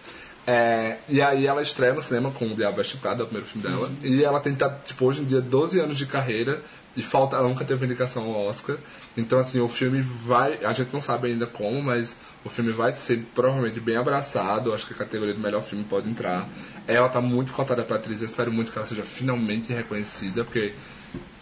É, e aí ela estreia no cinema com o Diabo Veste Prada, é o primeiro filme dela. E ela tem, tipo, hoje em dia, 12 anos de carreira. E falta, ela nunca teve indicação ao Oscar. Então, assim, o filme vai... A gente não sabe ainda como, mas o filme vai ser provavelmente bem abraçado. Acho que a categoria do melhor filme pode entrar. Ela tá muito cotada pra atriz. Eu espero muito que ela seja finalmente reconhecida, porque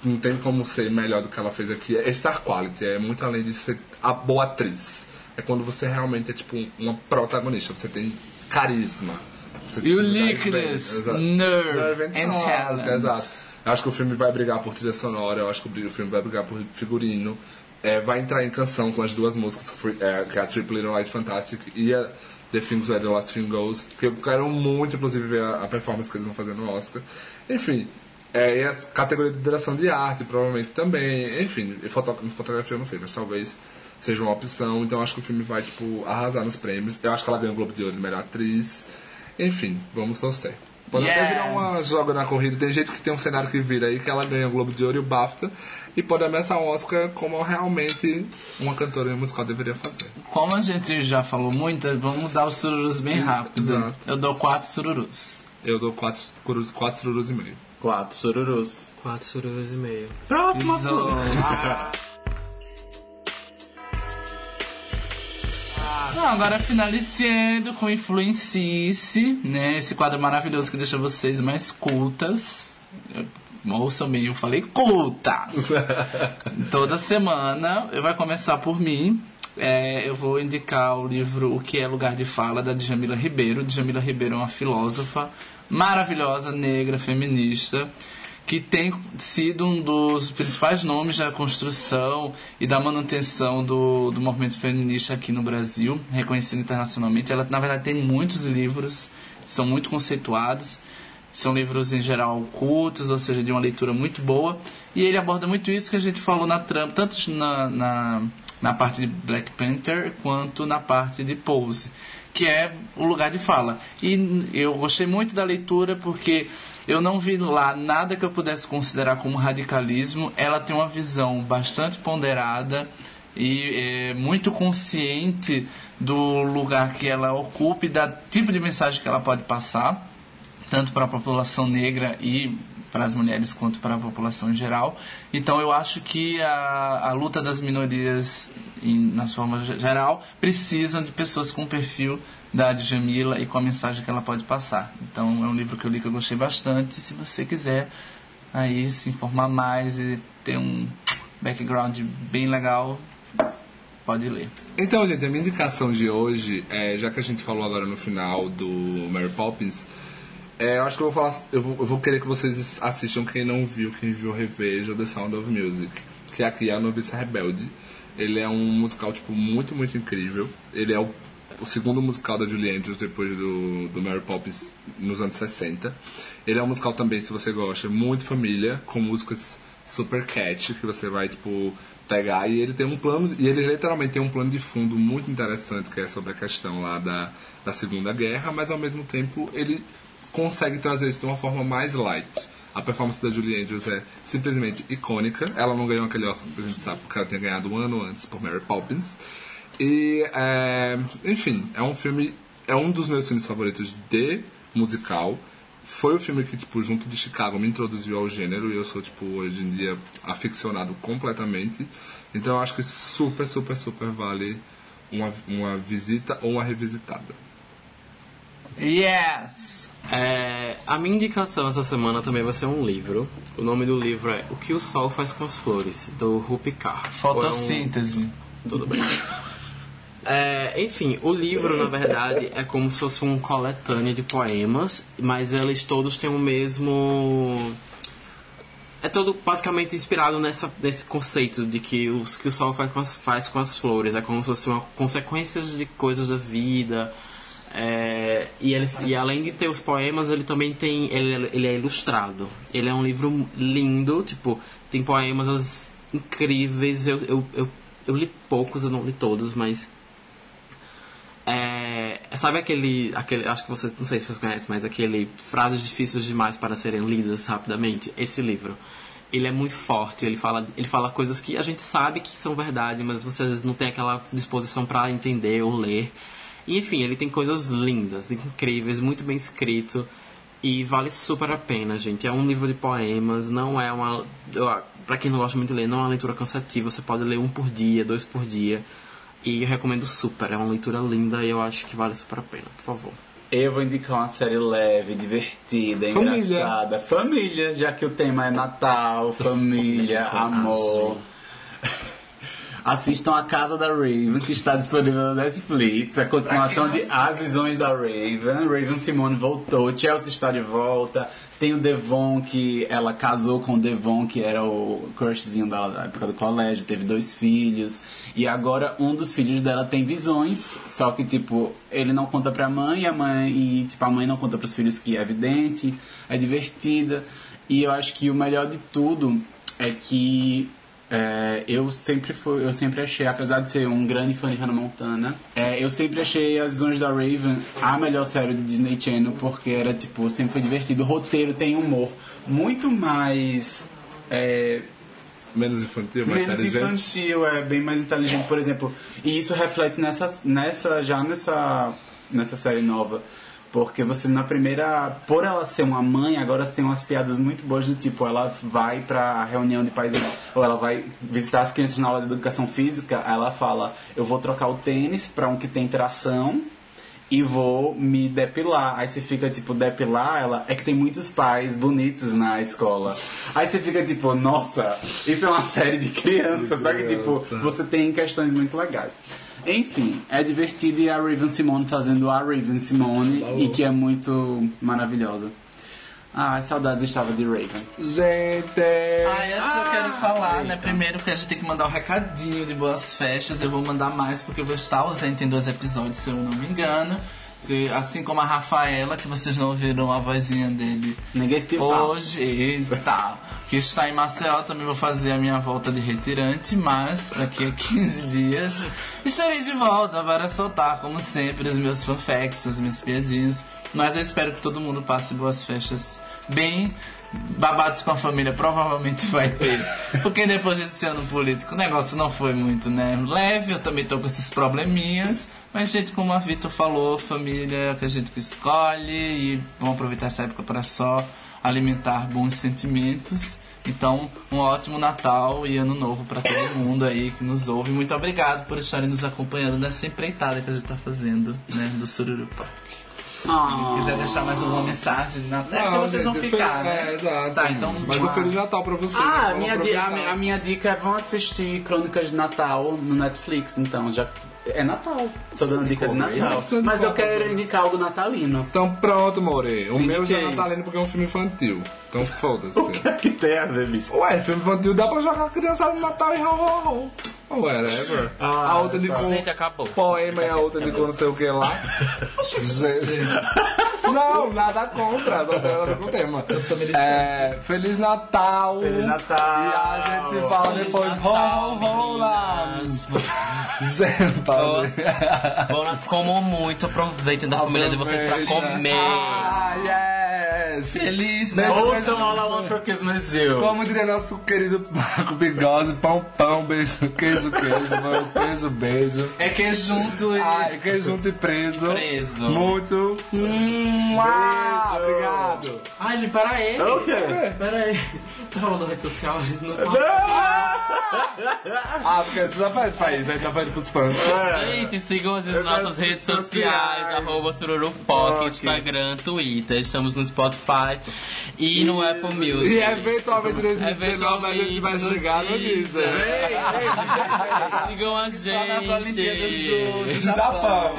não tem como ser melhor do que ela fez aqui. É star quality, é muito além de ser a boa atriz. É quando você realmente é tipo uma protagonista, você tem carisma. Você
Uniqueness,
Exato.
nerve,
and
and talent.
Exato. Eu acho que o filme vai brigar por trilha sonora, eu acho que o filme vai brigar por figurino. É, vai entrar em canção com as duas músicas, que foi- é, que é a Triple Little Light Fantastic e a The Things Where the Last Thing Goes, que eu quero muito, inclusive, ver a, a performance que eles vão fazer no Oscar. Enfim, é, e a categoria de direção de arte, provavelmente também. Enfim, foto, fotografia eu não sei, mas talvez seja uma opção. Então acho que o filme vai, tipo, arrasar nos prêmios. Eu acho que ela ganha o Globo de Ouro de melhor atriz. Enfim, vamos torcer. Pode até
Yes.
virar uma joga na corrida. Tem gente que tem um cenário que vira aí que ela ganha o Globo de Ouro e o BAFTA. E pode ameaçar o Oscar como realmente uma cantora musical deveria fazer.
Como a gente já falou muito, vamos dar os sururus bem rápido.
Exato.
Eu dou quatro sururus.
Eu dou quatro, quatro sururus e meio.
Quatro sururus.
Quatro sururus e meio.
Próxima
Zo- Não, agora finalizando com Influencice, né? Esse quadro maravilhoso que deixa vocês mais cultas. Ouçam bem, eu falei cultas! *laughs* Toda semana vai começar por mim. É, eu vou indicar o livro O que é Lugar de Fala, da Djamila Ribeiro. Djamila Ribeiro é uma filósofa maravilhosa, negra, feminista, que tem sido um dos principais nomes da construção e da manutenção do, do movimento feminista aqui no Brasil, reconhecido internacionalmente. Ela, na verdade, tem muitos livros, são muito conceituados. São livros em geral cultos, ou seja, de uma leitura muito boa. E ele aborda muito isso que a gente falou na trama, tanto na, na, na parte de Black Panther quanto na parte de Pose, que é o lugar de fala. E eu gostei muito da leitura porque eu não vi lá nada que eu pudesse considerar como radicalismo. Ela tem uma visão bastante ponderada e é, muito consciente do lugar que ela ocupa e da tipo de mensagem que ela pode passar, tanto para a população negra e para as mulheres quanto para a população em geral. Então eu acho que a, a luta das minorias, em, na sua forma geral, precisam de pessoas com o perfil da Djamila e com a mensagem que ela pode passar. Então é um livro que eu li que eu gostei bastante. Se você quiser aí se informar mais e ter um background bem legal, pode ler.
Então, gente, a minha indicação de hoje, é, já que a gente falou agora no final do Mary Poppins, é, eu acho que eu vou falar. Eu vou, eu vou querer que vocês assistam quem não viu, quem viu reveja The Sound of Music, que aqui é a Noviça Rebelde. Ele é um musical, tipo, muito, muito incrível. Ele é o, o segundo musical da Julie Andrews depois do, do Mary Poppins nos anos 60. Ele é um musical também, se você gosta, muito família, com músicas super catchy, que você vai, tipo, pegar. E ele tem um plano, e ele literalmente tem um plano de fundo muito interessante, que é sobre a questão lá da, da Segunda Guerra, mas ao mesmo tempo ele consegue trazer isso de uma forma mais light. A performance da Julie Andrews é simplesmente icônica. Ela não ganhou aquele Oscar a gente sabe porque ela tinha ganhado um ano antes por Mary Poppins. E, é, enfim, é um filme, é um dos meus filmes favoritos de musical. Foi o filme que, tipo, junto de Chicago me introduziu ao gênero e eu sou, tipo, hoje em dia aficionado completamente. Então eu acho que super, super, super vale uma, uma visita ou uma revisitada.
Yes!
É, a minha indicação essa semana também vai ser um livro. O nome do livro é O que o Sol faz com as Flores, do Rupi Kaur.
Fotossíntese.
É um- Tudo bem. *laughs* É, enfim, o livro, na verdade, é como se fosse um coletânea de poemas, mas eles todos têm o mesmo. É todo basicamente inspirado nessa, nesse conceito de que, os, que o sol faz com, as, faz com as flores. É como se fosse uma consequências de coisas da vida. É, e, ele, e além de ter os poemas, ele também tem. Ele, ele é ilustrado. Ele é um livro lindo, tipo, tem poemas incríveis. Eu, eu, eu, eu li poucos, eu não li todos, mas. É, sabe aquele, aquele. Acho que vocês. Não sei se vocês conhecem, mas aquele. Frases difíceis demais para serem lidas rapidamente. Esse livro. Ele é muito forte, ele fala, ele fala coisas que a gente sabe que são verdade, mas você às vezes não tem aquela disposição para entender ou ler. E enfim, ele tem coisas lindas, incríveis, muito bem escrito. E vale super a pena, gente. É um livro de poemas, não é uma. Pra quem não gosta muito de ler, não é uma leitura cansativa. Você pode ler um por dia, dois por dia. E eu recomendo super. É uma leitura linda e eu acho que vale super a pena, por favor.
Eu vou indicar uma série leve, divertida,
Família.
engraçada. Família, já que o tema é Natal, *laughs* família, amor. Assistam A Casa da Raven, que está disponível na Netflix. A continuação de As Visões da Raven. Raven Simone voltou, Chelsea está de volta. Tem o Devon, que ela casou com o Devon, que era o crushzinho dela da época do colégio, teve dois filhos. E agora um dos filhos dela tem visões, só que, tipo, ele não conta pra mãe, a mãe, e, tipo, a mãe não conta pros filhos que é evidente, é divertida. E eu acho que o melhor de tudo é que é, eu sempre fui, eu sempre achei, apesar de ser um grande fã de Hannah Montana, é, eu sempre achei As Visões da Raven a melhor série do Disney Channel porque era tipo sempre foi divertido. O roteiro tem humor muito mais é,
Menos infantil, mais
menos
inteligente.
infantil, é bem mais inteligente, por exemplo. E isso reflete nessa, nessa já nessa nessa série nova. Porque você na primeira, por ela ser uma mãe, agora você tem umas piadas muito boas do tipo, ela vai pra reunião de pais, ou ela vai visitar as crianças na aula de educação física, ela fala, eu vou trocar o tênis pra um que tem tração e vou me depilar. Aí você fica tipo, depilar ela, é que tem muitos pais bonitos na escola. Aí você fica tipo, nossa, isso é uma *laughs* série de crianças, só que tipo, você tem questões muito legais. Enfim, é divertido e a Raven Simone fazendo a Raven Simone e que é muito maravilhosa. Ah, saudades estava de Raven.
Gente!
Ah, eu quero falar, né? Primeiro porque a gente tem que mandar um recadinho de boas festas. Eu vou mandar mais porque eu vou estar ausente em dois episódios, se eu não me engano. Porque, assim como a Rafaela, que vocês não ouviram a vozinha dele
Ninguém
hoje, eita, que está em Maceió, também vou fazer a minha volta de retirante, mas daqui a *laughs* 15 dias estarei de volta para soltar, como sempre, os meus fanfacts, as minhas piadinhas. Mas eu espero que todo mundo passe boas festas bem. Babados com a família provavelmente *laughs* vai ter. Porque depois desse ano político o negócio não foi muito, né? Leve, eu também tô com esses probleminhas. Mas, gente, como a Vitor falou, família que a gente escolhe. E vamos aproveitar essa época para só alimentar bons sentimentos. Então, um ótimo Natal e Ano Novo para todo mundo aí que nos ouve. Muito obrigado por estarem nos acompanhando nessa empreitada que a gente tá fazendo, né? Do Sururu Park.
Ah.
Se quiser deixar mais alguma mensagem de Natal, é que
Não,
vocês vão ficar, né?
É, exato.
Tá, então.
Mas um Feliz Natal pra vocês.
Ah,
Vamos
minha a, a minha dica é vão assistir Crônicas de Natal no Netflix, então já é Natal. Tô dando dica de Natal. Mas eu quero indicar algo natalino.
Então pronto, More. O meu já é natalino porque é um filme infantil. Então foda-se. *laughs*
O que é que tem a ver, bicho?
Ué, filme infantil dá pra jogar criançada no Natal e ho ho ho. Whatever.
Ah,
a outra
Gente, acabou.
poema e a outra de com não sei o que lá. Não, nada contra. Não tem nada com o tema.
Eu sou.
É, Feliz Natal.
Feliz Natal.
E a gente se fala
Feliz
depois.
Natal. Bom, comam muito, aproveitem da família de vocês pra comer.
Ah, yes.
Feliz, né?
Beijo,
Ouçam All I Want for Christmas is You.
Como diria nosso querido Marco Bigose, pão, pão, beijo, queijo, queijo, mano, queijo, beijo.
É que é junto e.
Ai, queijo junto e preso.
Preso.
Muito. Hum, ah, obrigado.
Ai, gente, para aí.
O quê?
Pera aí. Você falou da rede social, a gente não tá...
Ah, porque tu tá falando pra isso, aí tá falando pros fãs.
Gente, sigam as nossas redes sociais, arroba Sururupoc, Instagram, Twitter. Estamos no Spotify e no Apple Music.
E eventualmente nesse 2019 a gente vai chegar no Deezer.
Sigam a gente.
Só nas Olimpíadas do, do
Japão.
Japão.